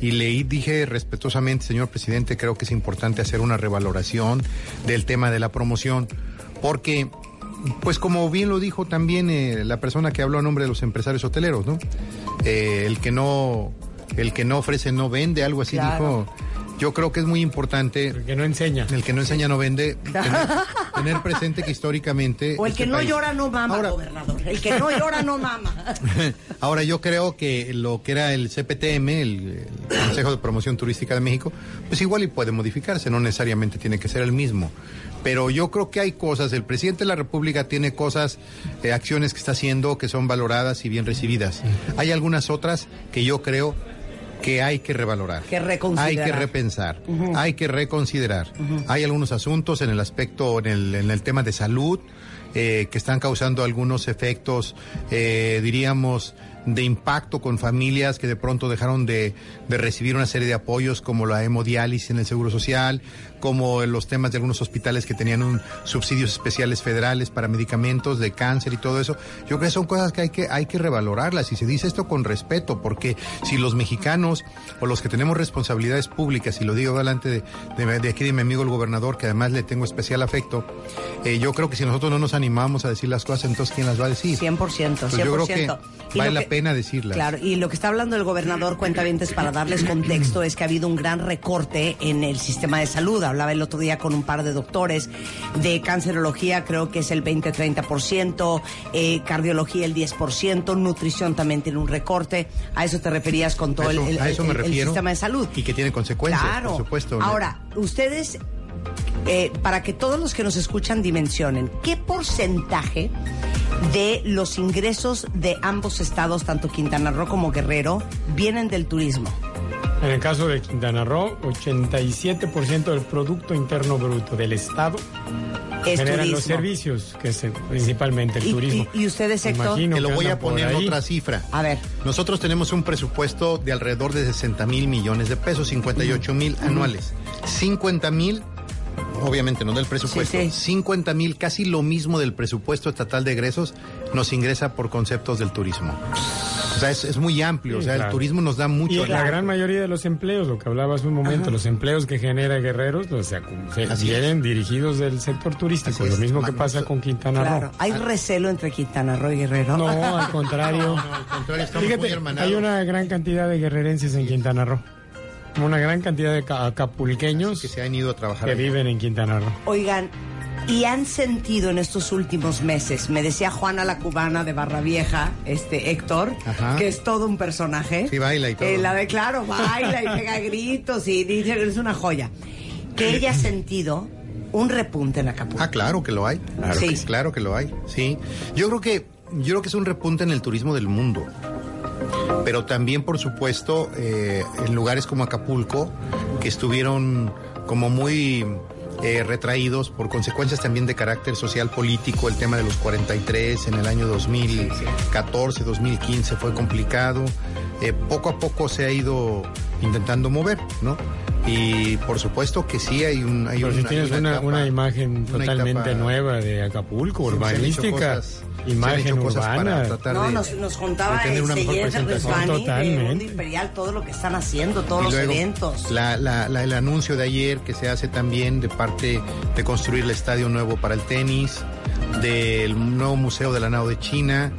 y le dije respetuosamente, señor presidente, creo que es importante hacer una revaloración del tema de la promoción, porque, pues como bien lo dijo también eh, la persona que habló a nombre de los empresarios hoteleros, ¿no? Eh, el que no, el que no ofrece no vende, algo así Claro. dijo. Yo creo que es muy importante. El que no enseña. El que no enseña no vende. Tener, tener presente que históricamente. O el este que no país- llora no mama, gobernador. El que no llora no mama. Ahora yo creo que lo que era el CPTM, el, el Consejo de Promoción Turística de México, pues igual y puede modificarse, no necesariamente tiene que ser el mismo. Pero yo creo que hay cosas, el presidente de la República tiene cosas, eh, acciones que está haciendo que son valoradas y bien recibidas. Hay algunas otras que yo creo que hay que revalorar. Que reconsiderar. Hay que repensar, hay que reconsiderar. Hay algunos asuntos en el aspecto, en el, en el tema de salud, eh, que están causando algunos efectos, eh, diríamos, de impacto con familias que de pronto dejaron de, de recibir una serie de apoyos como la hemodiálisis en el Seguro Social, como en los temas de algunos hospitales que tenían un, subsidios especiales federales para medicamentos de cáncer y todo eso. Yo creo que son cosas que hay que, hay que revalorarlas y se dice esto con respeto, porque si los mexicanos o los que tenemos responsabilidades públicas, y lo digo delante de, de- de aquí de mi amigo el gobernador, que además le tengo especial afecto, eh, yo creo que si nosotros no nos animamos a decir las cosas, entonces ¿quién las va a decir? 100%, 100%. Pues yo creo que vale la pena decirlas. Claro, y lo que está hablando el gobernador Cuentavientes para darles contexto es que ha habido un gran recorte en el sistema de salud. Hablaba el otro día con un par de doctores de cancerología, creo que es el 20-30%, eh, cardiología el 10%, nutrición también tiene un recorte. A eso te referías con todo el, sistema de salud. Y que tiene consecuencias, Claro. por supuesto. ¿no? Ahora, ustedes, eh, para que todos los que nos escuchan dimensionen, ¿qué porcentaje de los ingresos de ambos estados, tanto Quintana Roo como Guerrero, vienen del turismo? En el caso de Quintana Roo, 87% del Producto Interno Bruto del Estado Es generan los servicios, que es el- principalmente el ¿Y- turismo. y- y ustedes, Héctor? Imagino Te lo que voy a poner en ahí. otra cifra. A ver. Nosotros tenemos un presupuesto de alrededor de 60 mil millones de pesos, 58 mil anuales. 50 mil, obviamente no del presupuesto, Sí, sí. 50 mil, casi lo mismo del presupuesto estatal de egresos, nos ingresa por conceptos del turismo. O sea, es, es muy amplio, o sea, el turismo nos da mucho. Y la gran mayoría de los empleos, lo que hablaba hace un momento, los empleos que genera Guerreros, o sea, se vienen dirigidos del sector turístico, lo mismo que pasa con Quintana Claro. Roo. ¿Hay recelo entre Quintana Roo y Guerrero? No, al contrario. al contrario, estamos Fíjate, muy hay una gran cantidad de guerrerenses en Quintana Roo. Una gran cantidad de ca- acapulqueños que se han ido a trabajar. que allá. viven en Quintana Roo. Oigan, y han sentido en estos últimos meses, me decía Juana la cubana de Barra Vieja, este Héctor, Ajá. que es todo un personaje. Sí, baila y todo. Eh, la de claro, baila y pega gritos y dice que es una joya. Que ella ha sentido un repunte en Acapulco. Ah, claro que lo hay. Claro, Sí. que, claro que lo hay. Sí. Yo creo que yo creo que es un repunte en el turismo del mundo. Pero también, por supuesto, eh, en lugares como Acapulco, que estuvieron como muy eh, retraídos por consecuencias también de carácter social político, el tema de los 43 en el año 2014, 2015 fue complicado. Eh, poco a poco se ha ido intentando mover, ¿no? Y por supuesto que sí hay un... Hay Pero un- si tienes una, etapa- una imagen una totalmente etapa- nueva de Acapulco, urbanística, cosas- se han imagen hecho cosas para urbana. No, de- nos, nos contaba de tener una mejor presentación. Totalmente. Mundo Imperial todo lo que están haciendo, todos Y los luego, eventos. la- la- la- el anuncio de ayer que se hace también de parte de construir el estadio nuevo para el tenis, del nuevo museo de la nao de China,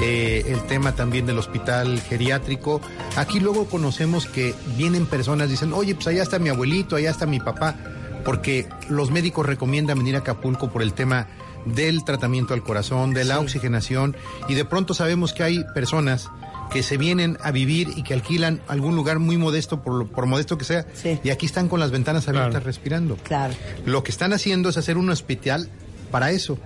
eh, el tema también del hospital geriátrico. Aquí luego conocemos que vienen personas, dicen, oye, pues allá está mi abuelito, allá está mi papá, porque los médicos recomiendan venir a Acapulco por el tema del tratamiento al corazón, de la oxigenación, y de pronto sabemos que hay personas que se vienen a vivir y que alquilan algún lugar muy modesto, por, lo- por modesto que sea, y aquí están con las ventanas abiertas respirando. Claro. Lo que están haciendo es hacer un hospital para eso.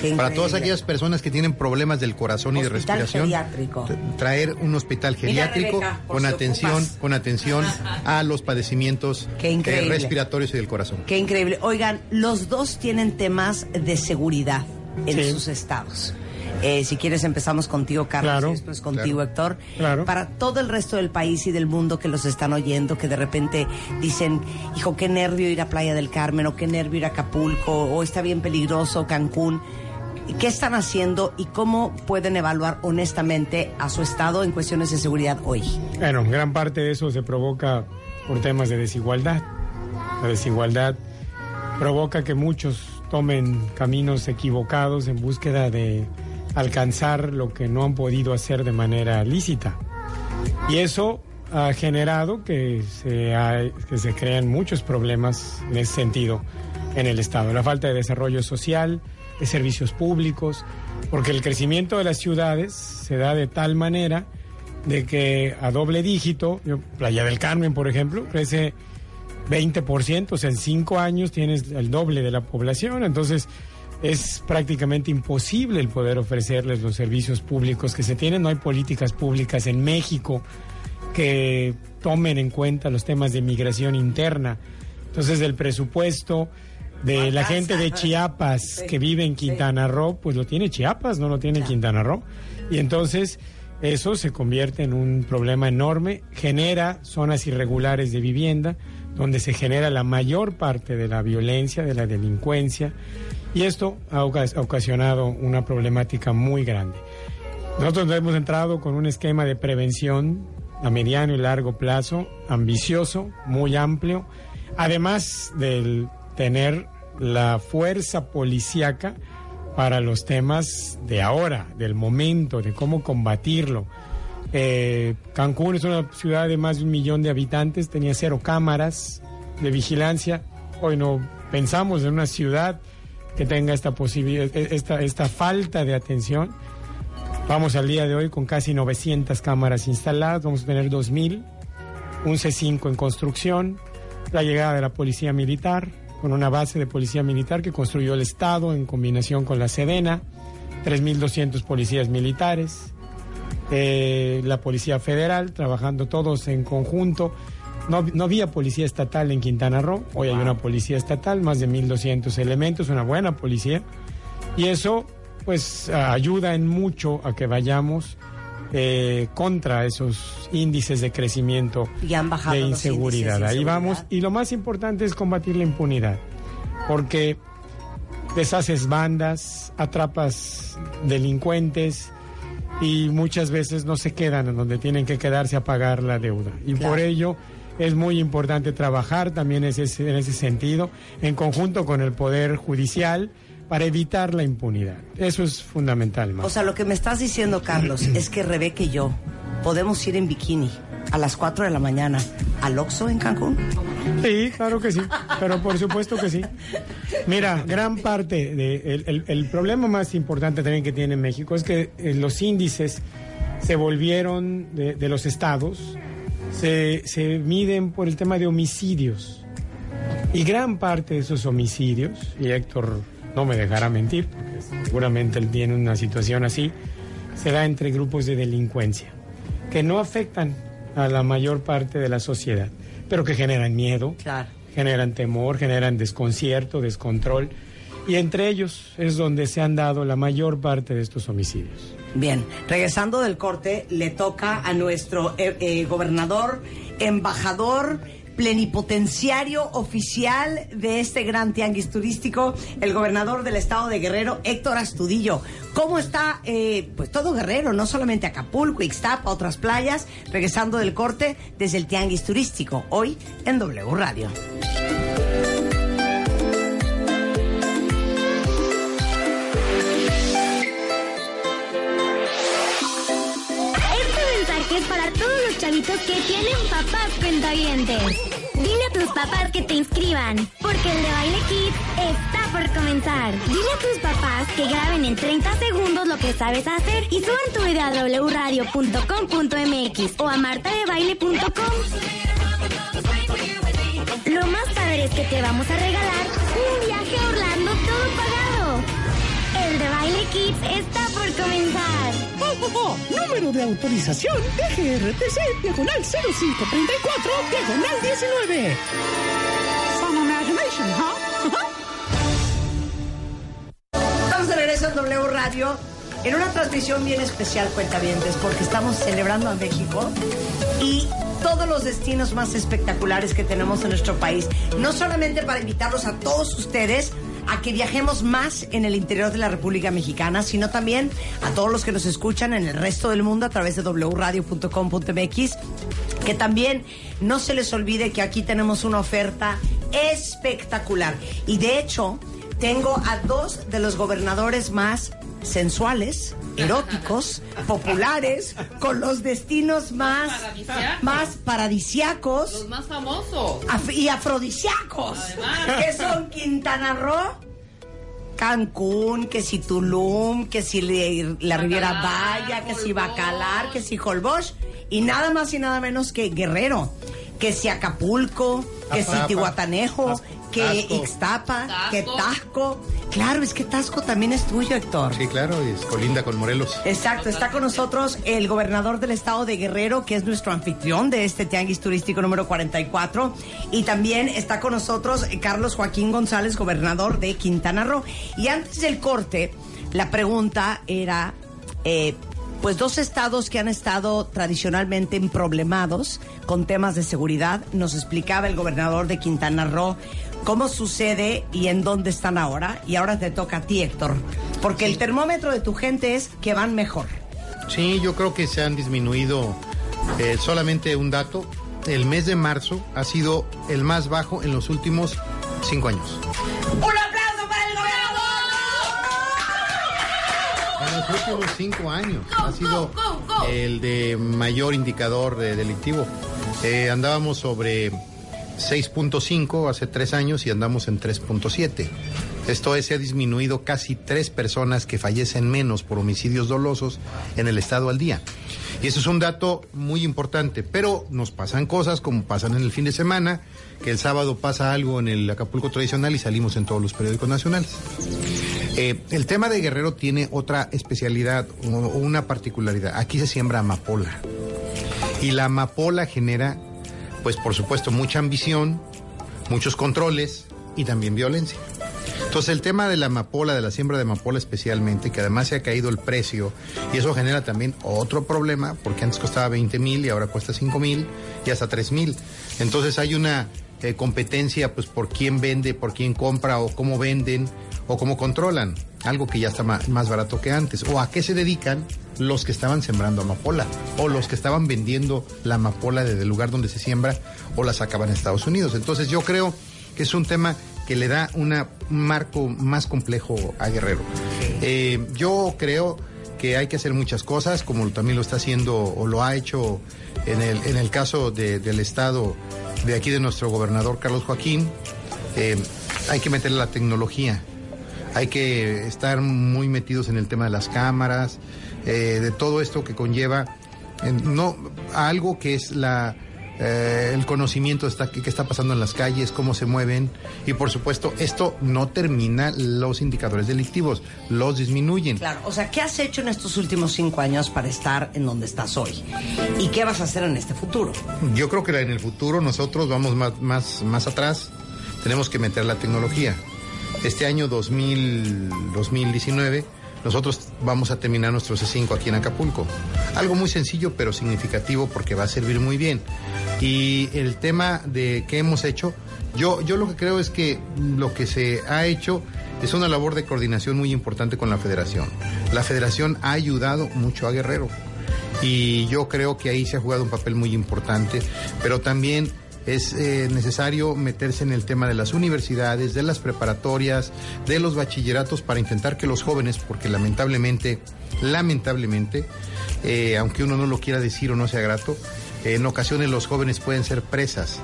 Qué Para todas aquellas personas que tienen problemas del corazón y de Hospital respiración. geriátrico. Traer un hospital Mira, geriátrico Rebeca, con si atención, ocupas. con atención a los padecimientos eh, respiratorios y del corazón. Qué increíble. Oigan, los dos tienen temas de seguridad en Sí. sus estados. Eh, si quieres empezamos contigo, Carlos, Claro. y después contigo, Claro. Héctor. Claro. Para todo el resto del país y del mundo que los están oyendo, que de repente dicen, hijo, qué nervio ir a Playa del Carmen, o qué nervio ir a Acapulco, o está bien peligroso Cancún. ¿Qué están haciendo y cómo pueden evaluar honestamente a su estado en cuestiones de seguridad hoy? Bueno, gran parte de eso se provoca por temas de desigualdad. La desigualdad provoca que muchos tomen caminos equivocados en búsqueda de alcanzar lo que no han podido hacer de manera lícita. Y eso ha generado que se, ha- que se crean muchos problemas en ese sentido en el Estado. La falta de desarrollo social, de servicios públicos, porque el crecimiento de las ciudades se da de tal manera de que a doble dígito, Playa del Carmen, por ejemplo, crece 20%, o sea, en cinco años tienes el doble de la población, entonces es prácticamente imposible el poder ofrecerles los servicios públicos que se tienen. No hay políticas públicas en México que tomen en cuenta los temas de migración interna. Entonces, el presupuesto de la gente de Chiapas que vive en Quintana Roo, pues lo tiene Chiapas, no lo tiene Quintana Roo. Y entonces eso se convierte en un problema enorme, genera zonas irregulares de vivienda, donde se genera la mayor parte de la violencia, de la delincuencia, y esto ha ocas- ha ocasionado una problemática muy grande. Nosotros hemos entrado con un esquema de prevención a mediano y largo plazo, ambicioso, muy amplio, además de tener la fuerza policíaca para los temas de ahora, del momento, de cómo combatirlo. Eh, Cancún es una ciudad de más de un millón de habitantes, tenía cero cámaras de vigilancia. Hoy no pensamos en una ciudad que tenga esta posibilidad, esta, esta falta de atención. Vamos al día de hoy con casi 900 cámaras instaladas, vamos a tener 2.000, un C5 en construcción, la llegada de la policía militar, con una base de policía militar que construyó el Estado en combinación con la Sedena, 3.200 policías militares, eh, la Policía Federal, trabajando todos en conjunto. No, no había policía estatal en Quintana Roo, hoy hay una policía estatal, más de 1.200 elementos, una buena policía. Y eso pues ayuda en mucho a que vayamos eh, contra esos índices de crecimiento Y han bajado de inseguridad. Ahí vamos. Y lo más importante es combatir la impunidad, porque deshaces bandas, atrapas delincuentes y muchas veces no se quedan en donde tienen que quedarse a pagar la deuda. Y por ello es muy importante trabajar también ese- en ese sentido, en conjunto con el Poder Judicial, para evitar la impunidad. Eso es fundamental. O sea, lo que me estás diciendo, Carlos, es que Rebeca y yo podemos ir en bikini a las 4 de la mañana al Oxxo en Cancún. Sí, claro que sí, pero por supuesto que sí. Mira, gran parte de el, el- el problema más importante también que tiene México es que eh, los índices se volvieron de, de los estados, se, se miden por el tema de homicidios. Y gran parte de esos homicidios, y Héctor no me dejará mentir, porque seguramente él tiene una situación así, se da entre grupos de delincuencia, que no afectan a la mayor parte de la sociedad, pero que generan miedo, generan temor, generan desconcierto, descontrol, y entre ellos es donde se han dado la mayor parte de estos homicidios. Bien, regresando del corte, le toca a nuestro eh, eh, gobernador, embajador, plenipotenciario oficial de este gran tianguis turístico, el gobernador del estado de Guerrero, Héctor Astudillo. ¿Cómo está, eh, pues todo Guerrero, no solamente Acapulco, Ixtapa, otras playas? Regresando del corte desde el tianguis turístico, hoy en W Radio. Chavitos que tienen papás cuentavientes. Dile a tus papás que te inscriban, porque el de Baile Kids está por comenzar. Dile a tus papás que graben en 30 segundos lo que sabes hacer y suban tu video a wradio.com.mx o a martadebaile.com. Lo más padre es que te vamos a regalar un viaje a Orlando todo pagado. El de Baile Kids está por comenzar. Oh. Número de autorización DGRTC, diagonal 0534, diagonal 19. Some imagination, huh? Estamos de regreso en W Radio en una transmisión bien especial, cuentavientes, porque estamos celebrando a México y todos los destinos más espectaculares que tenemos en nuestro país. No solamente para invitarlos a todos ustedes a que viajemos más en el interior de la República Mexicana, sino también a todos los que nos escuchan en el resto del mundo a través de wradio.com.mx, que también no se les olvide que aquí tenemos una oferta espectacular. Y de hecho, tengo a dos de los gobernadores más sensuales, eróticos, populares, con los destinos más, más paradisiacos Los más famosos. af- y afrodisíacos, Además. que son Quintana Roo, Cancún, que si Tulum, que si le- la Riviera Maya, que si Bacalar, que si Holbox, y nada más y nada menos que Guerrero, que si Acapulco, que si Azapa, Tihuatanejo, que Tasco. Ixtapa, Tasco. que Tasco. Claro, es que Tasco también es tuyo, Héctor. Sí, claro, es colinda con Morelos. Exacto, está con nosotros el gobernador del estado de Guerrero, que es nuestro anfitrión de este tianguis turístico número 44. Y también está con nosotros Carlos Joaquín González, gobernador de Quintana Roo. Y antes del corte, la pregunta era, eh, pues dos estados que han estado tradicionalmente problemados con temas de seguridad. Nos explicaba el gobernador de Quintana Roo cómo sucede y en dónde están ahora. Y ahora te toca a ti, Héctor. Porque el termómetro de tu gente es que van mejor. Sí, yo creo que se han disminuido eh, solamente un dato. El mes de marzo ha sido el más bajo en los últimos cinco años. ¡Un aplauso para el En los últimos cinco años ha sido el de mayor indicador de delictivo. Eh, andábamos sobre 6.5 hace tres años y andamos en 3.7. Esto es, se ha disminuido casi tres personas que fallecen menos por homicidios dolosos en el estado al día. Y eso es un dato muy importante, pero nos pasan cosas como pasan en el fin de semana, que el sábado pasa algo en el Acapulco tradicional y salimos en todos los periódicos nacionales. Eh, el tema de Guerrero tiene otra especialidad o una particularidad. Aquí se siembra amapola. Y la amapola genera, pues por supuesto, mucha ambición, muchos controles y también violencia. Entonces el tema de la amapola, de la siembra de amapola especialmente, que además se ha caído el precio, y eso genera también otro problema, porque antes costaba 20 mil y ahora cuesta 5 mil y hasta 3 mil. Entonces hay una eh, competencia pues por quién vende, por quién compra o cómo venden o cómo controlan, algo que ya está más barato que antes. O a qué se dedican los que estaban sembrando amapola o los que estaban vendiendo la amapola desde el lugar donde se siembra o la sacaban en Estados Unidos. Entonces yo creo que es un tema que le da una, un marco más complejo a Guerrero. Eh, yo creo que hay que hacer muchas cosas, como también lo está haciendo o lo ha hecho en el, en el caso de- del estado de aquí de nuestro gobernador Carlos Joaquín. Eh, hay que meter la tecnología, hay que estar muy metidos en el tema de las cámaras, eh, de todo esto que conlleva eh, no algo que es la eh, el conocimiento está, que está pasando en las calles, cómo se mueven y por supuesto esto no termina los indicadores delictivos, los disminuyen. Claro, o sea, ¿qué has hecho en estos últimos cinco años para estar en donde estás hoy? ¿Y qué vas a hacer en este futuro? Yo creo que en el futuro nosotros vamos más, más, más atrás, tenemos que meter la tecnología. Este año 2000, 2019 nosotros vamos a terminar nuestro C5 aquí en Acapulco. Algo muy sencillo pero significativo porque va a servir muy bien. Y el tema de qué hemos hecho, yo, yo lo que creo es que lo que se ha hecho es una labor de coordinación muy importante con la federación. La federación ha ayudado mucho a Guerrero y yo creo que ahí se ha jugado un papel muy importante, pero también es eh, necesario meterse en el tema de las universidades, de las preparatorias, de los bachilleratos para intentar que los jóvenes, porque lamentablemente, lamentablemente, eh, aunque uno no lo quiera decir o no sea grato, en ocasiones los jóvenes pueden ser presas,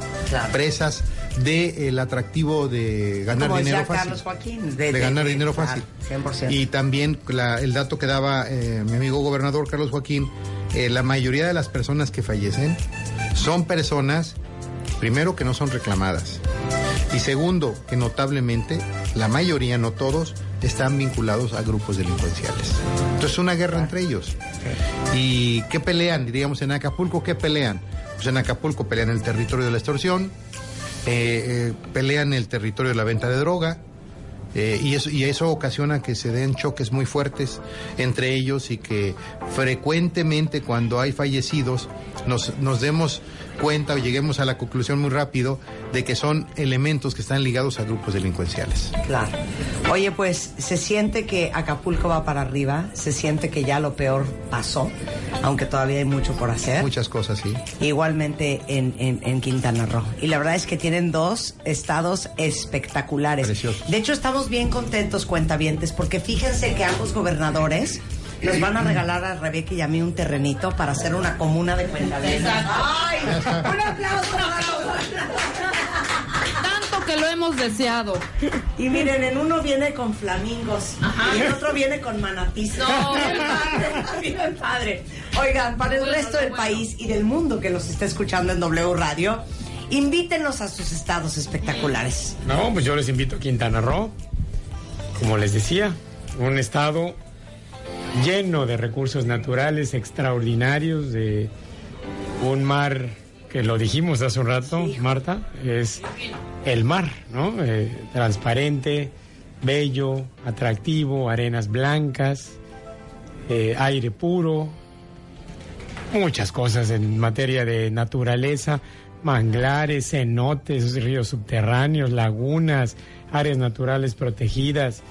presas del atractivo de ganar Como dinero fácil. Carlos Joaquín. De, ganar dinero fácil. 100%. Y también la- el dato que daba eh, mi amigo gobernador Carlos Joaquín, eh, la mayoría de las personas que fallecen son personas, primero, que no son reclamadas. Y segundo, que notablemente, la mayoría, no todos, están vinculados a grupos delincuenciales. Entonces, una guerra entre ellos. ¿Y qué pelean? Diríamos en Acapulco, ¿qué pelean? Pues en Acapulco pelean el territorio de la extorsión, eh, eh, pelean el territorio de la venta de droga, Eh, y, eso, y eso ocasiona que se den choques muy fuertes entre ellos y que frecuentemente cuando hay fallecidos nos, nos demos cuenta o lleguemos a la conclusión muy rápido de que son elementos que están ligados a grupos delincuenciales. Claro. Oye, pues se siente que Acapulco va para arriba, se siente que ya lo peor pasó, aunque todavía hay mucho por hacer. Muchas cosas, sí. Igualmente en, en- en Quintana Roo. Y la verdad es que tienen dos estados espectaculares. Preciosos. De hecho, estamos bien contentos, cuentavientes, porque fíjense que ambos gobernadores nos van a regalar a Rebeca y a mí un terrenito para hacer una comuna de cuentavientes. ¡Ay! ¡Un aplauso Tanto que lo hemos deseado. Y miren, en uno viene con flamingos y el otro viene con manatís. No. bien padre, bien padre. Oigan, para el resto del país y del mundo que los está escuchando en W Radio, invítenos a sus estados espectaculares. No, pues yo les invito a Quintana Roo. Como les decía, un estado lleno de recursos naturales extraordinarios, de un mar que lo dijimos hace un rato, Marta, es el mar, ¿no? Eh, transparente, bello, atractivo, arenas blancas, eh, aire puro, muchas cosas en materia de naturaleza, manglares, cenotes, ríos subterráneos, lagunas, áreas naturales protegidas.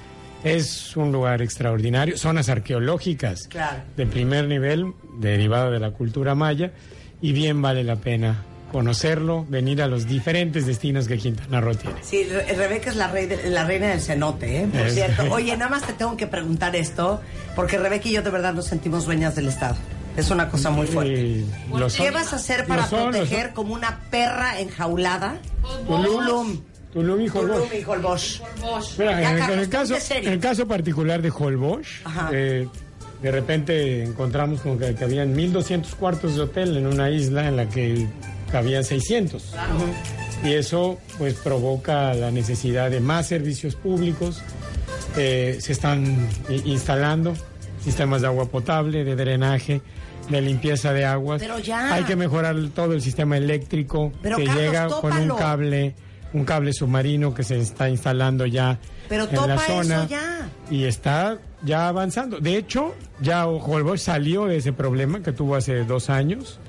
Es un lugar extraordinario, zonas arqueológicas Claro. de primer nivel, derivado de la cultura maya, y bien vale la pena conocerlo, venir a los diferentes destinos que Quintana Roo tiene. Sí, Re- Rebeca es la, rey de- la reina del cenote, ¿eh? por Es- cierto. Oye, nada más te tengo que preguntar esto, porque Rebeca y yo de verdad nos sentimos dueñas del estado. Es una cosa muy fuerte. Son- ¿Qué vas a hacer para son, proteger como una perra enjaulada? Tulum. Tulum y Holbox. Tulum y Holbox. Mira, Ya, en, el- Carlos, en el caso, ponte serio. en el caso particular de Holbox, eh, de repente encontramos como que, que habían 1.200 cuartos de hotel en una isla en la que cabían 600. Y eso pues provoca la necesidad de más servicios públicos. Eh, se están instalando sistemas de agua potable, de drenaje, de limpieza de aguas. Pero ya. Hay que mejorar todo el sistema eléctrico Pero, que Carlos, llega con un cable, un cable submarino que se está instalando ya Pero en la eso zona ya. y está ya avanzando. De hecho, ya Holbox salió de ese problema que tuvo hace dos años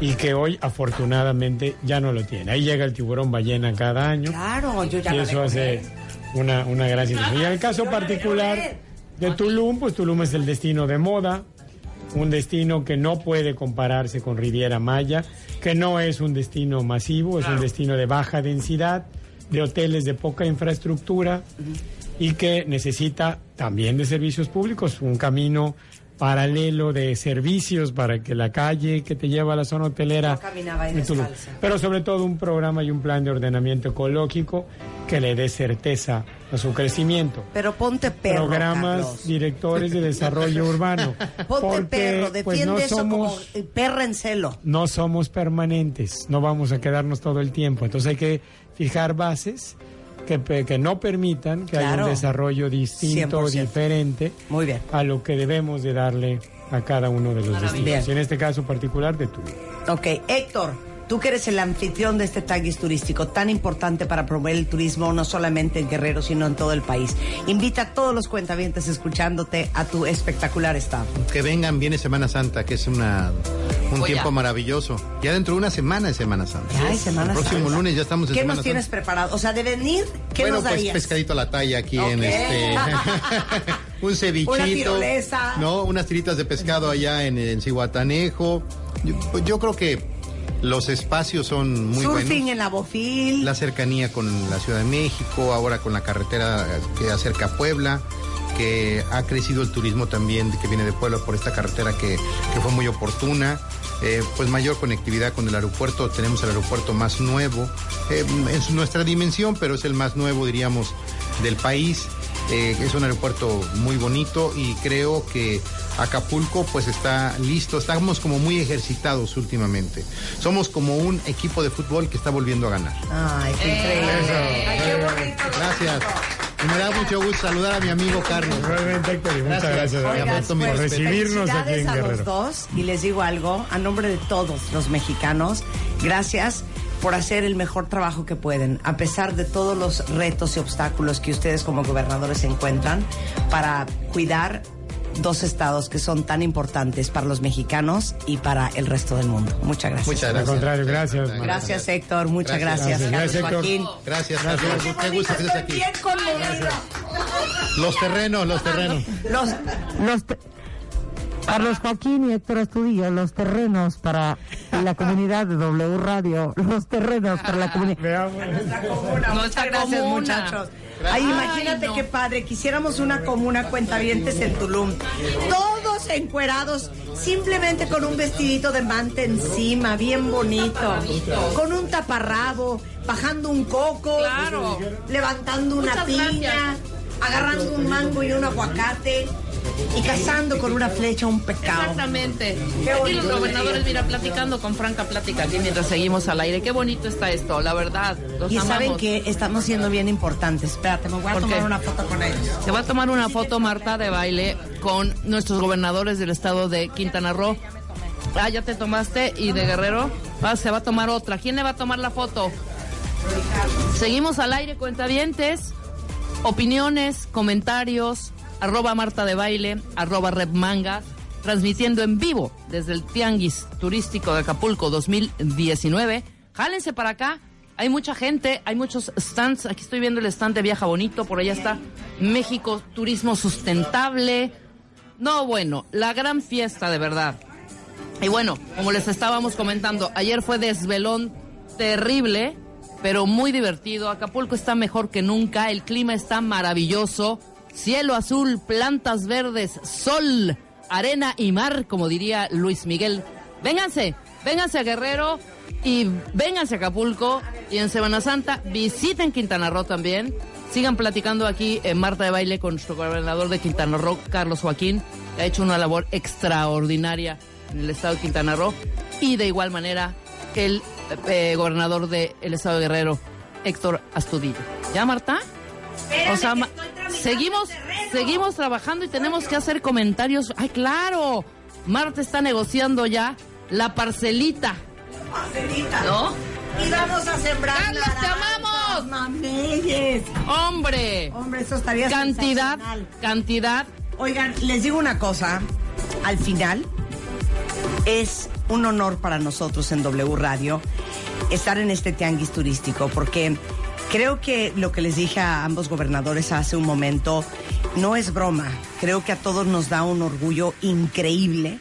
y que hoy afortunadamente ya no lo tiene. Ahí llega el tiburón ballena cada año. Claro, yo ya y eso hace una, una gran situación. Y en el caso particular de Tulum, pues Tulum es el destino de moda, un destino que no puede compararse con Riviera Maya, que no es un destino masivo, es un destino de baja densidad, de hoteles de poca infraestructura y que necesita también de servicios públicos, un camino paralelo de servicios para que la calle que te lleva a la zona hotelera descalza. pero sobre todo un programa y un plan de ordenamiento ecológico que le dé certeza a su crecimiento Pero ponte perro, programas Carlos. directores de desarrollo urbano. Ponte Porque, perro, pues, defiende no eso como somos, eh, perra en celo. no somos permanentes, no vamos a quedarnos todo el tiempo. Entonces hay que fijar bases que, que no permitan que haya un desarrollo distinto, 100%. diferente Muy bien. a lo que debemos de darle a cada uno de los destinos. Y en este caso particular de Tulum. Ok, Héctor, tú que eres el anfitrión de este taguis turístico tan importante para promover el turismo no solamente en Guerrero, sino en todo el país. Invita a todos los cuentavientes escuchándote a tu espectacular estado. Que vengan, viene Semana Santa, que es una, un Voy tiempo maravilloso. Ya dentro de una semana es Semana Santa. Ya hay Semana El próximo Santa. lunes ya estamos en ¿Qué Semana nos tienes Santa. preparado? O sea, de venir, ¿qué bueno, nos pues darías? pescadito a la talla aquí en este. un cevichito. Una tirolesa. No, unas tiritas de pescado allá en, en Cihuatanejo. Yo, pues, yo creo que los espacios son muy Surfing buenos. en la Bofil. La cercanía con la Ciudad de México, ahora con la carretera que acerca a Puebla, que ha crecido el turismo también que viene de Puebla por esta carretera que, que fue muy oportuna. Eh, pues mayor conectividad con el aeropuerto, tenemos el aeropuerto más nuevo, eh, en su- nuestra dimensión, pero es el más nuevo, diríamos, del país. Eh, es un aeropuerto muy bonito y creo que Acapulco pues está listo, estamos como muy ejercitados últimamente. Somos como un equipo de fútbol que está volviendo a ganar. Ay, qué increíble. Ay, qué bonito. Gracias. Y me da mucho gusto saludar a mi amigo Carlos. Realmente, Héctor, y muchas gracias, Me Oigan, pues, respeto. recibirnos aquí en a los Guerrero. dos y les digo algo a nombre de todos los mexicanos. Gracias. Por hacer el mejor trabajo que pueden, a pesar de todos los retos y obstáculos que ustedes como gobernadores encuentran para cuidar dos estados que son tan importantes para los mexicanos y para el resto del mundo. Muchas gracias. Muchas Al gracias. contrario, gracias. Gracias, Héctor. Muchas Gracias. gracias. Gracias. Joaquín. Gracias, Carlos. Qué gusto que estés aquí. Bien. Los terrenos, los terrenos. Los, Los te- Carlos Joaquín y Héctor Astudillo, los terrenos para la comunidad de W Radio, los terrenos para la comunidad. Veamos. Muchas gracias, comuna. muchachos. Ay, imagínate qué padre. Quisiéramos una comuna cuentavientes en Tulum. Todos encuerados, simplemente con un vestidito de manta encima, bien bonito. Con un taparrabo, bajando un coco. Claro. Levantando una Muchas piña. gracias. Agarrando un mango y un aguacate. Y cazando con una flecha un pecado. Exactamente. Aquí los gobernadores, mira, platicando con franca plática aquí mientras seguimos al aire. Qué bonito está esto, la verdad. Los Y saben que estamos siendo bien importantes. Espérate, me voy a ¿Por tomar qué? una foto con ellos. Se va a tomar una foto, Marta, de baile con nuestros gobernadores del estado de Quintana Roo. Ah, ya te tomaste. ¿Y de Guerrero? Ah, se va a tomar otra. ¿Quién le va a tomar la foto? Seguimos al aire, cuentavientes. Opiniones, comentarios, arroba Marta de Baile, arroba Manga, transmitiendo en vivo desde el Tianguis Turístico de Acapulco 2019. Jálense para acá. Hay mucha gente, hay muchos stands. Aquí estoy viendo el stand de Viaja Bonito, por allá está México Turismo Sustentable. No, bueno, la gran fiesta de verdad. Y bueno, como les estábamos comentando, ayer fue desvelón terrible, pero muy divertido. Acapulco está mejor que nunca, el clima está maravilloso. Cielo azul, plantas verdes, sol, arena y mar, como diría Luis Miguel. Vénganse, vénganse a Guerrero y vénganse a Acapulco. Y en Semana Santa visiten Quintana Roo también. Sigan platicando aquí en Marta de Baile con nuestro gobernador de Quintana Roo, Carlos Joaquín, que ha hecho una labor extraordinaria en el estado de Quintana Roo. Y de igual manera el eh, gobernador del estado de Guerrero, Héctor Astudillo. ¿Ya, Marta? O sea, seguimos, seguimos trabajando y tenemos que hacer comentarios. ¡Ay, claro! Marta está negociando ya la parcelita. Marcelita. ¿No? Y vamos a sembrar. ¡Carlos, te amamos! Mameyes. ¡Hombre! Hombre, eso estaría Cantidad, cantidad. Oigan, les digo una cosa. Al final, es un honor para nosotros en W Radio estar en este tianguis turístico porque creo que lo que les dije a ambos gobernadores hace un momento no es broma. Creo que a todos nos da un orgullo increíble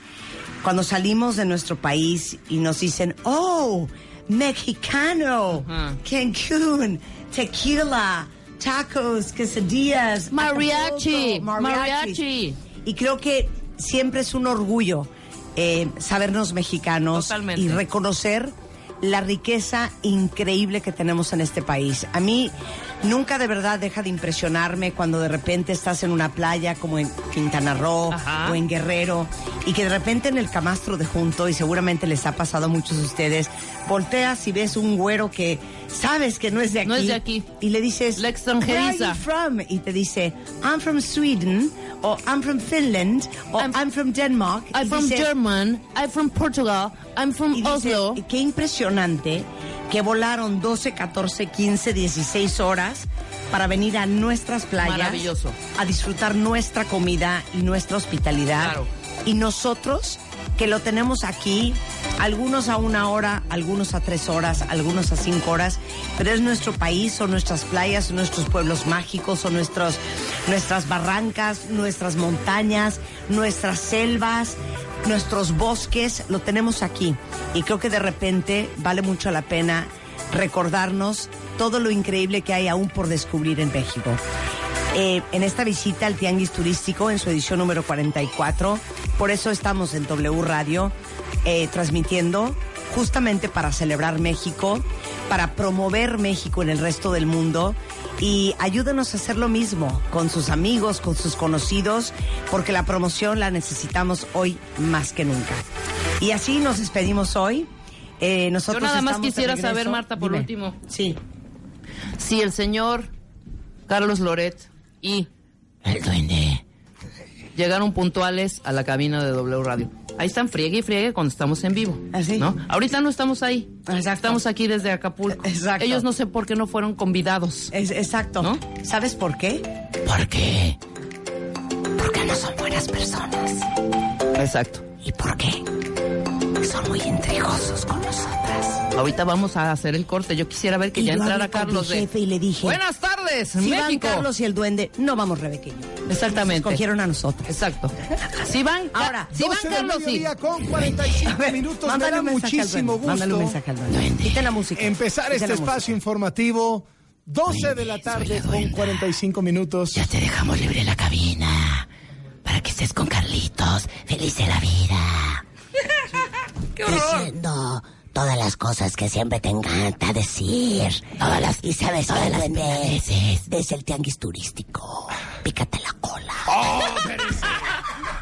cuando salimos de nuestro país y nos dicen, oh, mexicano, Cancún, tequila, tacos, quesadillas, Mariachi, Acapulco, mariachi. Y creo que siempre es un orgullo eh, sabernos mexicanos Totalmente. y reconocer la riqueza increíble que tenemos en este país. A mí nunca de verdad deja de impresionarme cuando de repente estás en una playa como en Quintana Roo Ajá. o en Guerrero y que de repente en el camastro de junto, y seguramente les ha pasado a muchos de ustedes, volteas y ves un güero que sabes que no es de aquí. No es de aquí. Y le dices, La extranjeriza. "Where are you from? Y te dice, I'm from Sweden, o I'm from Finland, o I'm, from Denmark. I'm Y from dices- German, I'm from Portugal, I'm from y dice, Oslo. Qué impresionante que volaron 12, 14, 15, 16 horas para venir a nuestras playas. Maravilloso. A disfrutar nuestra comida y nuestra hospitalidad. Claro. Y nosotros, que lo tenemos aquí, algunos a una hora, algunos a tres horas, algunos a cinco horas, pero es nuestro país, son nuestras playas, son nuestros pueblos mágicos, son nuestros, nuestras barrancas, nuestras montañas, nuestras selvas, nuestros bosques, lo tenemos aquí. Y creo que de repente vale mucho la pena recordarnos todo lo increíble que hay aún por descubrir en México. Eh, en esta visita al Tianguis Turístico, en su edición número 44, por eso estamos en W Radio eh, transmitiendo justamente para celebrar México, para promover México en el resto del mundo y ayúdenos a hacer lo mismo con sus amigos, con sus conocidos, porque la promoción la necesitamos hoy más que nunca. Y así nos despedimos hoy. Eh, Yo nada más quisiera saber, Marta, por Dime. último. Sí. Si el señor Carlos Loret y el duende llegaron puntuales a la cabina de W Radio. Ahí están friegue y friegue cuando estamos en vivo. ¿no? Ahorita no estamos ahí. Estamos aquí desde Acapulco. Exacto. Ellos no sé por qué no fueron convidados. Es- exacto. ¿Sabes por qué? ¿Por qué? Porque no son buenas personas. Exacto. ¿Y por qué? Son muy intrigosos con nosotras. Ahorita vamos a hacer el corte. Yo quisiera ver que Y ya entrara Carlos mi de... jefe y le dije, Buenas tardes, Si van. Carlos y el duende, no vamos yo. Exactamente. Nos escogieron a nosotros. Exacto. Si van, Ahora, si van 12 del Carlos y... con 45 minutos. Me mándale da muchísimo duende, mándale un gusto mensaje al duende. Quiten la música. empezar este música. espacio informativo. 12 de la tarde con 45 minutos. Ya te dejamos libre la cabina para que estés con Carlitos, feliz de la vida. ¡Qué Diciendo todas las cosas que siempre te encanta decir. Todas las, y sabes todas las veces. Desde el tianguis turístico. Pícate la cola.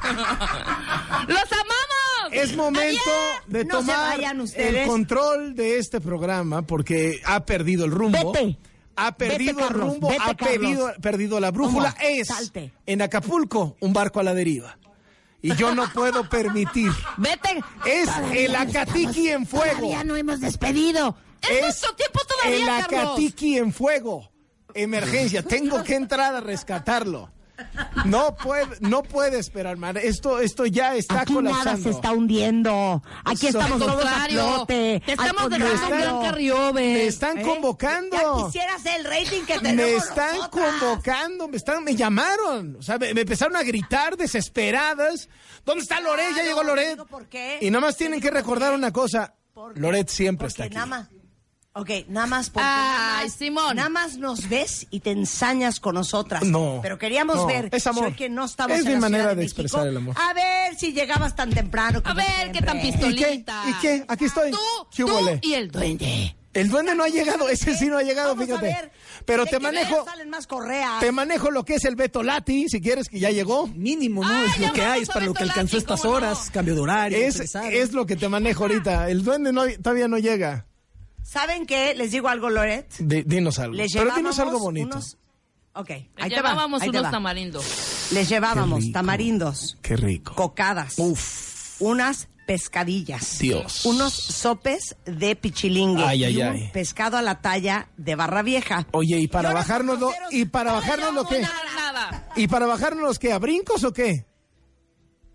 ¡Los amamos! Es momento de No tomar el control de este programa porque ha perdido el rumbo. Vete. Ha perdido Vete, el rumbo, vete, ha perdido, perdido la brújula. Es Salte. en Acapulco un barco a la deriva. Y yo no puedo permitir. Vete. Es el Acatiqui en fuego. Todavía no hemos despedido. Es nuestro tiempo El todavía, Carlos. Acatiqui en fuego. Emergencia. Tengo que entrar a rescatarlo. No puede, no puede esperar, man. Esto, esto ya está Aquí nada colapsando. se está hundiendo. Aquí estamos todos a flote. te estamos dejando un gran carriobe. Me están ¿Eh? convocando. Ya quisiera hacer el rating que tenemos Me están nosotras. convocando, me están, me llamaron, o sea, me, me empezaron a gritar desesperadas. ¿Dónde está Loret? Ya llegó Loret. ¿Por qué? Y nada más tienen que recordar una cosa. Loret siempre está aquí. nada más. Ok, nada más porque Ay, nada más, Simón. nada más nos ves y te ensañas con nosotras. No, Pero queríamos no, ver es amor. que no estamos Es en mi la manera de México, expresar el amor. A ver si llegabas tan temprano. A ver, siempre. qué tan ¿Y qué? pistolita. ¿Y qué? Aquí estoy. Tú, ¿Qué tú y el duende. El duende no ha llegado, ese sí no ha llegado, Vamos a fíjate. ver. Pero te manejo, salen más correas. te manejo lo que es el Beto Lati, si quieres que ya llegó. Mínimo, ¿no? es lo que hay, es para lo que alcanzó estas horas, cambio de horario. Es, es lo que te manejo ahorita. El duende no, todavía no llega. ¿Saben qué? Les digo algo, Loret. Di- dinos algo. Les Pero dinos llevábamos algo bonito. unos- Ok, Le ahí te va. llevábamos te unos va. tamarindos. Les llevábamos Qué tamarindos, Qué rico. cocadas, Uf, unas pescadillas, Dios. unos sopes de pichilingue Ay, ay, y un ay. pescado a la talla de barra vieja. Oye, ¿y para bajárnoslo? considero- ¿Y para bajárnoslo qué? Nada. ¿Y para bajárnoslos qué? ¿A brincos o qué?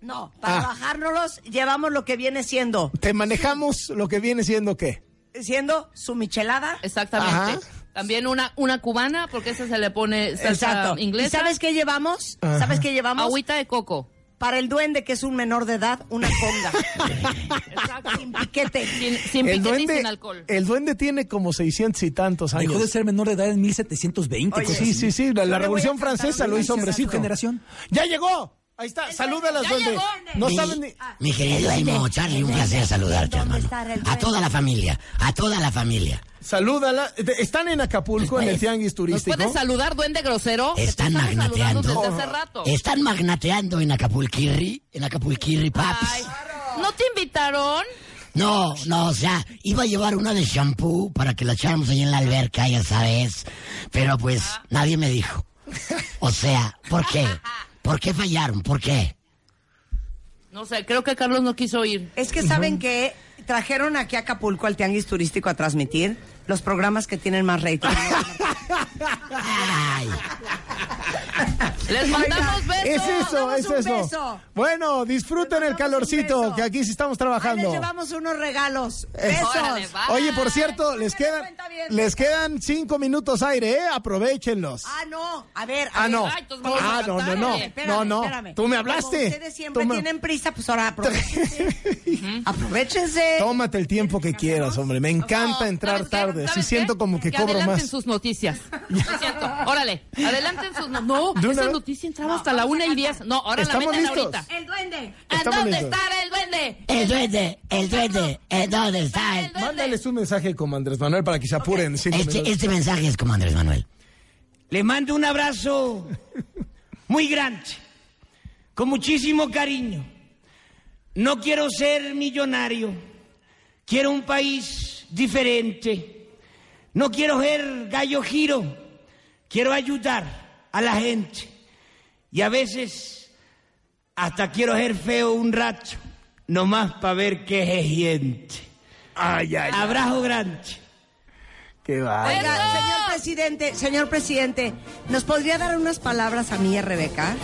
No, para Ah. bajárnoslos llevamos lo que viene siendo, Te manejamos lo que viene siendo qué. Siendo su michelada. Exactamente. Ajá. También una, una cubana, porque esa se le pone salsa Exacto. ¿Y inglesa. sabes qué llevamos? Ajá. ¿Sabes qué llevamos? Agüita de coco. Para el duende, que es un menor de edad, una conga. Sin piquete. Sin, sin El piquete y sin alcohol. el duende tiene como 600 y tantos años. Dejó de ser menor de edad en 1720. Oye, Sí, sí, sí. La, Revolución Francesa lo hizo hombrecito. su generación. ¡Ya llegó! Ahí está. Salúdala, ya duende. llegó. No Mi- saben ni... Mi querido Charlie, un placer saludarte, ¿Dónde hermano. A toda la familia, a toda la familia. Salúdala. Están en Acapulco, en el Tianguis ¿Nos Turístico. puedes saludar, duende grosero? Están magnateando. Desde hace rato. Están magnateando en Acapulquirri, en Acapulquirri, paps. Ay, ¿No te invitaron? No, no, o sea, iba a llevar una de shampoo para que la echáramos ahí en la alberca, ya sabes. Pero pues nadie me dijo. O sea, ¿por qué? ¿Por qué fallaron? ¿Por qué? No sé, creo que Carlos no quiso ir. Es que saben que trajeron aquí a Acapulco al Tianguis Turístico a transmitir los programas que tienen más rating. Ay, Les mandamos besos. Es eso, es un eso. beso. Bueno, disfruten el calorcito, que aquí sí estamos Ahí trabajando. les llevamos unos regalos. Eh, Besos. Órale. Oye, por cierto, les quedan, les quedan cinco minutos aire, ¿eh? Aprovechenlos. Ah, no. A ver, a Ah, ver. no. Ay, Ah, no, no, no. Espérame, No, no. espérame. Tú me Como hablaste. ustedes siempre Toma- tienen prisa, pues ahora aprovechense. aprovechense. Tómate el tiempo que quieras, hombre. Me encanta entrar ¿sabes qué? Tarde. Sí ¿Sabes siento como que, cobro adelanten más. sus noticias. Lo siento. Órale, adelanten sus no- No, ¿De una esa vez? noticia entraba hasta la una y diez. No, ahora la Estamos meten listos. ahorita. El duende. ¿A Estamos dónde listos. está el duende? el duende, el duende, ¿en dónde está? el- Mándales un mensaje como Andrés Manuel para que se apuren. Este, este mensaje es como Andrés Manuel. Le mando un abrazo muy grande, con muchísimo cariño. No quiero ser millonario, quiero un país diferente. No quiero ser gallo giro, quiero ayudar a la gente. Y a veces hasta quiero ser feo un rato. nomás para ver qué es gente. Ay, ay, Abrazo grande. Qué va. Oiga, señor presidente, señor presidente, ¿nos podría dar unas palabras a mí y a Rebeca?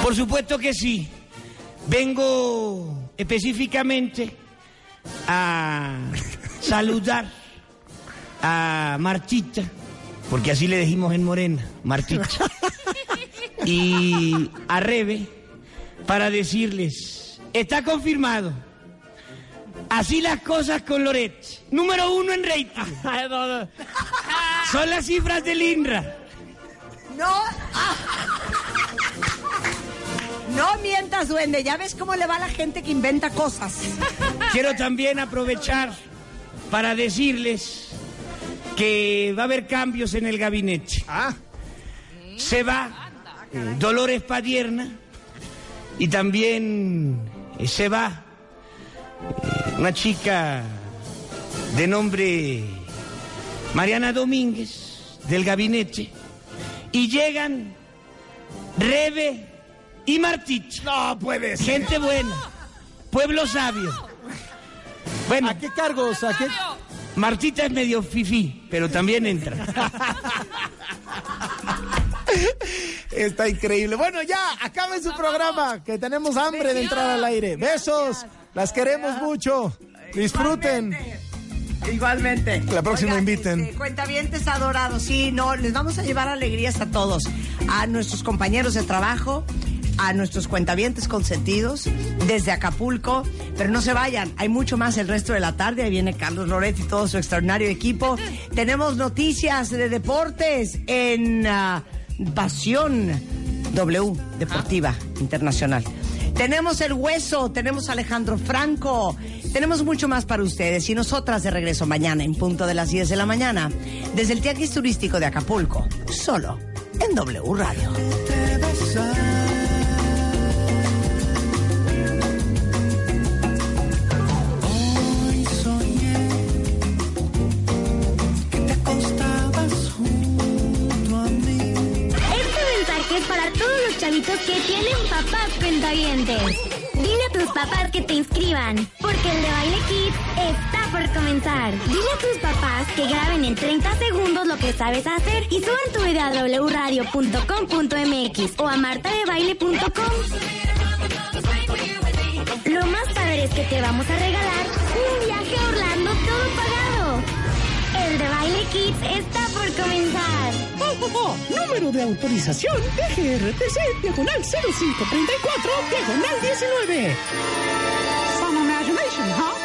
Por supuesto que sí. Vengo específicamente a saludar a Martita, porque así le dijimos en Morena, Martita, y a Rebe para decirles, está confirmado. Así las cosas con Loret. Número uno en rating. Son las cifras del INRA. No. No mientas, duende. Ya ves cómo le va a la gente que inventa cosas. Quiero también aprovechar para decirles que va a haber cambios en el gabinete. Se va eh, Dolores Padierna y también eh, se va eh, una chica de nombre Mariana Domínguez del gabinete y llegan Rebe y Martich. No puede ser. Gente buena, pueblo sabio. Bueno, ¿A qué cargos? ¿A qué? Martita es medio fifí, pero también entra. Está increíble. Bueno, ya, acabe su programa, que tenemos hambre de entrar al aire. Besos, las queremos mucho. Disfruten. Igualmente. La próxima inviten. Este, cuentavientes adorados, sí, no, les vamos a llevar alegrías a todos, a nuestros compañeros de trabajo, a nuestros cuentavientes consentidos, desde Acapulco, pero no se vayan, hay mucho más el resto de la tarde, ahí viene Carlos Loret y todo su extraordinario equipo. Tenemos noticias de deportes en Pasión W Deportiva Internacional. Tenemos el hueso, tenemos Alejandro Franco, tenemos mucho más para ustedes y nosotras de regreso mañana en punto de las 10 de la mañana desde el Tianguis Turístico de Acapulco, solo en W Radio. Que tienen papás cuentavientes. Dile a tus papás que te inscriban, porque el de Baile Kids está por comenzar. Dile a tus papás que graben en 30 segundos lo que sabes hacer y suban tu video a wradio.com.mx o a martadebaile.com. Lo más padre es que te vamos a regalar un viaje a Orlando de Baile Kids está por comenzar. Oh, oh, oh. Número de autorización DGRTC, diagonal 0534, diagonal 19. Some imagination, huh?